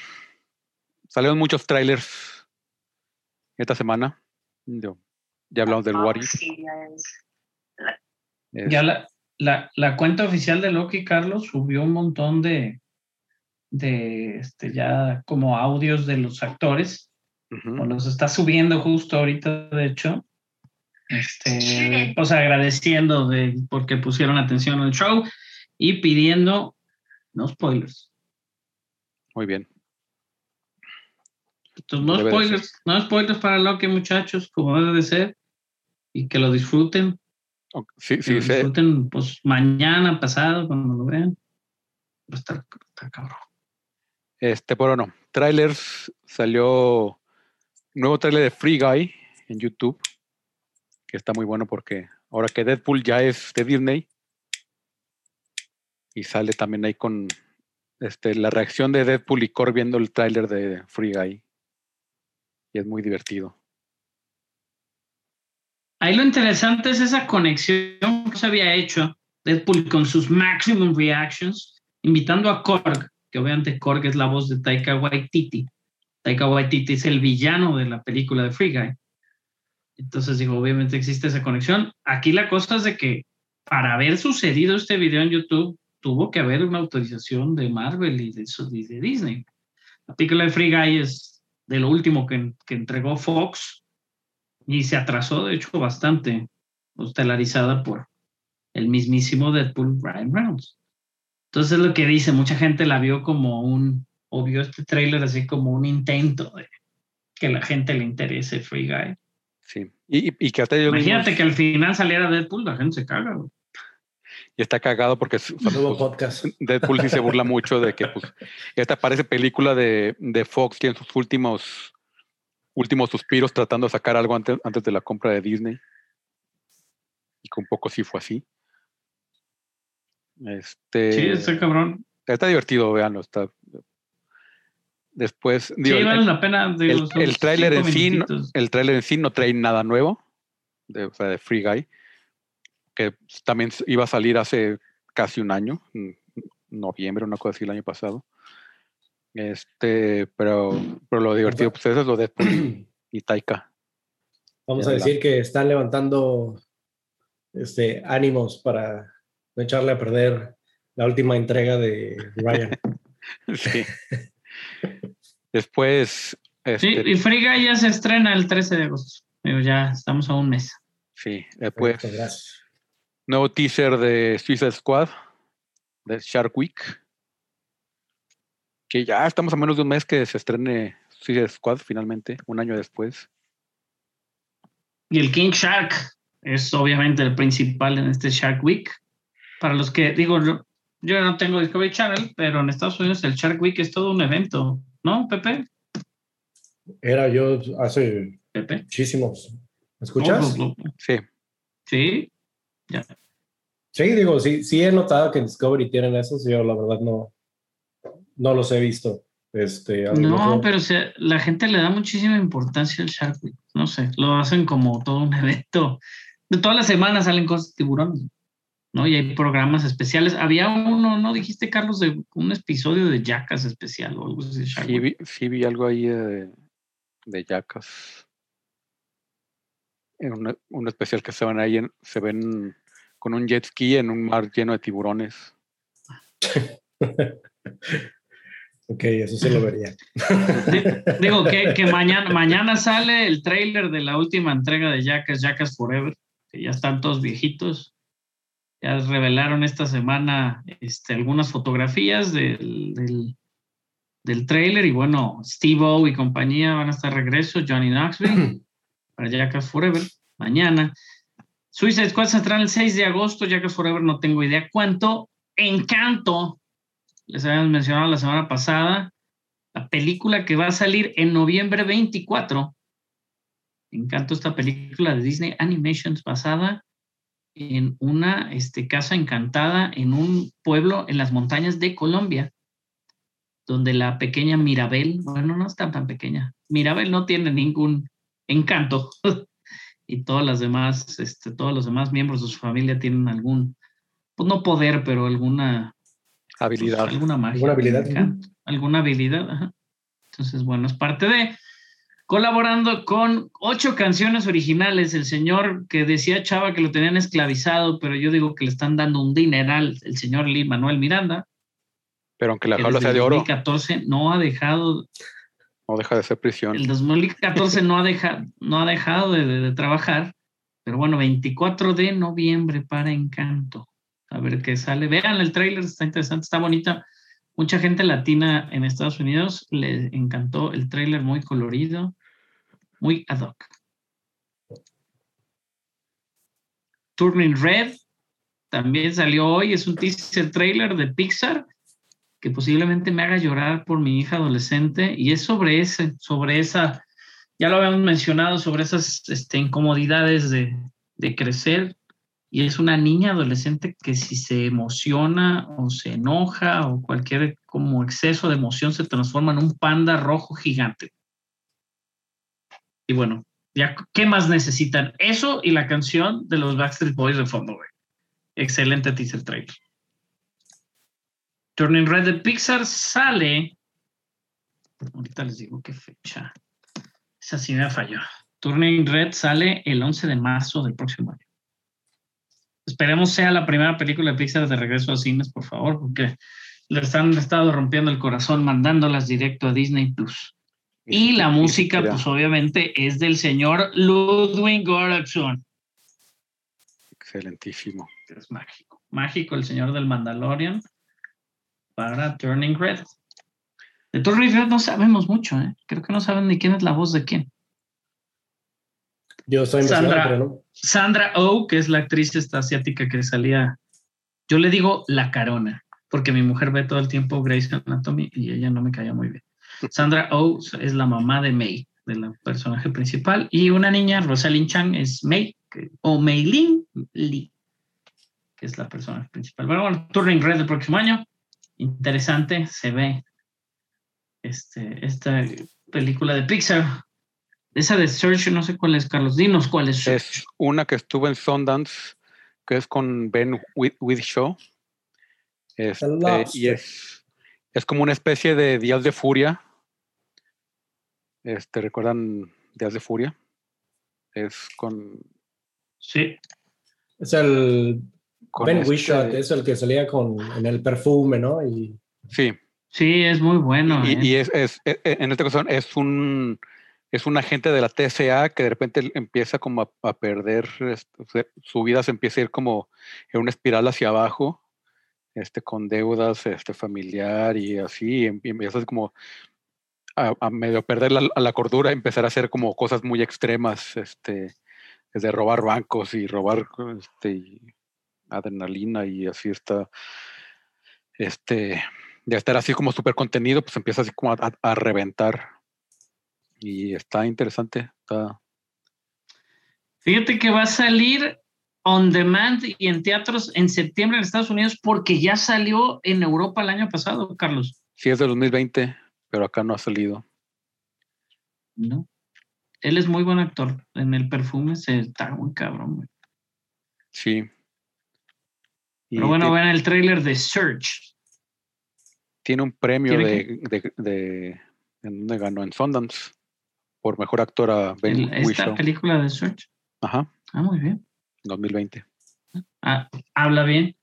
salieron muchos trailers esta semana. Yo- ya hablamos del What If. Ya la, la, la cuenta oficial de Loki, Carlos, subió un montón de, de este, ya como audios de los actores. O los está subiendo justo ahorita, de hecho. Este, pues agradeciendo de, porque pusieron atención al show y pidiendo no spoilers. Muy bien. Entonces, no spoilers, no spoilers para Loki, muchachos, como debe de ser. Y que lo disfruten. Sí, Que sí, lo disfruten pues mañana, pasado, cuando lo vean. Va a estar, está cabrón. Este, pero no. Trailers salió nuevo trailer de Free Guy en YouTube, que está muy bueno porque ahora que Deadpool ya es de Disney y sale también ahí con este, la reacción de Deadpool y Core viendo el tráiler de Free Guy. Y es muy divertido. Ahí lo interesante es esa conexión que se había hecho Deadpool con sus maximum reactions, invitando a Korg, que obviamente Korg es la voz de Taika Waititi. Taika Waititi es el villano de la película de Free Guy. Entonces digo, obviamente existe esa conexión. Aquí la cosa es de que para haber sucedido este video en YouTube, tuvo que haber una autorización de Marvel y de, y de Disney. La película de Free Guy es de lo último que, que entregó Fox y se atrasó, de hecho, bastante, estelarizada por el mismísimo Deadpool, Ryan Reynolds. Entonces, lo que dice, mucha gente la vio como un, o vio este tráiler así como un intento de que la gente le interese Free Guy. Sí. Y, y- que hasta Imagínate que al final saliera Deadpool, la gente se caga. güey. Y está cagado porque Nuevo pues, podcast. Deadpool sí se burla mucho de que pues, esta parece película de, de Fox que en sus últimos últimos suspiros tratando de sacar algo antes, antes de la compra de Disney. Y que un poco sí fue así. Este Sí, está cabrón. está divertido, véanlo. Está. Después, digo, sí, el- vale la pena. digo, el, el tráiler en sí, el tráiler en sí no trae nada nuevo, de, o sea, de Free Guy, que también iba a salir hace casi un año, en noviembre, una cosa así el año pasado. Este, pero, pero lo divertido, pues eso es lo de y Taika. Vamos a decir que están levantando este, ánimos para no echarle a perder la última entrega de Ryan. Sí. Después, Sí, este, y Guy ya se estrena el 13 de agosto. Ya estamos a un mes. sí, después, Perfecto, gracias. Nuevo teaser de Suicide Squad, de Shark Week. Que ya estamos a menos de un mes que se estrene Suicide Squad finalmente, un año después. Y el King Shark es obviamente el principal en este Shark Week. Para los que, digo, yo, yo no tengo Discovery Channel, pero en Estados Unidos el Shark Week es todo un evento, ¿no, Pepe? Era yo hace Pepe. muchísimos. ¿Me escuchas? No, no, no. Sí, Sí, Sí, digo, sí, sí he notado que en Discovery tienen esos. Yo la verdad no, no los he visto. Este, no, mejor- pero la gente le da muchísima importancia al Shark Week. No sé, lo hacen como todo un evento. De todas las semanas salen cosas de tiburones, ¿no? Y hay programas especiales. Había uno, ¿no? Dijiste, Carlos, de un episodio de Jackass especial o algo así. de Shark sí Week. vi, sí vi algo ahí de, de Jackass. En un, un especial que se ven ahí, en- se ven con un jet ski en un mar lleno de tiburones. Ok, eso sí lo vería. Di- Digo que, que mañana, mañana sale el trailer de la última entrega de Jackass, Jackass Forever, que ya están todos viejitos. Ya revelaron esta semana este, algunas fotografías del, del, del trailer. Y bueno, Steve-O y compañía van a estar de regreso. Johnny Knoxville para Jackass Forever mañana. Suicide Squad se el 6 de agosto. Jackass Forever no tengo idea cuánto. Encanto, les habíamos mencionado la semana pasada, la película que va a salir en noviembre 24. Encanto esta película de Disney Animations basada en una este, casa encantada en un pueblo en las montañas de Colombia, donde la pequeña Mirabel, bueno, no está tan pequeña, Mirabel no tiene ningún encanto y todas las demás, este, todos los demás miembros de su familia tienen algún, pues no poder, pero alguna habilidad, pues, alguna magia, alguna habilidad, alguna habilidad. Entonces, bueno, es parte de colaborando con ocho canciones originales. El señor que decía Chava que lo tenían esclavizado, pero yo digo que le están dando un dineral, el señor Lee Manuel Miranda. Pero aunque la jaula sea de oro. 2014 no ha dejado. No deja de ser prisión. El 2014 no ha, dejado de, trabajar. Pero bueno, 24 de noviembre para Encanto. A ver qué sale. Vean el trailer, está interesante, está bonita. Mucha gente latina en Estados Unidos le encantó el tráiler muy colorido, muy ad hoc. Turning Red también salió hoy, es un teaser trailer de Pixar que posiblemente me haga llorar por mi hija adolescente y es sobre ese, sobre esa, ya lo habíamos mencionado, sobre esas este, incomodidades de, crecer y es una niña adolescente que si se emociona o se enoja o cualquier como exceso de emoción se transforma en un panda rojo gigante. Y bueno, ya, ¿qué más necesitan? Eso y la canción de los Backstreet Boys de fondo, güey. Excelente teaser trailer. Turning Red de Pixar sale. Ahorita les digo qué fecha. Esa sí me falló. Turning Red sale el 11 de marzo del próximo año. Esperemos sea la primera película de Pixar de regreso a cines, por favor, porque les han estado rompiendo el corazón mandándolas directo a Disney Plus. Y la música, pues obviamente, es del señor Ludwig Göransson. Excelentísimo. Es mágico. Mágico el señor del Mandalorian para Turning Red. De Turning Red no sabemos mucho, ¿eh? Creo que no saben ni quién es la voz de quién. Yo soy Sandra, pero no. Sandra Oh, que es la actriz esta asiática que salía, yo le digo la carona, porque mi mujer ve todo el tiempo Grey's Anatomy y ella no me caía muy bien. Sandra Oh es la mamá de May, de la personaje principal, y una niña, Rosalind Chang, es May, que, o Mei Lin Lee, que es la personaje principal. Bueno, bueno, Turning Red del próximo año, interesante, se ve este, esta película de Pixar, esa de Search, no sé cuál es, Carlos. Dinos cuál es. Es una que estuvo en Sundance, que es con Ben Whishaw. Este, y es, es como una especie de Días de Furia. Este, ¿Recuerdan Días de Furia? Es con. Sí. Es el. Con ben este- Whishaw es el que salía con en el perfume, ¿no? Y Sí, Sí, es muy bueno. y, ¿eh? y es, es- e- en esta ocasión es un es un agente de la TSA que de repente empieza como a, a perder este, su vida se empieza a ir como en una espiral hacia abajo este con deudas este familiar y así y em- empieza como a, a medio perder la, a la cordura empezar a hacer como cosas muy extremas este desde robar bancos y robar este y adrenalina y así está este de estar así como súper contenido, pues empieza así como a, reventar. Y está interesante. Está, Fíjate que va a salir on demand y en teatros en septiembre en Estados Unidos porque ya salió en Europa el año pasado, Carlos. sí es de 2020, pero acá no ha salido. No. Él es muy buen actor. En el perfume se está muy cabrón. güey. Sí. Pero bueno, ven el tráiler de Search. tiene un premio ¿tiene de, de, de- en donde ganó en Sundance por mejor actor a Ben El- esta película de Search. Ajá, Ah, muy bien. 2020. Ah, habla bien.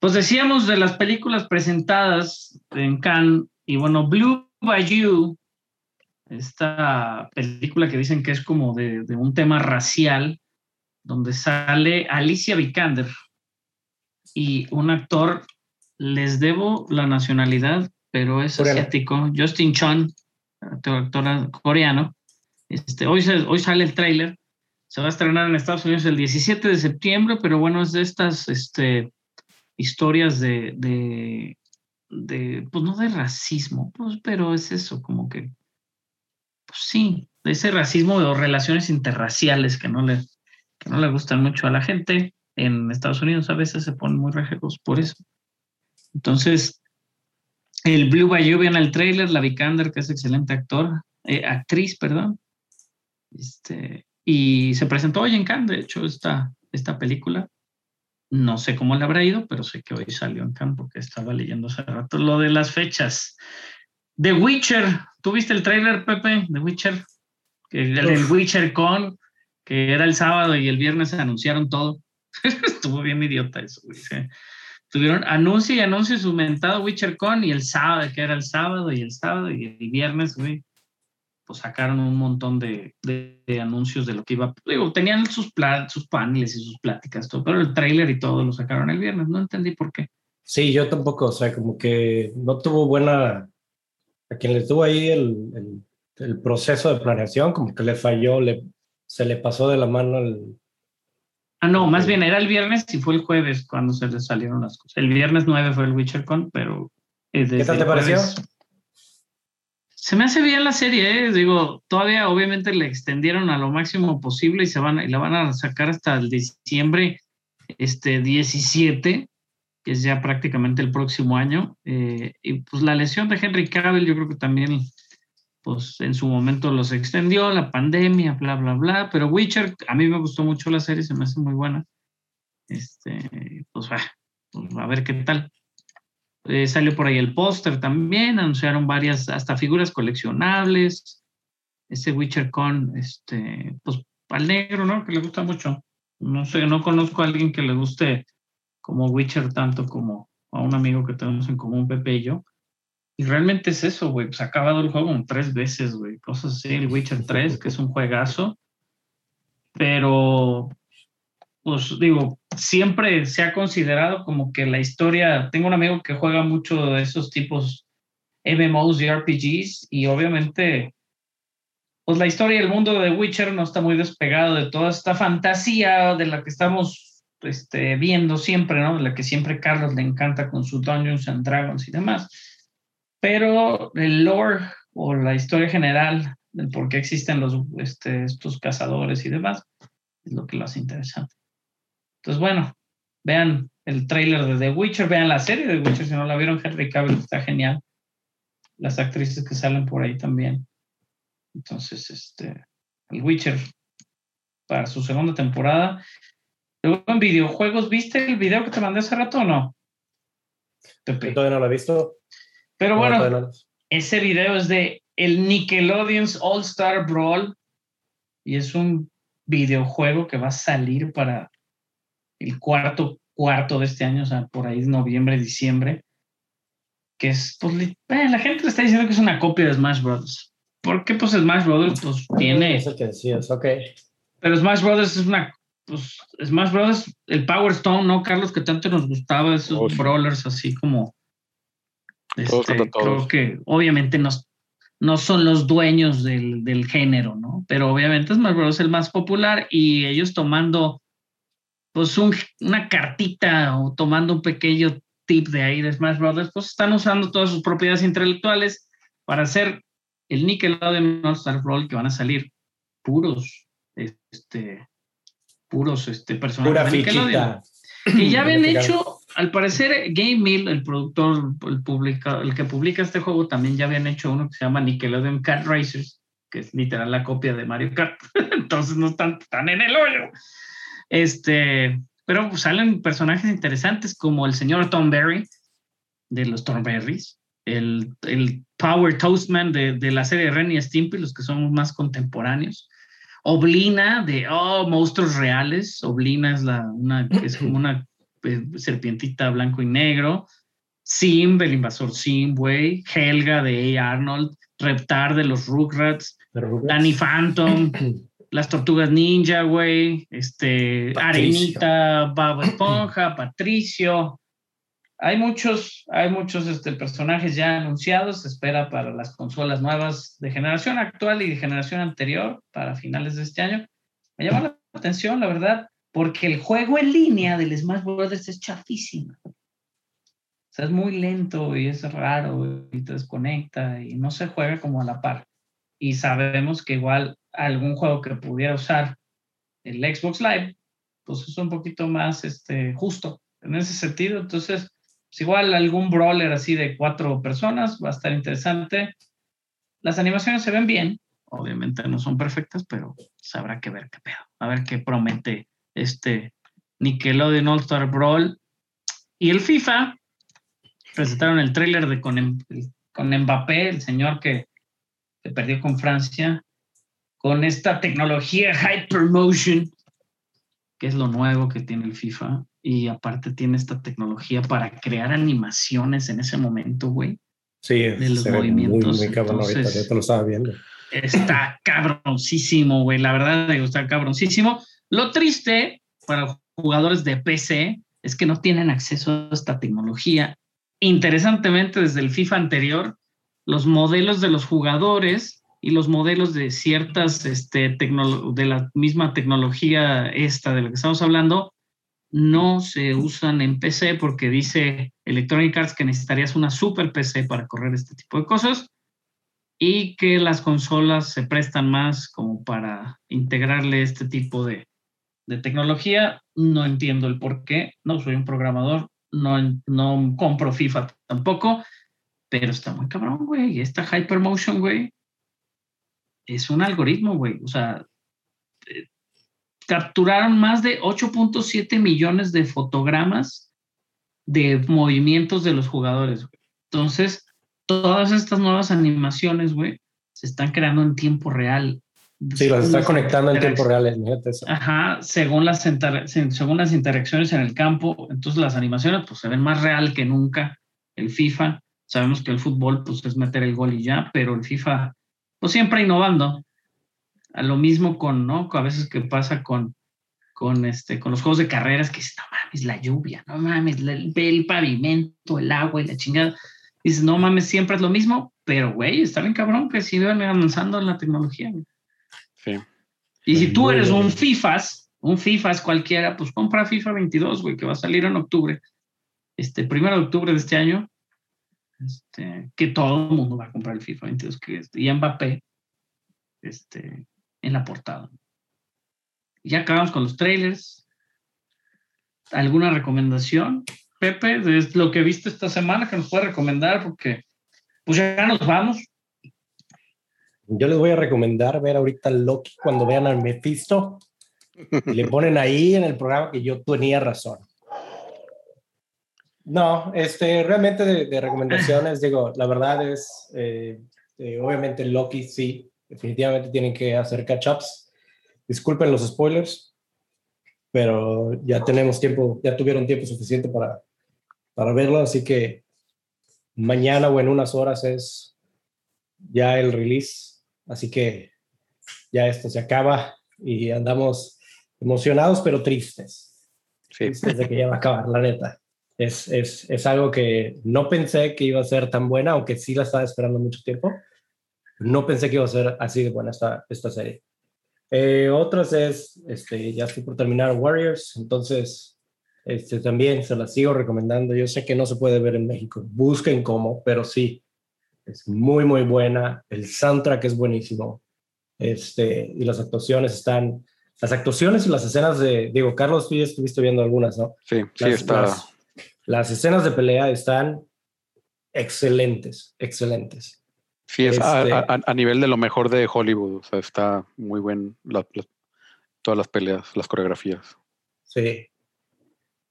Pues decíamos de las películas presentadas en Cannes y bueno, Blue Bayou, esta película que dicen que es como de, de un tema racial, donde sale Alicia Vikander y un actor, les debo la nacionalidad, pero es Coreano. asiático. Justin Chon, actor, coreano. Este, hoy, sale el tráiler. Se va a estrenar en Estados Unidos el 17 de septiembre, pero bueno, es de estas este, historias de, de, de, pues no de racismo, pues, pero es eso, como que, pues sí, de ese racismo o relaciones interraciales que no le, que no le gustan mucho a la gente. En Estados Unidos a veces se ponen muy rejegos por eso. Entonces, el Blue Bayou viene el trailer, la Vikander, que es excelente actor, eh, actriz, perdón. Este, y se presentó hoy en Cannes, de hecho, esta, esta película. No sé cómo le habrá ido, pero sé que hoy salió en Cannes porque estaba leyendo hace rato lo de las fechas. The Witcher, ¿tú viste el tráiler, Pepe? The Witcher, el, el. Witcher Con, que era el sábado y el viernes se anunciaron todo. Estuvo bien idiota eso, güey. sí. Tuvieron anuncio y anuncio su mentado Witcher Con y el sábado, que era el sábado y el sábado y el viernes, güey, pues sacaron un montón de, de- de anuncios de lo que iba. Digo, tenían sus, pla- sus paneles y sus pláticas, todo, pero el tráiler y todo lo sacaron el viernes. No entendí por qué. Sí, yo tampoco, o sea, como que no tuvo buena, a quien le tuvo ahí el, el, el proceso de planeación, como que le falló, le, se le pasó de la mano el... Ah, no, más bien era el viernes y fue el jueves cuando se les salieron las cosas. El viernes 9 fue el Witcher Con, pero. eh, ¿Qué tal te pareció? Se me hace bien la serie, ¿eh? digo, todavía obviamente le extendieron a lo máximo posible y se van y la van a sacar hasta el diciembre este 17, que es ya prácticamente el próximo año. eh, y pues la lesión de Henry Cavill, yo creo que también, pues en su momento los extendió, la pandemia, bla, bla, bla. Pero Witcher, a mí me gustó mucho la serie, se me hace muy buena. Este, pues, ah, pues, a ver qué tal. Eh, salió por ahí el póster también, anunciaron varias, hasta figuras coleccionables. Ese Witcher con, este, pues al negro, ¿no? Que le gusta mucho. No sé, no conozco a alguien que le guste como Witcher tanto como a un amigo que tenemos en común, Pepe y yo. Y realmente es eso, güey. Pues ha acabado el juego como tres veces, güey. Cosas así, el Witcher 3, que es un juegazo. Pero, pues digo, siempre se ha considerado como que la historia. Tengo un amigo que juega mucho de esos tipos MMOs y RPGs, y obviamente, pues la historia y el mundo de Witcher no está muy despegado de toda esta fantasía de la que estamos este, viendo siempre, ¿no? De la que siempre Carlos le encanta con sus Dungeons and Dragons y demás. Pero el lore o la historia general del por qué existen los, este, estos cazadores y demás es lo que lo hace interesante. Entonces, bueno, vean el tráiler de The Witcher, vean la serie de The Witcher, si no la vieron, Henry Cavill está genial. Las actrices que salen por ahí también. Entonces, este, el Witcher para su segunda temporada. Luego en videojuegos, ¿viste el video que te mandé hace rato o no? Yo todavía no lo he visto. Pero No, bueno, no. ese video es de el Nickelodeon's All Star Brawl y es un videojuego que va a salir para el cuarto cuarto de este año, o sea, por ahí noviembre, diciembre, que es, pues, eh, la gente le está diciendo que es una copia de Smash Bros. Porque pues Smash Bros. pues tiene, Eso que decías, ok. pero Smash Bros. es una, pues Smash Bros. el Power Stone, ¿no, Carlos? Que tanto nos gustaba esos Oh, brawlers así como, este, todos. creo que obviamente no, no son los dueños del, del género, ¿no? Pero obviamente Smash Bros. es el más popular y ellos tomando pues un- una cartita o tomando un pequeño tip de ahí de Smash Brothers, pues están usando todas sus propiedades intelectuales para hacer el Nickelodeon Star Brawl que van a salir puros, este, puros este, personajes Pura de Nickelodeon. fichita. Que ya habían hecho, al parecer, Game Mill, el productor, el, publica, el que publica este juego, también ya habían hecho uno que se llama Nickelodeon Kart Racers, que es literal la copia de Mario Kart. Entonces no están tan en el hoyo. Este, pero salen personajes interesantes como el señor Tom Berry de los Thornberries, el, el Power Toastman de, de la serie Ren y Stimpy, los que son más contemporáneos. Oblina de oh, monstruos reales. Oblina es la una es como una eh, serpientita blanco y negro. Sim, el invasor Sim, güey. Helga de A. Arnold. Reptar de los Rugrats. Danny Phantom. las tortugas ninja, güey. Este, Patricio. Arenita, Baba Esponja, Patricio. hay muchos, hay muchos este, personajes ya anunciados, se espera para las consolas nuevas de generación actual y de generación anterior para finales de este año. Me llama la atención, la verdad, porque el juego en línea del Smash Bros. es chafísimo. O sea, es muy lento y es raro y te desconecta y no se juega como a la par. Y sabemos que igual algún juego que pudiera usar el Xbox Live, pues es un poquito más este, justo en ese sentido. Entonces, pues igual algún brawler así de cuatro personas va a estar interesante. Las animaciones se ven bien, obviamente no son perfectas, pero pues habrá que ver qué pedo. A ver qué promete este Nickelodeon All Star Brawl. Y el FIFA, presentaron el tráiler de con, con Mbappé, el señor que, que perdió con Francia, con esta tecnología Hypermotion, que es lo nuevo que tiene el FIFA y aparte tiene esta tecnología para crear animaciones en ese momento, güey. Sí, de los movimientos. Muy, muy cabrón ahorita, yo te lo estaba viendo. Está cabroncísimo, güey. La verdad, está cabroncísimo. Lo triste para jugadores de PC es que no tienen acceso a esta tecnología. Interesantemente, desde el FIFA anterior, los modelos de los jugadores y los modelos de ciertas, este, de la misma tecnología esta de la que estamos hablando, no se usan en PC porque dice Electronic Arts que necesitarías una super PC para correr este tipo de cosas y que las consolas se prestan más como para integrarle este tipo de, tecnología. No entiendo el por qué, no soy un programador, no, no compro FIFA tampoco, pero está muy cabrón, güey. Esta Hypermotion, güey, es un algoritmo, güey. O sea, capturaron más de 8.7 millones de fotogramas de movimientos de los jugadores. Entonces, todas estas nuevas animaciones, güey, se están creando en tiempo real. Sí, las están conectando en tiempo real, Ajá, según las, según las interacciones en el campo, entonces las animaciones pues se ven más real que nunca. El FIFA, sabemos que el fútbol pues es meter el gol y ya, pero el FIFA pues siempre innovando a lo mismo con, ¿no? A veces que pasa con, con, este, con los juegos de carreras, que es, no mames, la lluvia, no mames, el, el pavimento, el agua y la chingada. Dices, no mames, siempre es lo mismo, pero güey, está bien cabrón que sigan avanzando en la tecnología. Sí. Y si tú eres un FIFAs, un FIFAs cualquiera, pues compra FIFA 22, güey, que va a salir en octubre. Este, primero de octubre de este año, este, que todo el mundo va a comprar el FIFA 22, que es, y Mbappé, este, en la portada. Ya acabamos con los trailers. ¿Alguna recomendación, Pepe, de lo que viste esta semana que nos puede recomendar? Porque pues ya nos vamos. Yo les voy a recomendar ver ahorita Loki cuando vean al Mephisto. Y le ponen ahí en el programa que yo tenía razón. No, este, realmente de, recomendaciones, digo, la verdad es, eh, eh, obviamente Loki sí, definitivamente tienen que hacer catch-ups. Disculpen los spoilers, pero ya tenemos tiempo, ya tuvieron tiempo suficiente para, para verlo, así que mañana o en unas horas es ya el release, así que ya esto se acaba y andamos emocionados pero tristes. Sí. Tristes de que ya va a acabar, la neta. Es, es, es algo que no pensé que iba a ser tan buena, aunque sí la estaba esperando mucho tiempo no pensé que iba a ser así de buena esta, esta serie. Eh, otras es, este, ya estoy por terminar Warriors, entonces este, también se las sigo recomendando. Yo sé que no se puede ver en México, busquen cómo, pero sí, es muy, muy buena. El soundtrack es buenísimo. Este, y las actuaciones están, las actuaciones y las escenas de, digo, Carlos, tú ya estuviste viendo algunas, ¿no? Sí, sí, está. las escenas de pelea están excelentes, excelentes. Sí, es a, este nivel de lo mejor de Hollywood. O sea, está muy buen todas las peleas, las coreografías. Sí.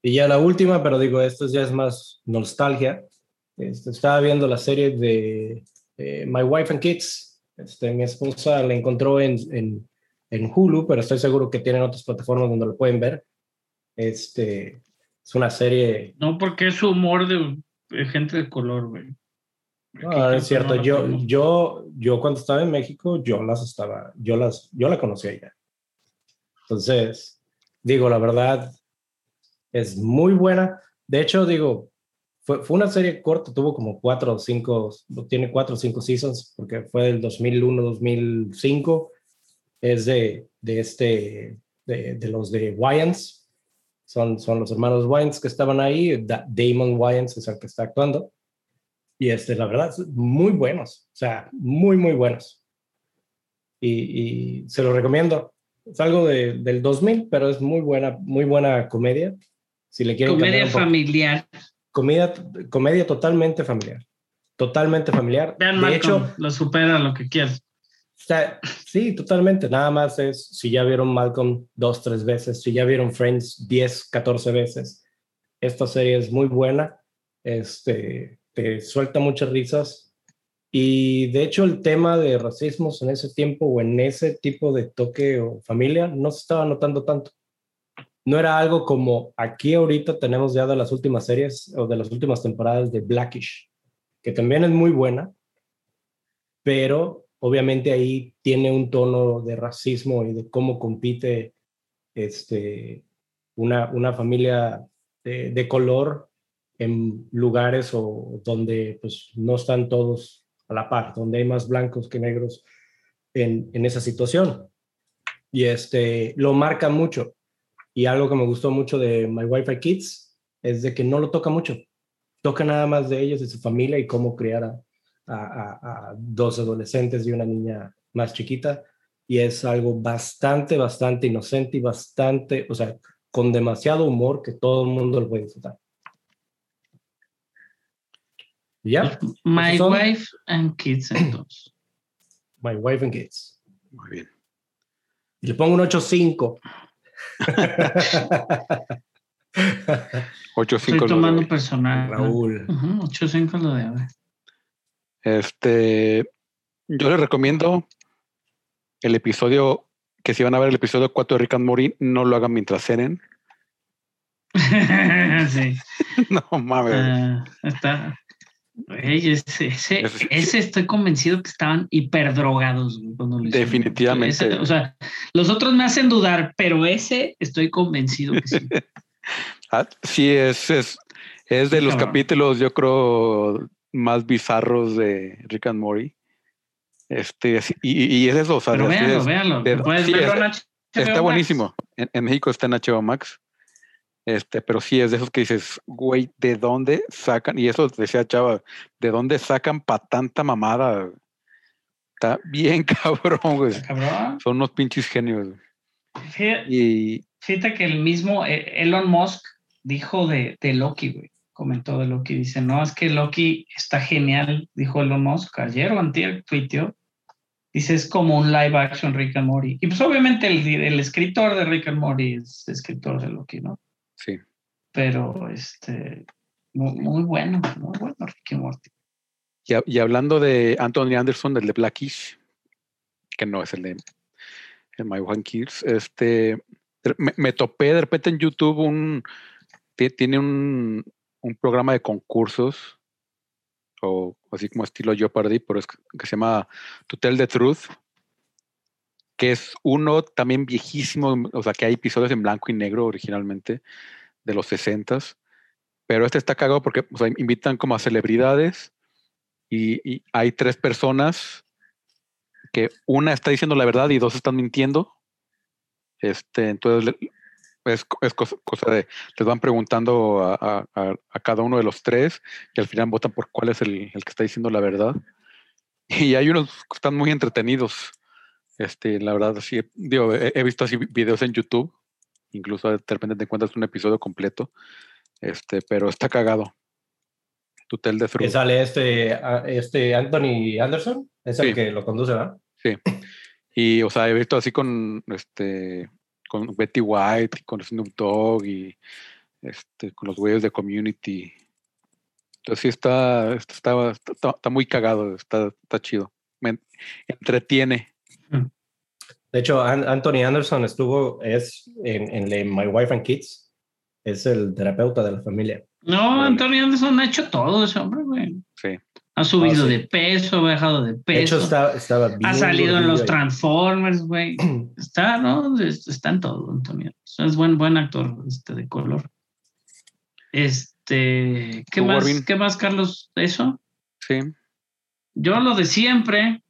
Y ya la última, pero digo, esto ya es más nostalgia. Este, estaba viendo la serie de My Wife and Kids. Este, mi esposa la encontró en, en, en, Hulu, pero estoy seguro que tienen otras plataformas donde lo pueden ver. Este, es una serie. No, porque es humor de, de gente de color, güey. No, es cierto. Yo, yo, yo cuando estaba en México, yo las estaba, yo las, yo la conocía ya. Entonces, digo, la verdad, es muy buena. De hecho, digo, fue, fue una serie corta, tuvo como cuatro o cinco, tiene cuatro o cinco seasons, porque fue del 2001-2005. Es de, de este, de, de los de Wayans. Son, son los hermanos Wayans que estaban ahí. Da- Damon Wayans es el que está actuando. Y este, la verdad, muy buenos. O sea, muy, muy buenos. Y, y se lo recomiendo. Es algo de, del 2000, pero es muy buena, muy buena comedia. Si le quieren Comedia familiar. Comedia, comedia totalmente familiar. Totalmente familiar. Vean de Malcolm, hecho, lo supera lo que quieras. sí, totalmente. Nada más es si ya vieron Malcolm dos, tres veces, si ya vieron Friends 10, 14 veces. Esta serie es muy buena. Este, te suelta muchas risas. Y de hecho, el tema de racismos en ese tiempo o en ese tipo de toque o familia no se estaba notando tanto. No era algo como aquí ahorita tenemos ya de las últimas series o de las últimas temporadas de Blackish, que también es muy buena, pero obviamente ahí tiene un tono de racismo y de cómo compite este, una, una familia de, de color en lugares o donde pues no están todos a la par, donde hay más blancos que negros en, en esa situación. Y este, lo marca mucho. Y algo que me gustó mucho de My Wi-Fi Kids es de que no lo toca mucho. Toca nada más de ellos, de su familia y cómo criar a, a, a- a dos adolescentes y una niña más chiquita. Y es algo bastante, bastante inocente y bastante, o sea, con demasiado humor que todo el mundo lo puede disfrutar. ¿Y ¿Ya? My son- wife and kids, entonces. My Wife and Kids. Muy bien. Y le pongo un 8.5. 8-5 Estoy tomando personal. Raúl. Ujú, 8-5 lo de ahora. Este, yo les recomiendo el episodio, que si van a ver el episodio 4 de Rick and Morty, no lo hagan mientras cenen. sí. no mames. Ah, está. Ese, ese, Es- ese estoy convencido que estaban hiperdrogados cuando lo. Definitivamente. Ese, o sea, los otros me hacen dudar, pero ese estoy convencido que sí. Ah, sí, es, es, es de los Cabrón. capítulos, yo creo, más bizarros de Rick and Morty. Este, y, y es eso, o sea, Pero véanlo, es- véanlo. sí, verlo es- está buenísimo. En, en México está en HBO Max. Este, pero sí es de esos que dices, güey, ¿de dónde sacan? Y eso decía Chava, ¿de dónde sacan para tanta mamada? Está bien cabrón, güey. Cabrón. Son unos pinches genios. Fíjate, Y fíjate que el mismo eh, Elon Musk dijo de, de Loki, güey. Comentó de Loki. Dice, no, es que Loki está genial, dijo Elon Musk. Ayer o antier tuiteó. Dice, es como un live action Rick and Morty. Y pues obviamente el, el escritor de Rick and Morty es escritor de Loki, ¿no? Sí, Pero este, muy, muy bueno, muy bueno Rick and Morty. Y, ha- y hablando de Anthony Anderson, del de Blackish, que no es el de el My One Kids, este, me, me topé de repente en YouTube un, ti- tiene un, un programa de concursos, o así como estilo Jeopardy, pero es que que se llama To Tell the Truth, que es uno también viejísimo, o sea, que hay episodios en blanco y negro originalmente, de los 60s, pero este está cagado porque invitan como a celebridades y, hay tres personas que una está diciendo la verdad y dos están mintiendo. Este, entonces es, es cosa, cosa de, les van preguntando a- a- a cada uno de los tres y al final votan por cuál es el, el que está diciendo la verdad. Y hay unos que están muy entretenidos. Este, la verdad, sí, digo, he, he visto así videos en YouTube, incluso de repente te encuentras un episodio completo, este, pero está cagado. Tutel de Que sale este, a- este Anthony Anderson, es el Sí. que lo conduce, ¿verdad? Y, o sea, he visto así con, este, con Betty White, y con Snoop Dogg y este, con los güeyes de Community. Entonces sí está, está, está, está- está muy cagado, está, está chido. Me entretiene. De hecho, An- Anthony Anderson estuvo, es en, en My Wife and Kids, es el terapeuta de la familia. No. Antonio Anderson ha hecho todo ese hombre, güey. Sí. Ha subido Ah, sí. de peso, ha bajado de peso. De hecho, está, estaba bien ha salido en los ahí. Transformers, güey. Está, ¿no? Es- Está en todo, Antonio. Es buen, buen actor este, de color. Este, ¿qué ¿Tú, más? ¿qué más, Carlos? ¿Eso? Sí. Yo lo de siempre,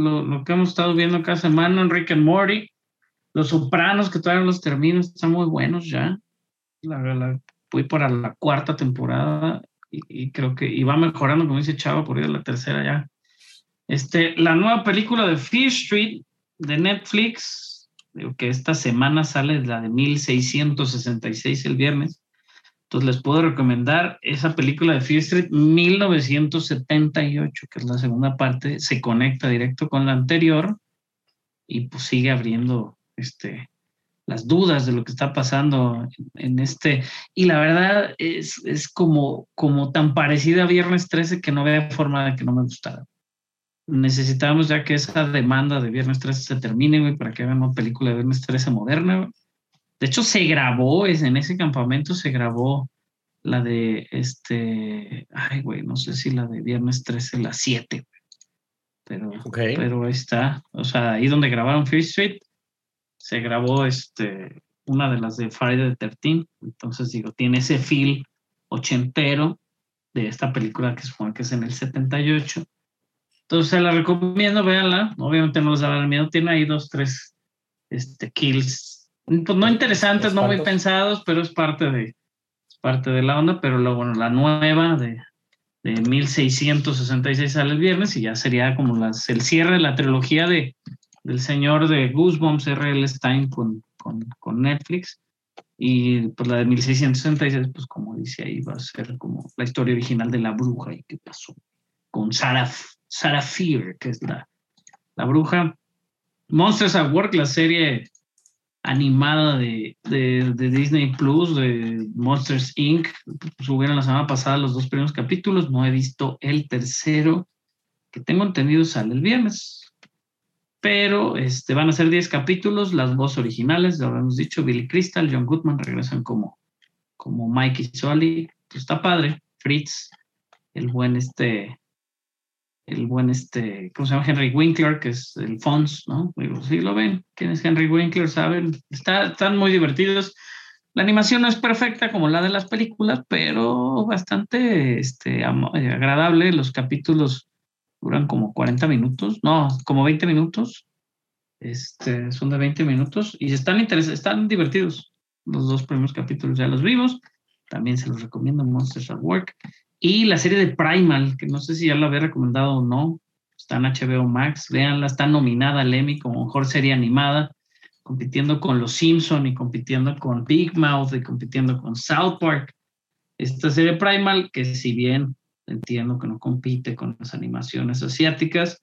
lo, lo que hemos estado viendo cada semana, Enrique and Morty, Los Sopranos, que todavía los termino, están muy buenos ya. La, la, voy para la cuarta temporada y, creo que y va mejorando, como dice Chava, por ir a la tercera ya. Este, la nueva película de Fear Street de Netflix, que esta semana sale la de 1666 el viernes. Entonces les puedo recomendar esa película de Fear Street 1978, que es la segunda parte, se conecta directo con la anterior y pues sigue abriendo este, las dudas de lo que está pasando en, en este. Y la verdad es, es como, como tan parecida a Viernes 13 que no había forma de que no me gustara. Necesitamos ya que esa demanda de Viernes 13 se termine, güey, para que hagan una película de Viernes 13 moderna, güey. De hecho, se grabó, en ese campamento se grabó la de este, ay, güey, no sé si la de Viernes 13, la 7, pero, Okay. pero ahí está. O sea, ahí donde grabaron Fear Street, se grabó este, una de las de Friday the 13. Entonces, digo, tiene ese feel ochentero de esta película que supone que es en el 78. Entonces, se la recomiendo, véanla. Obviamente no les va a dar miedo. Tiene ahí dos, tres este, kills pues no interesantes, no muy pensados, pero es parte de, es parte de la onda. Pero luego, bueno, la nueva de, de 1666 sale el viernes y ya sería como las, el cierre de la trilogía de, del señor de Goosebumps, R.L. Stein, con, con, con Netflix. Y pues la de 1666, pues como dice ahí, va a ser como la historia original de la bruja y qué pasó con Sarah, Sarah Fear, que es la, la bruja. Monsters at Work, la serie animada de, de, Disney Plus, de Monsters Inc. Subieron la semana pasada los dos primeros capítulos, no he visto el tercero, que tengo entendido sale el viernes. Pero este, van a ser 10 capítulos, las voces originales, ya hemos dicho, Billy Crystal, John Goodman regresan como, como Mike y Sully. Pues está padre, Fritz, el buen este, el buen este, ¿cómo se llama? Henry Winkler, que es el Fons, ¿no? Digo, sí lo ven, ¿quién es Henry Winkler? ¿Saben? Está, están muy divertidos. La animación no es perfecta como la de las películas, pero bastante este, eh, agradable. Los capítulos duran como 40 minutos, no, como 20 minutos. Este, son de 20 minutos y están, interes- están divertidos. Los dos primeros capítulos ya los vimos. También se los recomiendo, Monsters at Work. Y la serie de Primal, que no sé si ya la había recomendado o no, está en HBO Max, véanla, está nominada al Emmy como mejor serie animada, compitiendo con Los Simpson y compitiendo con Big Mouth y compitiendo con South Park. Esta serie Primal, que si bien entiendo que no compite con las animaciones asiáticas,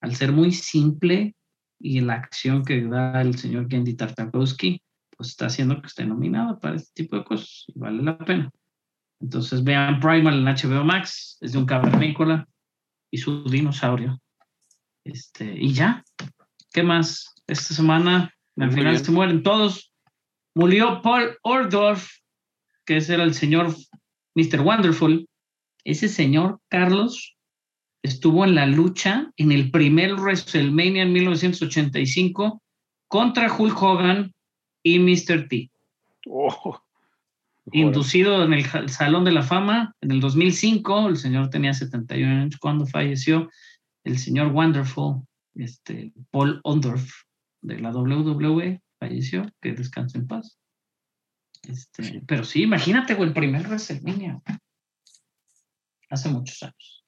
al ser muy simple y la acción que da el señor Gendy Tartakovsky, pues está haciendo que esté nominada para este tipo de cosas y vale la pena. Entonces vean Primal en HBO Max, es de un cavernícola y su dinosaurio. Este, y ya, ¿qué más? Esta semana al final bien. se mueren todos. Murió Paul Ordorf, que ese era el señor Mr. Wonderful. Ese señor, Carlos, estuvo en la lucha en el primer WrestleMania en 1985 contra Hulk Hogan y Mr. T Oh. Inducido en el Salón de la Fama en el 2005. El señor tenía 71 años cuando falleció. El señor Wonderful, este, Paul Ondorf, de la WWE, falleció. Que descanse en paz. Este, Sí. Pero sí, imagínate, güey, el primer WrestleMania. Hace muchos años.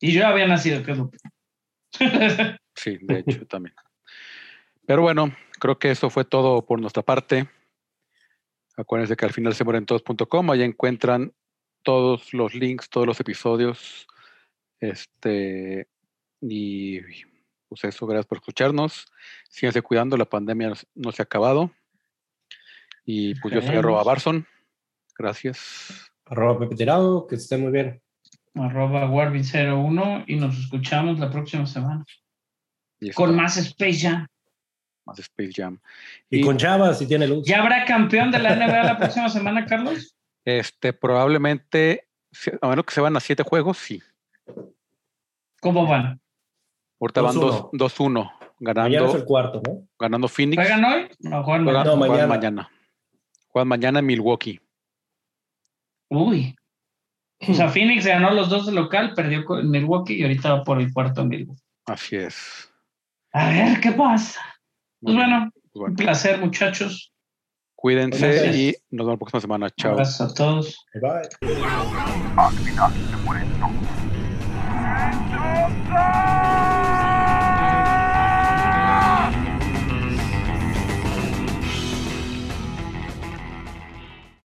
Y yo había nacido, que es lo. Sí, de hecho también. Pero bueno, creo que eso fue todo por nuestra parte. Acuérdense que al final se mueren todos.com, ahí encuentran todos los links, todos los episodios. Este, y pues eso, gracias por escucharnos. Síganse cuidando, la pandemia no se ha acabado. Y pues yo soy arroba Barson. Gracias. Arroba Pepe Tirado, que esté muy bien. Arroba Warvin01 y nos escuchamos la próxima semana. Con más Space. Más Space Jam. Y, Y- con Chava, si tiene luz. ¿Ya habrá campeón de la NBA la próxima semana, Carlos? Este, probablemente, a menos que se van a siete juegos, sí. ¿Cómo van? Ahorita van 2-1. 2 2-1, Mañana es ganando, el cuarto, ¿no? ganando Phoenix. ¿Juegan hoy? No, juegan Juegan. No, juegan mañana. mañana. Juegan mañana en Milwaukee. Uy. O sea, Phoenix ganó los dos de local, perdió con Milwaukee y ahorita va por el cuarto en Milwaukee. Así es. A ver, ¿qué pasa? Pues bueno, Pues bueno, un placer, muchachos. cuídense Gracias. y nos vemos la próxima semana. Chao. Abrazo a todos. Bye. Al